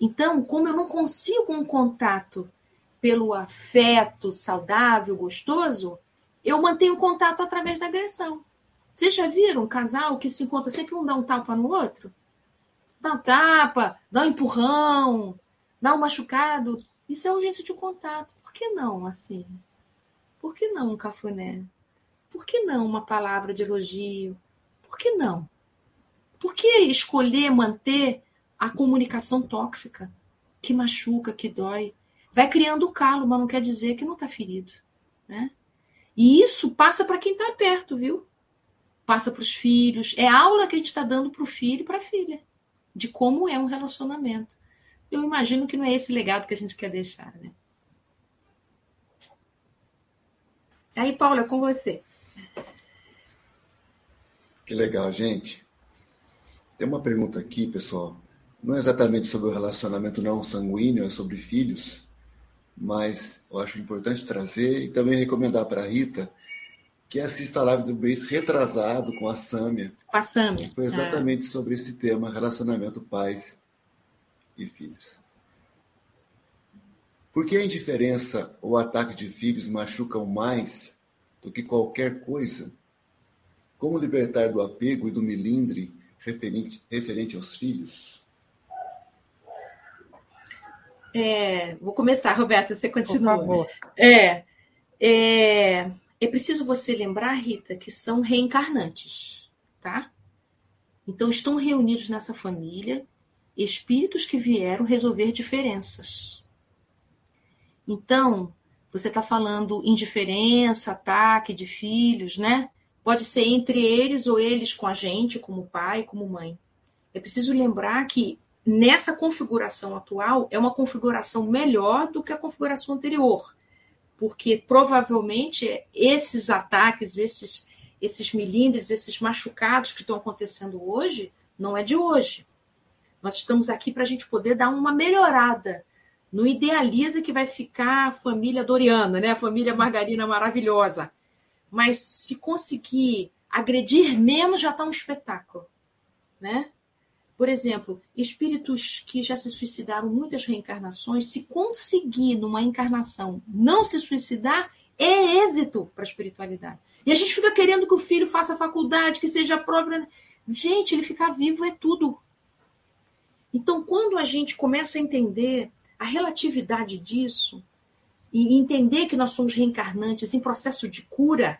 Então, como eu não consigo um contato pelo afeto saudável, gostoso, eu mantenho contato através da agressão. Vocês já viram um casal que se encontra sempre um dá um tapa no outro? Dá um tapa, dá um empurrão, dá um machucado. Isso é urgência de contato. Que não assim? Por que não um cafuné? Por que não uma palavra de elogio? Por que não? Por que escolher manter a comunicação tóxica, que machuca, que dói? Vai criando calo, mas não quer dizer que não está ferido. Né? E isso passa para quem está perto, viu? Passa para os filhos. É aula que a gente está dando para o filho e para a filha de como é um relacionamento. Eu imagino que não é esse legado que a gente quer deixar, né? Aí, Paula, com você. Que legal, gente. Tem uma pergunta aqui, pessoal. Não é exatamente sobre o relacionamento não sanguíneo, é sobre filhos, mas eu acho importante trazer e também recomendar para a Rita que assista a live do mês retrasado com a Sâmia. Com a Sâmia. Foi exatamente é. sobre esse tema, relacionamento pais e filhos. Por que a indiferença ou ataque de filhos machucam mais do que qualquer coisa? Como libertar do apego e do milindre referente, referente aos filhos? É, vou começar, Roberta, você continua. Por favor. É, é, é preciso você lembrar, Rita, que são reencarnantes, tá? Então estão reunidos nessa família espíritos que vieram resolver diferenças. Então, você está falando indiferença, ataque de filhos, né? Pode ser entre eles ou eles com a gente, como pai, como mãe. É preciso lembrar que nessa configuração atual é uma configuração melhor do que a configuração anterior porque provavelmente esses ataques, esses, esses milindres, esses machucados que estão acontecendo hoje, não é de hoje. Nós estamos aqui para a gente poder dar uma melhorada. Não idealiza que vai ficar a família Doriana, né? a família Margarina maravilhosa. Mas se conseguir agredir menos, já está um espetáculo. Né? Por exemplo, espíritos que já se suicidaram muitas reencarnações, se conseguir numa encarnação não se suicidar, é êxito para a espiritualidade. E a gente fica querendo que o filho faça faculdade, que seja própria. Gente, ele ficar vivo é tudo. Então, quando a gente começa a entender a relatividade disso e entender que nós somos reencarnantes em processo de cura,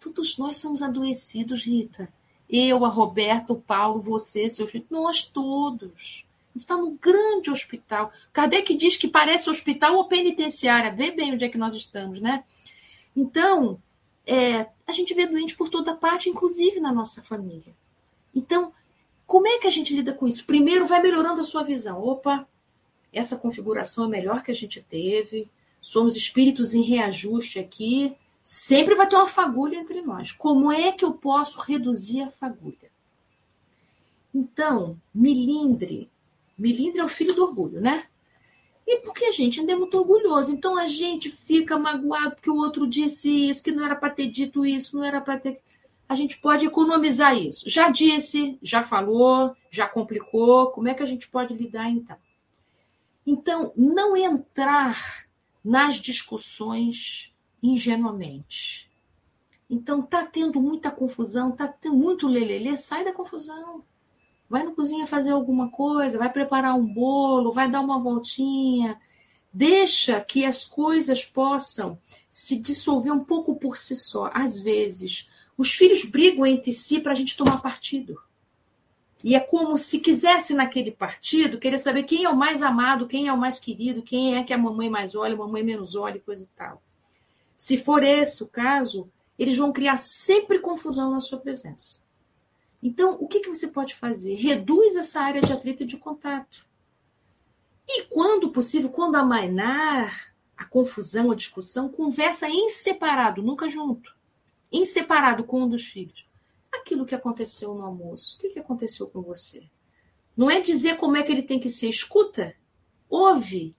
todos nós somos adoecidos, Rita. Eu, a Roberta, o Paulo, você, seu filho, nós todos. A gente está no grande hospital. Kardec diz que parece hospital ou penitenciária. Vê bem onde é que nós estamos, né? Então, é, a gente vê doente por toda parte, inclusive na nossa família. Então, como é que a gente lida com isso? Primeiro, vai melhorando a sua visão. Opa, essa configuração é melhor que a gente teve. Somos espíritos em reajuste aqui. Sempre vai ter uma fagulha entre nós. Como é que eu posso reduzir a fagulha? Então, milindre. Milindre é o filho do orgulho, né? E porque a gente ainda é muito orgulhoso. Então a gente fica magoado porque o outro disse isso, que não era para ter dito isso, não era para ter. A gente pode economizar isso. Já disse, já falou, já complicou. Como é que a gente pode lidar então? Então, não entrar nas discussões ingenuamente. Então tá tendo muita confusão, tá tendo muito lelele, sai da confusão. Vai na cozinha fazer alguma coisa, vai preparar um bolo, vai dar uma voltinha. Deixa que as coisas possam se dissolver um pouco por si só. Às vezes, os filhos brigam entre si para a gente tomar partido. E é como se quisesse naquele partido querer saber quem é o mais amado, quem é o mais querido, quem é que a mamãe mais olha, a mamãe menos olha, coisa e tal. Se for esse o caso, eles vão criar sempre confusão na sua presença. Então, o que, que você pode fazer? Reduz essa área de atrito e de contato. E, quando possível, quando amainar a confusão, a discussão, conversa em separado, nunca junto. Em separado com um dos filhos. Aquilo que aconteceu no almoço, o que, que aconteceu com você? Não é dizer como é que ele tem que ser. Escuta, ouve.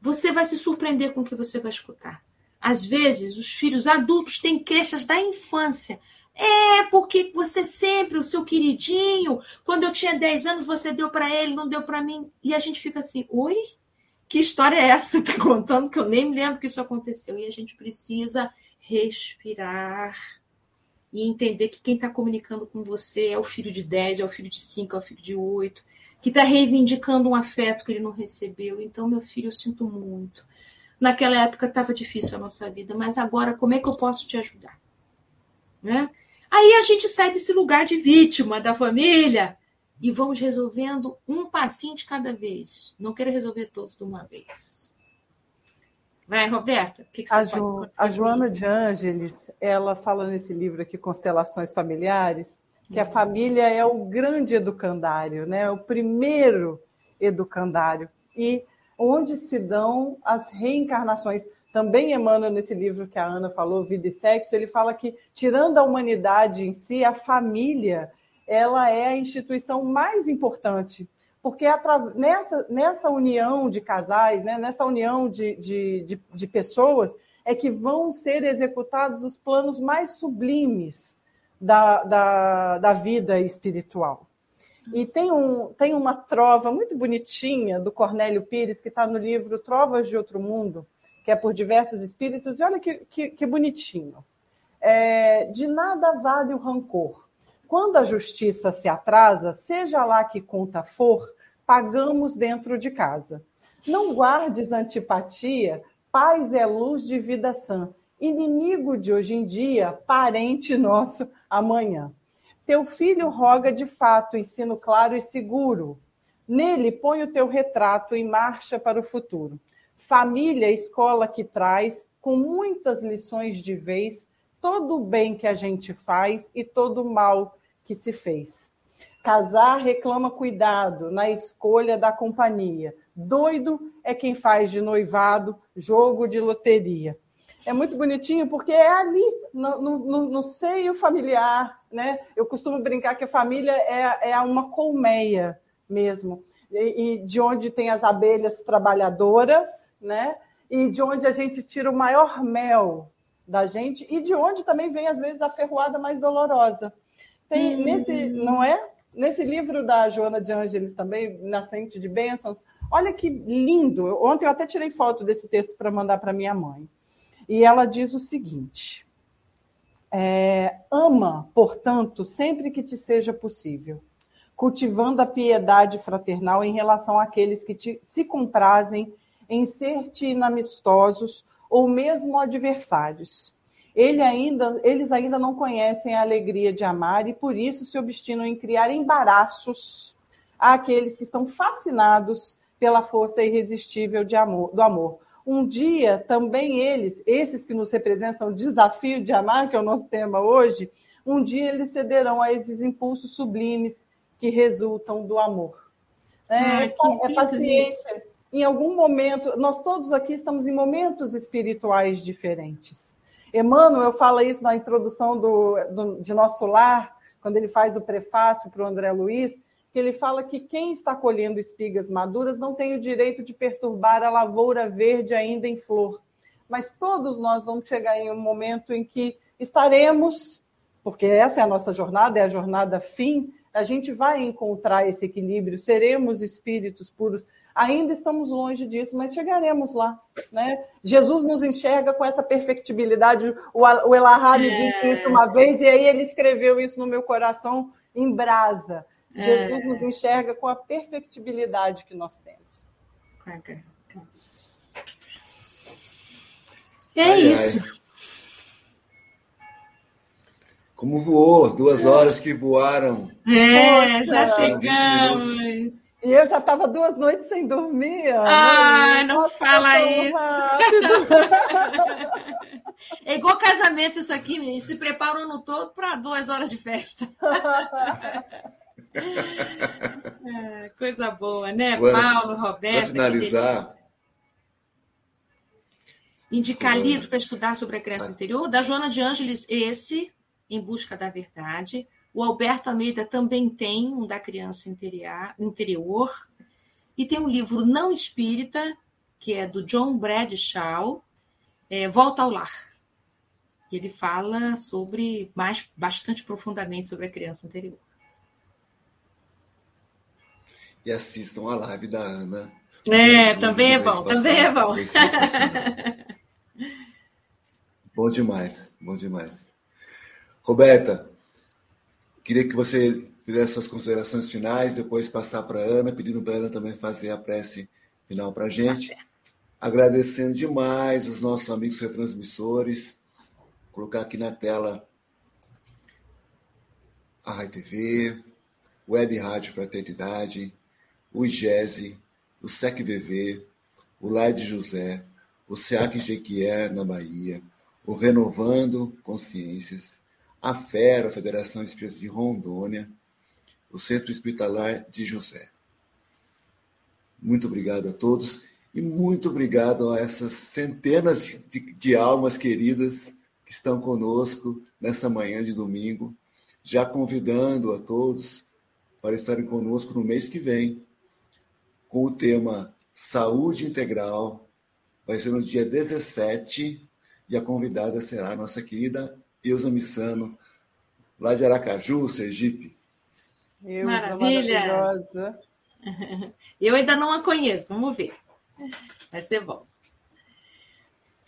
Você vai se surpreender com o que você vai escutar. Às vezes, os filhos adultos têm queixas da infância é, porque você sempre, o seu queridinho, quando eu tinha 10 anos, você deu para ele, não deu para mim. E a gente fica assim, oi? Que história é essa que você está contando que eu nem me lembro que isso aconteceu? E a gente precisa respirar e entender que quem está comunicando com você é o filho de 10, é o filho de 5, é o filho de 8, que está reivindicando um afeto que ele não recebeu. Então, meu filho, eu sinto muito. Naquela época estava difícil a nossa vida, mas agora como é que eu posso te ajudar? Né? Aí a gente sai desse lugar de vítima da família e vamos resolvendo um passinho de cada vez. Não quero resolver todos de uma vez. Vai, Roberta, o que, que você a, jo a Joana de Ângeles, ela fala nesse livro aqui, Constelações Familiares, que a família é o grande educandário, né? o primeiro educandário, e onde se dão as reencarnações? Também Emmanuel, nesse livro que a Ana falou, Vida e Sexo, ele fala que, tirando a humanidade em si, a família ela é a instituição mais importante, porque nessa, nessa união de casais, né, nessa união de, de, de, de pessoas, é que vão ser executados os planos mais sublimes da, da, da vida espiritual. E tem, um, tem uma trova muito bonitinha do Cornélio Pires, que está no livro Trovas de Outro Mundo, que é por diversos espíritos, e olha que, que, que bonitinho. É, de nada vale o rancor. Quando a justiça se atrasa, seja lá que conta for, pagamos dentro de casa. Não guardes antipatia, paz é luz de vida sã. Inimigo de hoje em dia, parente nosso amanhã. Teu filho roga de fato ensino claro e seguro. Nele põe o teu retrato em marcha para o futuro. Família, escola que traz, com muitas lições de vez, todo o bem que a gente faz e todo o mal que se fez. Casar reclama cuidado na escolha da companhia. Doido é quem faz de noivado jogo de loteria. É muito bonitinho porque é ali, no, no, no seio familiar, né? Eu costumo brincar que a família é, é uma colmeia mesmo, e, e de onde tem as abelhas trabalhadoras, né? E de onde a gente tira o maior mel da gente e de onde também vem às vezes a ferroada mais dolorosa. Tem uhum. nesse, não é? Nesse livro da Joana de Ângeles também, Nascente de Bênçãos, olha que lindo. Ontem eu até tirei foto desse texto para mandar para minha mãe. E ela diz o seguinte: é, ama, portanto, sempre que te seja possível, cultivando a piedade fraternal em relação àqueles que te, se comprazem em ser-te inamistosos ou mesmo adversários. Ele ainda, eles ainda não conhecem a alegria de amar e por isso se obstinam em criar embaraços àqueles que estão fascinados pela força irresistível de amor, do amor. Um dia também eles, esses que nos representam o desafio de amar, que é o nosso tema hoje, um dia eles cederão a esses impulsos sublimes que resultam do amor. É, ah, é paciência, em algum momento, nós todos aqui estamos em momentos espirituais diferentes. Emmanuel fala isso na introdução do, do, de Nosso Lar, quando ele faz o prefácio para o André Luiz, que ele fala que quem está colhendo espigas maduras não tem o direito de perturbar a lavoura verde ainda em flor. Mas todos nós vamos chegar em um momento em que estaremos, porque essa é a nossa jornada, é a jornada fim, a gente vai encontrar esse equilíbrio, seremos espíritos puros Ainda estamos longe disso, mas chegaremos lá. Né? Jesus nos enxerga com essa perfectibilidade. O, o Elahá me é. disse isso uma vez, e aí ele escreveu isso no meu coração em brasa. É. Jesus nos enxerga com a perfectibilidade que nós temos. É ai, isso. Como voou, duas horas que voaram. É, Poxa, já chegamos. E eu já estava duas noites sem dormir. Ai, não fala isso. É igual casamento isso aqui, gente. Se prepara o ano todo para duas horas de festa. é, coisa boa, né? Paulo, Roberto. Para finalizar. Indicar livros para estudar sobre a criança interior. Da Joana de Ângeles, esse, Em Busca da Verdade. O Alberto Almeida também tem um da criança interior. E tem um livro não espírita, que é do John Bradshaw, é, Volta ao Lar. Ele fala sobre mais bastante profundamente sobre a criança interior. E assistam a live da Ana. É, também é bom, também é bom. bom demais, bom demais. Roberta, queria que você fizesse suas considerações finais, depois passar para a Ana, pedindo para a Ana também fazer a prece final para a gente. Tá Agradecendo demais os nossos amigos retransmissores. Vou colocar aqui na tela a Rai TV, Web Rádio Fraternidade, o IGESE, o SECVV, o Laide José, o SEAC Jequié na Bahia, o Renovando Consciências, a FERA, a Federação Espírita de Rondônia, o Centro Hospitalar de José. Muito obrigado a todos. E muito obrigado a essas centenas de, de almas queridas que estão conosco nesta manhã de domingo, já convidando a todos para estarem conosco no mês que vem, com o tema Saúde Integral. Vai ser no dia 17 e a convidada será a nossa querida Ilza Missano, lá de Aracaju, Sergipe. Ilza, Maravilha! Maravilhosa. Eu ainda não a conheço, vamos ver. Vai ser bom.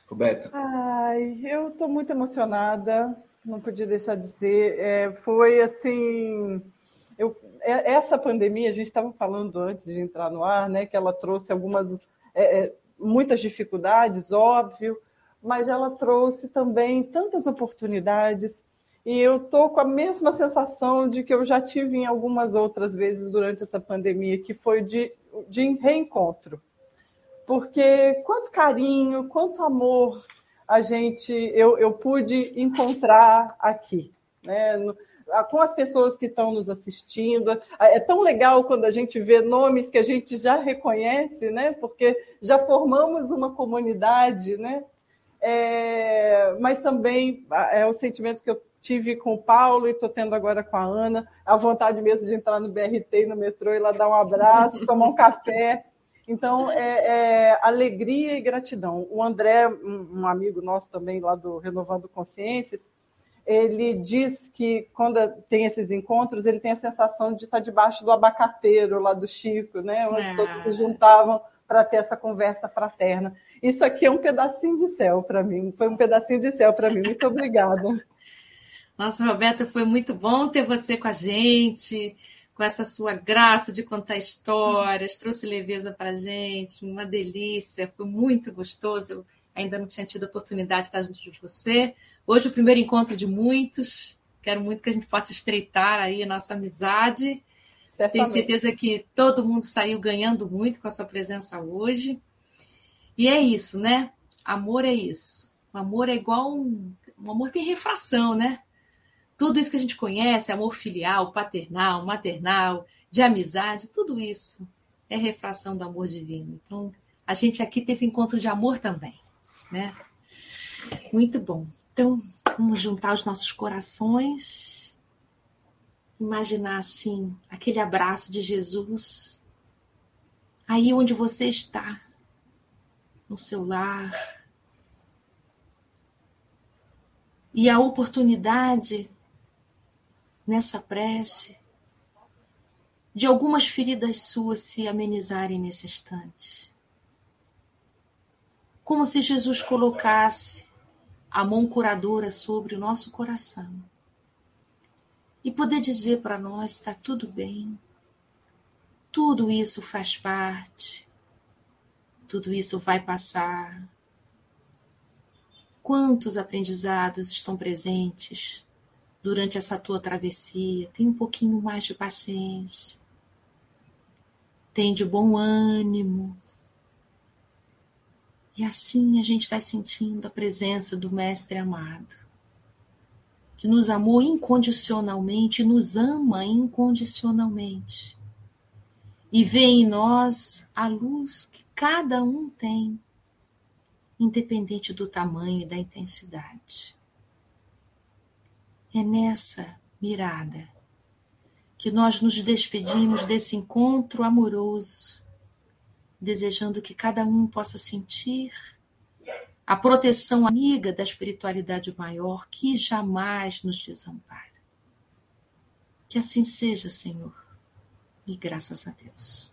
Roberta. Ai, eu estou muito emocionada, não podia deixar de dizer. É, foi assim. Eu, é, essa pandemia, a gente estava falando antes de entrar no ar, né, que ela trouxe algumas. É, é, muitas dificuldades, óbvio, mas ela trouxe também tantas oportunidades. E eu estou com a mesma sensação de que eu já tive em algumas outras vezes durante essa pandemia, que foi de, de reencontro porque quanto carinho, quanto amor a gente eu, eu pude encontrar aqui, né? com as pessoas que estão nos assistindo. É tão legal quando a gente vê nomes que a gente já reconhece, né? Porque já formamos uma comunidade, né? É, mas também é o sentimento que eu tive com o Paulo e estou tendo agora com a Ana, a vontade mesmo de entrar no BRT e no metrô e lá dar um abraço, tomar um café. Então, é, é, alegria e gratidão. O André, um, amigo nosso também lá do Renovando Consciências, ele diz que quando tem esses encontros, ele tem a sensação de estar debaixo do abacateiro lá do Chico, né? onde é. todos se juntavam para ter essa conversa fraterna. Isso aqui é um pedacinho de céu para mim, foi um pedacinho de céu para mim. Muito obrigada. Nossa, Roberta, foi muito bom ter você com a gente com essa sua graça de contar histórias, trouxe leveza para a gente, uma delícia, foi muito gostoso. Eu ainda não tinha tido a oportunidade de estar junto de você. Hoje, o primeiro encontro de muitos. Quero muito que a gente possa estreitar aí a nossa amizade. Certamente. Tenho certeza que todo mundo saiu ganhando muito com a sua presença hoje. E é isso, né? Amor é isso. O amor é igual um. O amor tem refração, né? Tudo isso que a gente conhece, amor filial, paternal, maternal, de amizade, tudo isso é refração do amor divino. Então, a gente aqui teve encontro de amor também, né? Muito bom. Então, vamos juntar os nossos corações, imaginar assim, aquele abraço de Jesus, aí onde você está, no seu lar, e a oportunidade nessa prece de algumas feridas suas se amenizarem nesse instante. Como se Jesus colocasse a mão curadora sobre o nosso coração e poder dizer para nós: está tudo bem, tudo isso faz parte, tudo isso vai passar. Quantos aprendizados estão presentes durante essa tua travessia. Tem um pouquinho mais de paciência. Tem de bom ânimo. E assim a gente vai sentindo a presença do Mestre amado, que nos amou incondicionalmente, nos ama incondicionalmente. E vê em nós a luz que cada um tem, independente do tamanho e da intensidade. É nessa mirada que nós nos despedimos desse encontro amoroso, desejando que cada um possa sentir a proteção amiga da espiritualidade maior que jamais nos desampara. Que assim seja, Senhor, e graças a Deus.